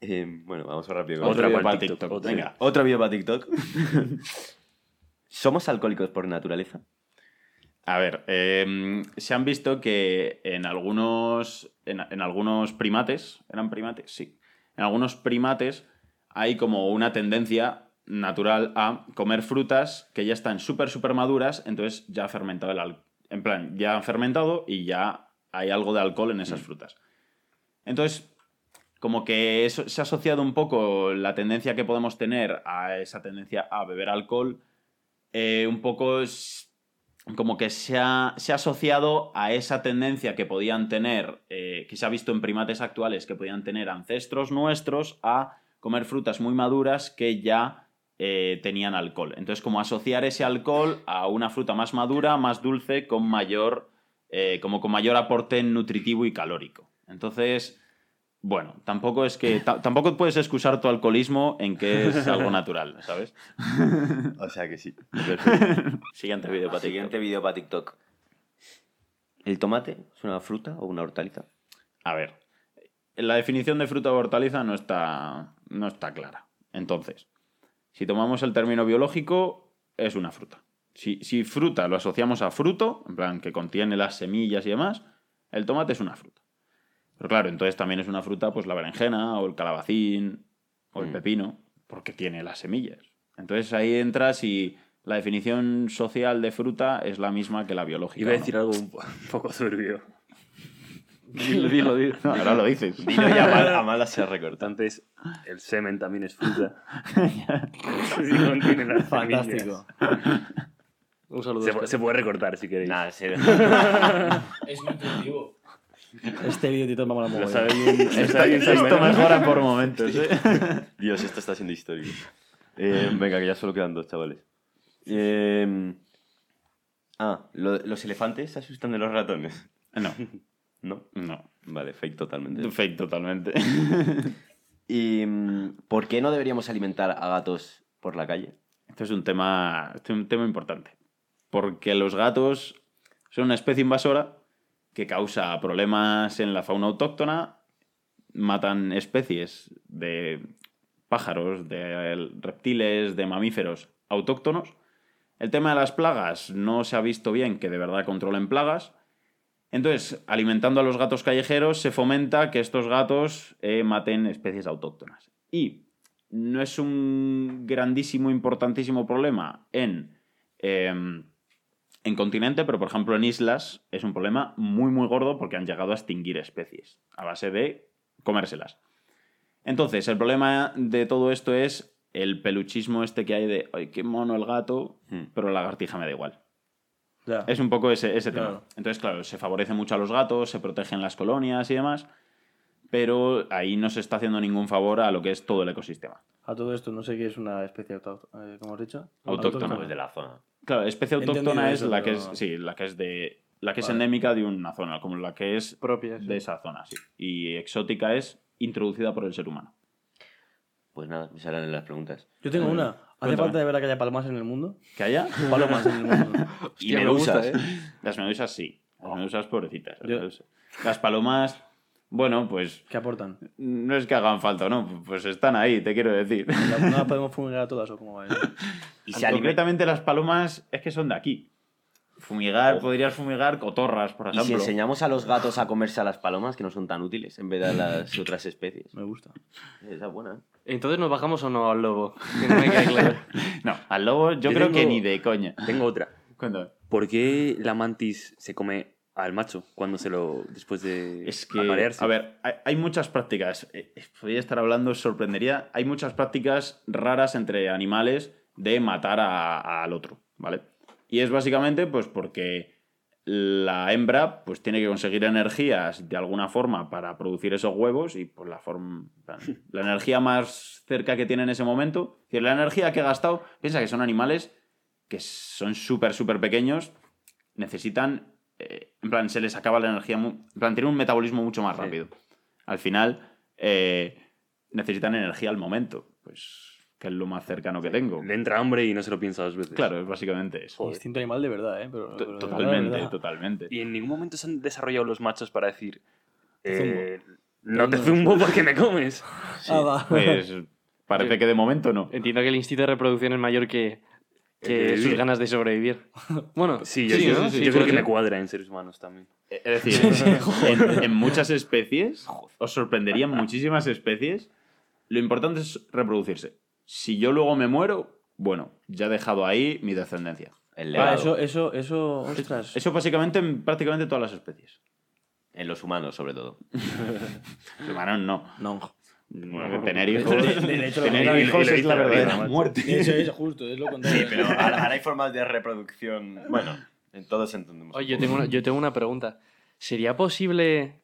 Em, bueno, vamos rápido. con Otra otro vídeo para para TikTok, otra. Venga, vídeo para TikTok. ¿Somos alcohólicos por naturaleza? A ver, eh, se han visto que en algunos, en, en algunos primates, ¿eran primates? Sí. En algunos primates hay como una tendencia natural a comer frutas que ya están súper, súper maduras, entonces ya ha fermentado el alcohol. En plan, ya han fermentado y ya hay algo de alcohol en esas frutas. Entonces, como que eso se ha asociado un poco la tendencia que podemos tener a esa tendencia a beber alcohol, eh, un poco como que se ha, se ha asociado a esa tendencia que podían tener, eh, que se ha visto en primates actuales, que podían tener ancestros nuestros a comer frutas muy maduras que ya eh, tenían alcohol. Entonces, como asociar ese alcohol a una fruta más madura, más dulce, con mayor, eh, como con mayor aporte nutritivo y calórico. Entonces, bueno, tampoco es que ta- tampoco puedes excusar tu alcoholismo en que es algo natural, ¿sabes? O sea que sí. Perfecto. Siguiente vídeo para. Siguiente vídeo para TikTok. ¿El tomate es una fruta o una hortaliza? A ver, la definición de fruta o hortaliza no está, no está clara. Entonces, si tomamos el término biológico, es una fruta. Si, si fruta lo asociamos a fruto, en plan que contiene las semillas y demás, el tomate es una fruta. Pero claro, entonces también es una fruta pues la berenjena o el calabacín o el Mm. pepino, porque tiene las semillas. Entonces ahí entra si la definición social de fruta es la misma que la biológica. Iba a ¿no? decir algo un, po- un poco turbio. Dilo, dilo, dilo. No, ahora lo dices. Dilo ya, a mal- a malas se recorta. Entonces, el semen también es fruta. Sí, contiene las Fantástico. Un saludo. Se, puede recortar si queréis. Nada, se- Es nutritivo. Este vídeo Tito me mola Lo mogollón. sabe bien, lo Esto, mejora por momentos. ¿eh? Dios, esto está siendo histórico. Eh, venga, que ya solo quedan dos, chavales. Eh, ah, lo- ¿los elefantes se asustan de los ratones? No, No. no. Vale, fake totalmente. Fake totalmente. ¿Y por qué no deberíamos alimentar a gatos por la calle? Esto es un tema, esto es un tema importante. Porque los gatos son una especie invasora que causa problemas en la fauna autóctona, matan especies de pájaros, de reptiles, de mamíferos autóctonos. El tema de las plagas no se ha visto bien que de verdad controlen plagas. Entonces, alimentando a los gatos callejeros, se fomenta que estos gatos eh, maten especies autóctonas. Y no es un grandísimo, importantísimo problema en, em, en continente, pero por ejemplo en islas es un problema muy, muy gordo porque han llegado a extinguir especies a base de comérselas. Entonces, el problema de todo esto es el peluchismo este que hay de, ay, qué mono el gato, Hmm. pero la lagartija me da igual. Es un poco ese, ese tema. Claro. Entonces, claro, se favorece mucho a los gatos, se protegen las colonias y demás, pero ahí no se está haciendo ningún favor a lo que es todo el ecosistema. A todo esto, no sé qué es una especie autóctona, eh, ¿cómo has dicho? Autóctona. De la zona. Claro, especie autóctona es eso, la que pero- es, sí, la que es de la que es endémica de una zona, como la que es Propia. sí. de esa zona, sí. Y exótica es introducida por el ser humano. Pues nada, me salen las preguntas. Yo tengo una. ¿Hace Cuéntame. falta de verdad que haya palomas en el mundo? ¿Que haya? Palomas en el mundo. y Hostia, me gusta, medusas. ¿eh? Las medusas sí. Las medusas pobrecitas. las medusas. Las palomas, bueno, pues ¿Qué aportan? no es que hagan falta, ¿no? Pues están ahí, te quiero decir. ¿No las podemos fumigar a todas o cómo va? Y alime- Concretamente las palomas es que son de aquí. Fumigar, podrías fumigar cotorras, por y si ejemplo. enseñamos a los gatos a comerse a las palomas, que no son tan útiles, en vez de a las otras especies. Me gusta. Esa es buena, ¿eh? Entonces, ¿nos bajamos o no al lobo? Que no me queda claro. No, al lobo yo, Yo creo que ni de coña. Tengo otra. Cuéntame. ¿Por qué la mantis se come al macho cuando se lo. después de Es que, a ver, hay, hay muchas prácticas. eh, eh, Podría estar hablando, os sorprendería. Hay muchas prácticas raras entre animales de matar a- al otro, ¿vale? Y es básicamente pues porque la hembra pues tiene que conseguir energías de alguna forma para producir esos huevos y pues la forma la energía más cerca que tiene en ese momento, es decir, la energía que ha gastado, piensa que son animales que son súper súper pequeños, necesitan eh, en plan se les acaba la energía, en plan tienen un metabolismo mucho más Sí. rápido. Al final eh, necesitan energía al momento, pues que es lo más cercano que tengo. Le entra hambre y no se lo piensa dos veces. Claro, es básicamente eso. Instinto animal de verdad, ¿eh? Pero, pero Totalmente, verdad. totalmente. Y en ningún momento se han desarrollado los machos para decir. Eh, no te zumbo porque me comes. Ah, va. Pues parece que de momento no. Entiendo que el instinto de reproducción es mayor que que sus ganas de sobrevivir. Bueno, Sí, yo, sí, yo- ¿no? yo Sí, creo puede que me cuadra en seres humanos también. Es decir, en, en muchas especies, os sorprenderían muchísimas especies. Lo importante es reproducirse. Si yo luego me muero, bueno, ya he dejado ahí mi descendencia. El legado. Ah, eso, eso, eso, ostras. Eso básicamente en prácticamente todas las especies. En los humanos, sobre todo. Los humanos no. No. Bueno, tener hijos, De- de hecho, lo tener contrario, hijos es la verdadera muerte. Eso es justo, es lo contrario. Pero ahora, hay formas de reproducción. Bueno, en todos entendemos. Oye, yo tengo, una, yo tengo una pregunta. ¿Sería posible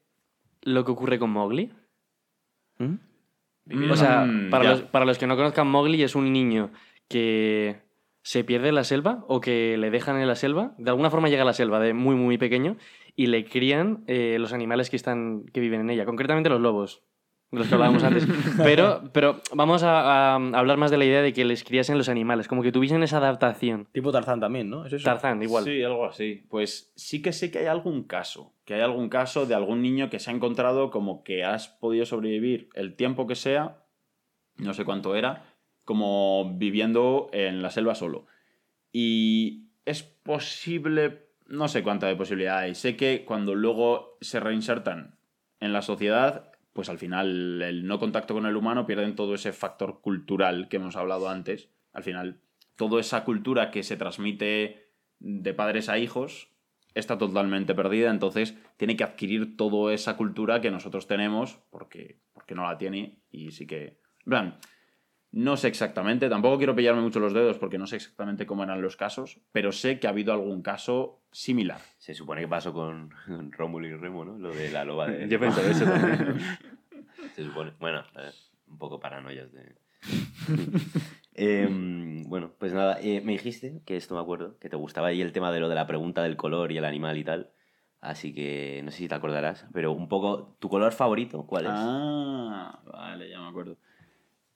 lo que ocurre con Mowgli? O sea, Mm, para los, para los que no conozcan, Mowgli es un niño que se pierde en la selva o que le dejan en la selva. De alguna forma llega a la selva de muy, muy pequeño y le crían eh, los animales que, están, que viven en ella, concretamente los lobos, de los que hablábamos antes. Pero, pero vamos a, a hablar más de la idea de que les criasen los animales, como que tuviesen esa adaptación. Tipo Tarzán también, ¿no? ¿Es eso? Tarzán, igual. Sí, algo así. Pues sí que sé que hay algún caso. Que hay algún caso de algún niño que se ha encontrado como que has podido sobrevivir el tiempo que sea, no sé cuánto era, como viviendo en la selva solo. Y es posible, no sé cuánta de posibilidad hay. Sé que cuando luego se reinsertan en la sociedad, pues al final el no contacto con el humano pierden todo ese factor cultural que hemos hablado antes. Al final, toda esa cultura que se transmite de padres a hijos está totalmente perdida, entonces tiene que adquirir toda esa cultura que nosotros tenemos porque, porque no la tiene y sí que... en no sé exactamente, tampoco quiero pillarme mucho los dedos porque no sé exactamente cómo eran los casos, pero sé que ha habido algún caso similar. Se supone que pasó con Rómulo y Remo, ¿no? Lo de la loba de. Yo pensaba eso también. Se supone. Bueno, eh, un poco paranoias de. Em, bueno, pues nada, eh, me dijiste, que esto me acuerdo, que te gustaba ahí el tema de lo de la pregunta del color y el animal y tal. Así que no sé si te acordarás, pero un poco, ¿tu color favorito cuál es? Ah, vale, ya me acuerdo.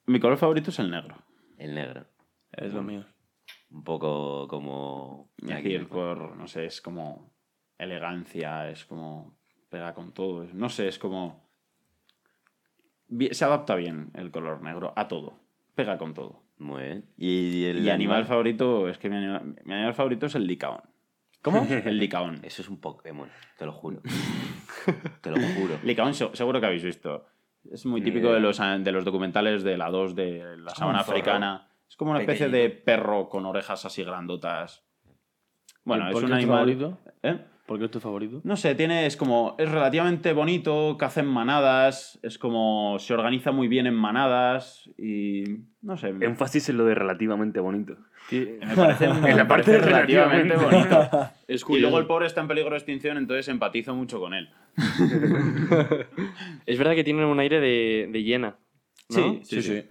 Mi color favorito es el negro. El negro. Es lo mío. Un poco como. Es decir, por, no sé, es como elegancia, es como pega con todo. No sé, es como... Se adapta bien el color negro a todo. Pega con todo. Muy bien. ¿Y el Y animal favorito, es que mi animal, mi animal favorito es el licaón. ¿Cómo? El licaón. Eso es un Pokémon, te lo juro. te lo juro. Licaón se- seguro que habéis visto. Es muy típico de los, de los documentales de la 2 de la sabana africana. Es como una especie de perro con orejas así grandotas. Bueno, ¿Por es qué un es tu animal... favorito? ¿Eh? ¿Por qué es tu favorito? No sé, tiene, es como, es relativamente bonito, caza en manadas, es como, se organiza muy bien en manadas y, no sé, Énfasis en lo de relativamente bonito. me parece, me En la parte parece de relativamente bonito. Es Y luego el pobre está en peligro de extinción, entonces empatizo mucho con él. Es verdad que tienen un aire de, de hiena. ¿no? Sí, sí.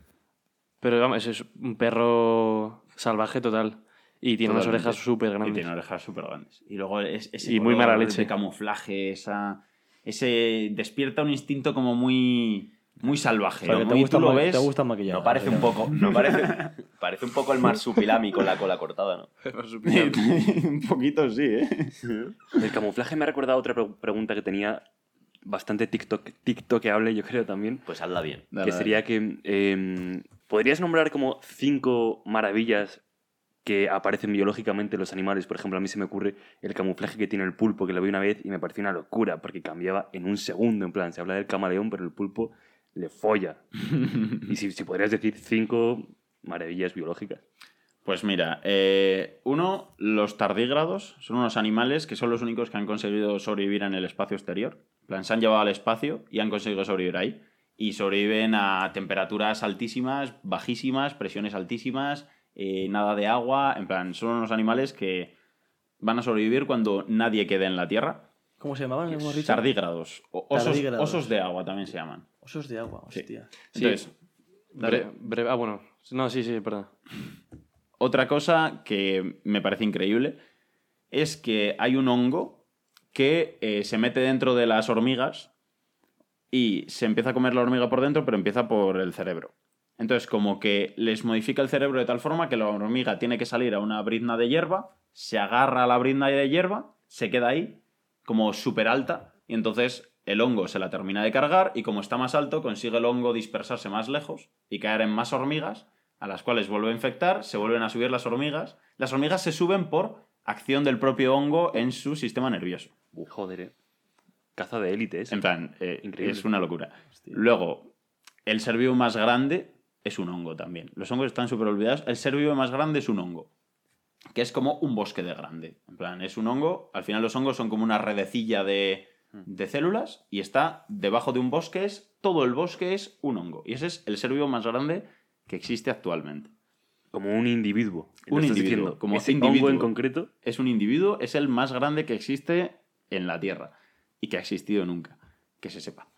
Pero vamos, es un perro salvaje total. Y tiene unas Totalmente. orejas súper Y grandes. tiene orejas súper grandes. Y luego es, ese Y muy mala leche. de camuflaje, esa, ese despierta un instinto como muy, muy salvaje. O sea, que ¿no? te Y gusta, tú lo ves, te gusta maquillar. No parece un poco, no parece, parece un poco el marsupilami con la cola cortada, ¿no? un poquito sí, ¿eh? El camuflaje me ha recordado otra pre- pregunta que tenía bastante TikTok, TikTokable, yo creo también. Pues hazla bien. Dale, que dale. sería que em, podrías nombrar como cinco maravillas que aparecen biológicamente en los animales. Por ejemplo, a mí se me ocurre el camuflaje que tiene el pulpo, que lo vi una vez y me pareció una locura, porque cambiaba en un segundo. En plan, se habla del camaleón, pero el pulpo le folla. y si, si podrías decir cinco maravillas biológicas. Pues mira, eh, uno, los tardígrados son unos animales que son los únicos que han conseguido sobrevivir en el espacio exterior. En plan, se han llevado al espacio y han conseguido sobrevivir ahí. Y sobreviven a temperaturas altísimas, bajísimas, presiones altísimas, eh, nada de agua. En plan, son unos animales que van a sobrevivir cuando nadie quede en la Tierra. ¿Cómo se llamaban? ¿Hemos dicho? Tardígrados. o- osos, Tardígrados. osos de agua también se llaman. Osos de agua, hostia. Sí. Entonces, Bre- bre- ah, bueno. No, sí, sí, perdón. Otra cosa que me parece increíble es que hay un hongo que eh, se mete dentro de las hormigas y se empieza a comer la hormiga por dentro, pero empieza por el cerebro. Entonces, como que les modifica el cerebro de tal forma que la hormiga tiene que salir a una brizna de hierba, se agarra a la brizna de hierba, se queda ahí, como súper alta, y entonces el hongo se la termina de cargar y como está más alto, consigue el hongo dispersarse más lejos y caer en más hormigas a las cuales vuelve a infectar, se vuelven a subir las hormigas. Las hormigas se suben por acción del propio hongo en su sistema nervioso. Joder, eh. Caza de élites. En plan, eh, Increíble. es una locura. Luego, el ser vivo más grande es un hongo también. Los hongos están súper olvidados. El ser vivo más grande es un hongo, que es como un bosque de grande. En plan, es un hongo. Al final los hongos son como una redecilla de, de células y está debajo de un bosque. Es, todo el bosque es un hongo. Y ese es el ser vivo más grande que existe actualmente. Como un individuo. Un individuo, diciendo. como Ese individuo. hongo en concreto. Es un individuo, es el más grande que existe en la Tierra y que ha existido nunca, que se sepa.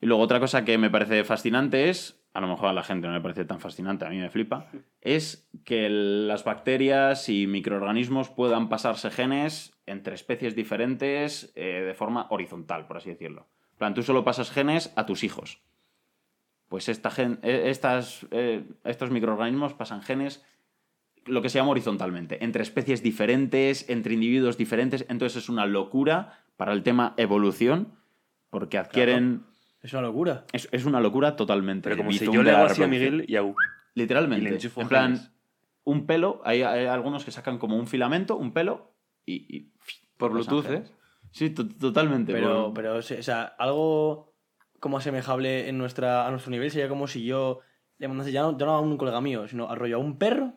Y luego otra cosa que me parece fascinante es, a lo mejor a la gente no le parece tan fascinante, a mí me flipa, es que las bacterias y microorganismos puedan pasarse genes entre especies diferentes eh, de forma horizontal, por así decirlo. Plan, tú solo pasas genes a tus hijos. Pues eh, estas, eh, estos microorganismos pasan genes lo que se llama horizontalmente, entre especies diferentes, entre individuos diferentes. Entonces es una locura para el tema evolución, porque adquieren... Es una locura. Es, es una locura totalmente. Pero como si yo le hago así a. Miguel y hago. Literalmente. y en plan, genes. un pelo, hay, hay algunos que sacan como un filamento, un pelo, y... y Por Bluetooth, ¿eh? Sí, to- totalmente. Pero, por- pero, o sea, algo como asemejable en nuestra, a nuestro nivel sería como si yo le mandase ya no, ya no a un colega mío, sino al rollo a un perro,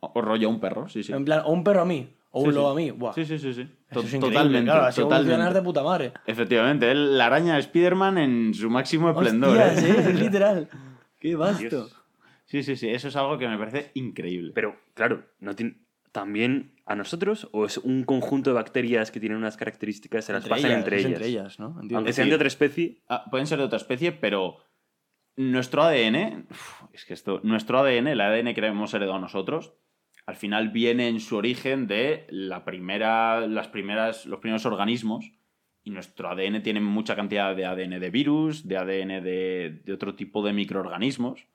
O, o rollo un perro, sí, sí. en plan, o un perro a mí, o un sí. lobo a mí. Buah. Sí, sí, sí, sí. Eso es totalmente. Claro, así totalmente. evolucionar de puta madre. Efectivamente, él, la araña Spider-Man en su máximo esplendor. Hostias, ¿eh? literal. Qué vasto. Dios. Sí, sí, sí, eso es algo que me parece increíble. Pero, claro, no tiene. ¿También a nosotros? ¿O es un conjunto de bacterias que tienen unas características se las pasan entre ellas? entre ellas, ¿no? Entiendo. Aunque sean de otra especie. Ah, pueden ser de otra especie, pero nuestro ADN, es que esto, nuestro ADN, el ADN que hemos heredado nosotros, al final viene en su origen de la primera, las primeras, los primeros organismos. Y nuestro ADN tiene mucha cantidad de ADN de virus, de ADN de, de otro tipo de microorganismos.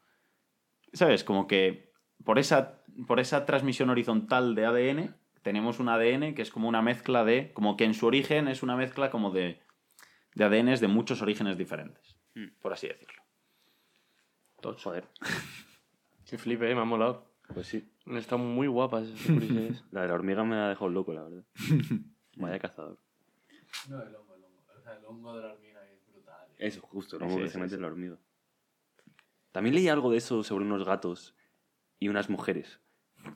¿Sabes? Como que por esa, por esa transmisión horizontal de ADN, tenemos un ADN que es como una mezcla de. como que en su origen es una mezcla como de, de ADNs de muchos orígenes diferentes, Mm. por así decirlo. Joder. Qué flipe, eh, me ha molado. Pues sí. Están muy guapas esas curiosidades. La de la hormiga me ha dejado loco, la verdad. Vaya cazador. No, el hongo, el hongo. O sea, el hongo de la hormiga es brutal. Eso, justo, Sí, como que sí, se sí, mete sí. en la hormiga. También leí algo de eso sobre unos gatos y unas mujeres.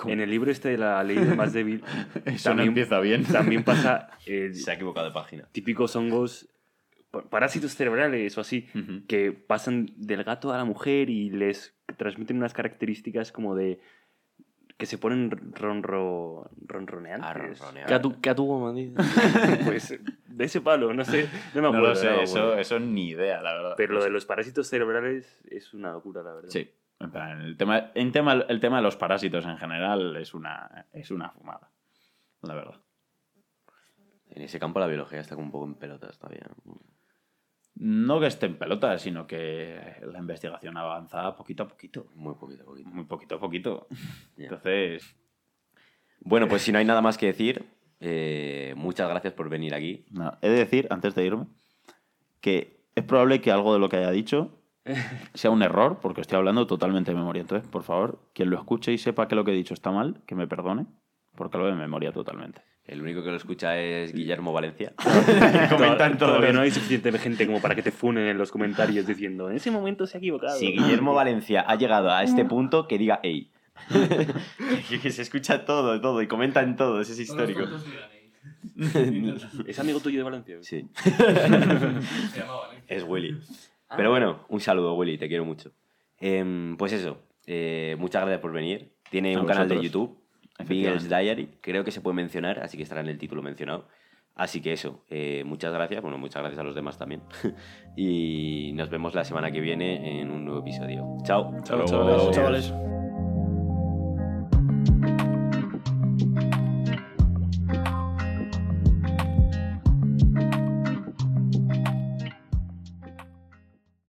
En el libro este de la ley del más débil Eso También- no empieza bien. también pasa eh, Se ha equivocado de página. típicos hongos, pa- parásitos cerebrales o así, Ujú. que pasan del gato a la mujer y les transmiten unas características como de que se ponen ronro, ronroneantes. A ronronear. ¿Qué a tu, qué a tu goma, dice? Pues de ese palo, no sé, no me No acuerdo. lo sé, eso, ni idea, la verdad. Pero lo de los parásitos cerebrales es una locura, la verdad. Sí. En plan, el tema, en tema, el tema de los parásitos en general es una, es una fumada. La verdad. En ese campo la biología está como un poco en pelotas todavía. ¿No? Que esté en pelota, sino que la investigación avanza poquito a poquito. Muy poquito a poquito. Muy poquito a poquito. Entonces, Bueno, pues si no hay nada más que decir, eh, muchas gracias por venir aquí. no, he de decir, antes de irme, que es probable que algo de lo que haya dicho sea un error, porque estoy hablando totalmente de memoria. Entonces, por favor, quien lo escuche y sepa que lo que he dicho está mal, que me perdone, porque lo de memoria totalmente. El único que lo escucha es Guillermo Valencia. Comentan todo Todavía no hay suficiente gente como para que te funen en los comentarios diciendo en ese momento se ha equivocado. Si Guillermo Valencia ha llegado a este punto, que diga ey. que, se escucha todo, todo, y comenta en todo, eso es histórico. ¿Es amigo tuyo de Valencia? Sí, Se llama Valencia. es Willy. Pero bueno, un saludo, Willy, te quiero mucho. Em, pues eso, eh, muchas gracias por venir. Tiene A un canal de. YouTube. Miguel's Diary, creo que se puede mencionar, así que estará en el título mencionado. Así que eso, eh, muchas gracias, bueno, muchas gracias a los demás también. y nos vemos la semana que viene en un nuevo episodio. Chao. Luego. Chavales.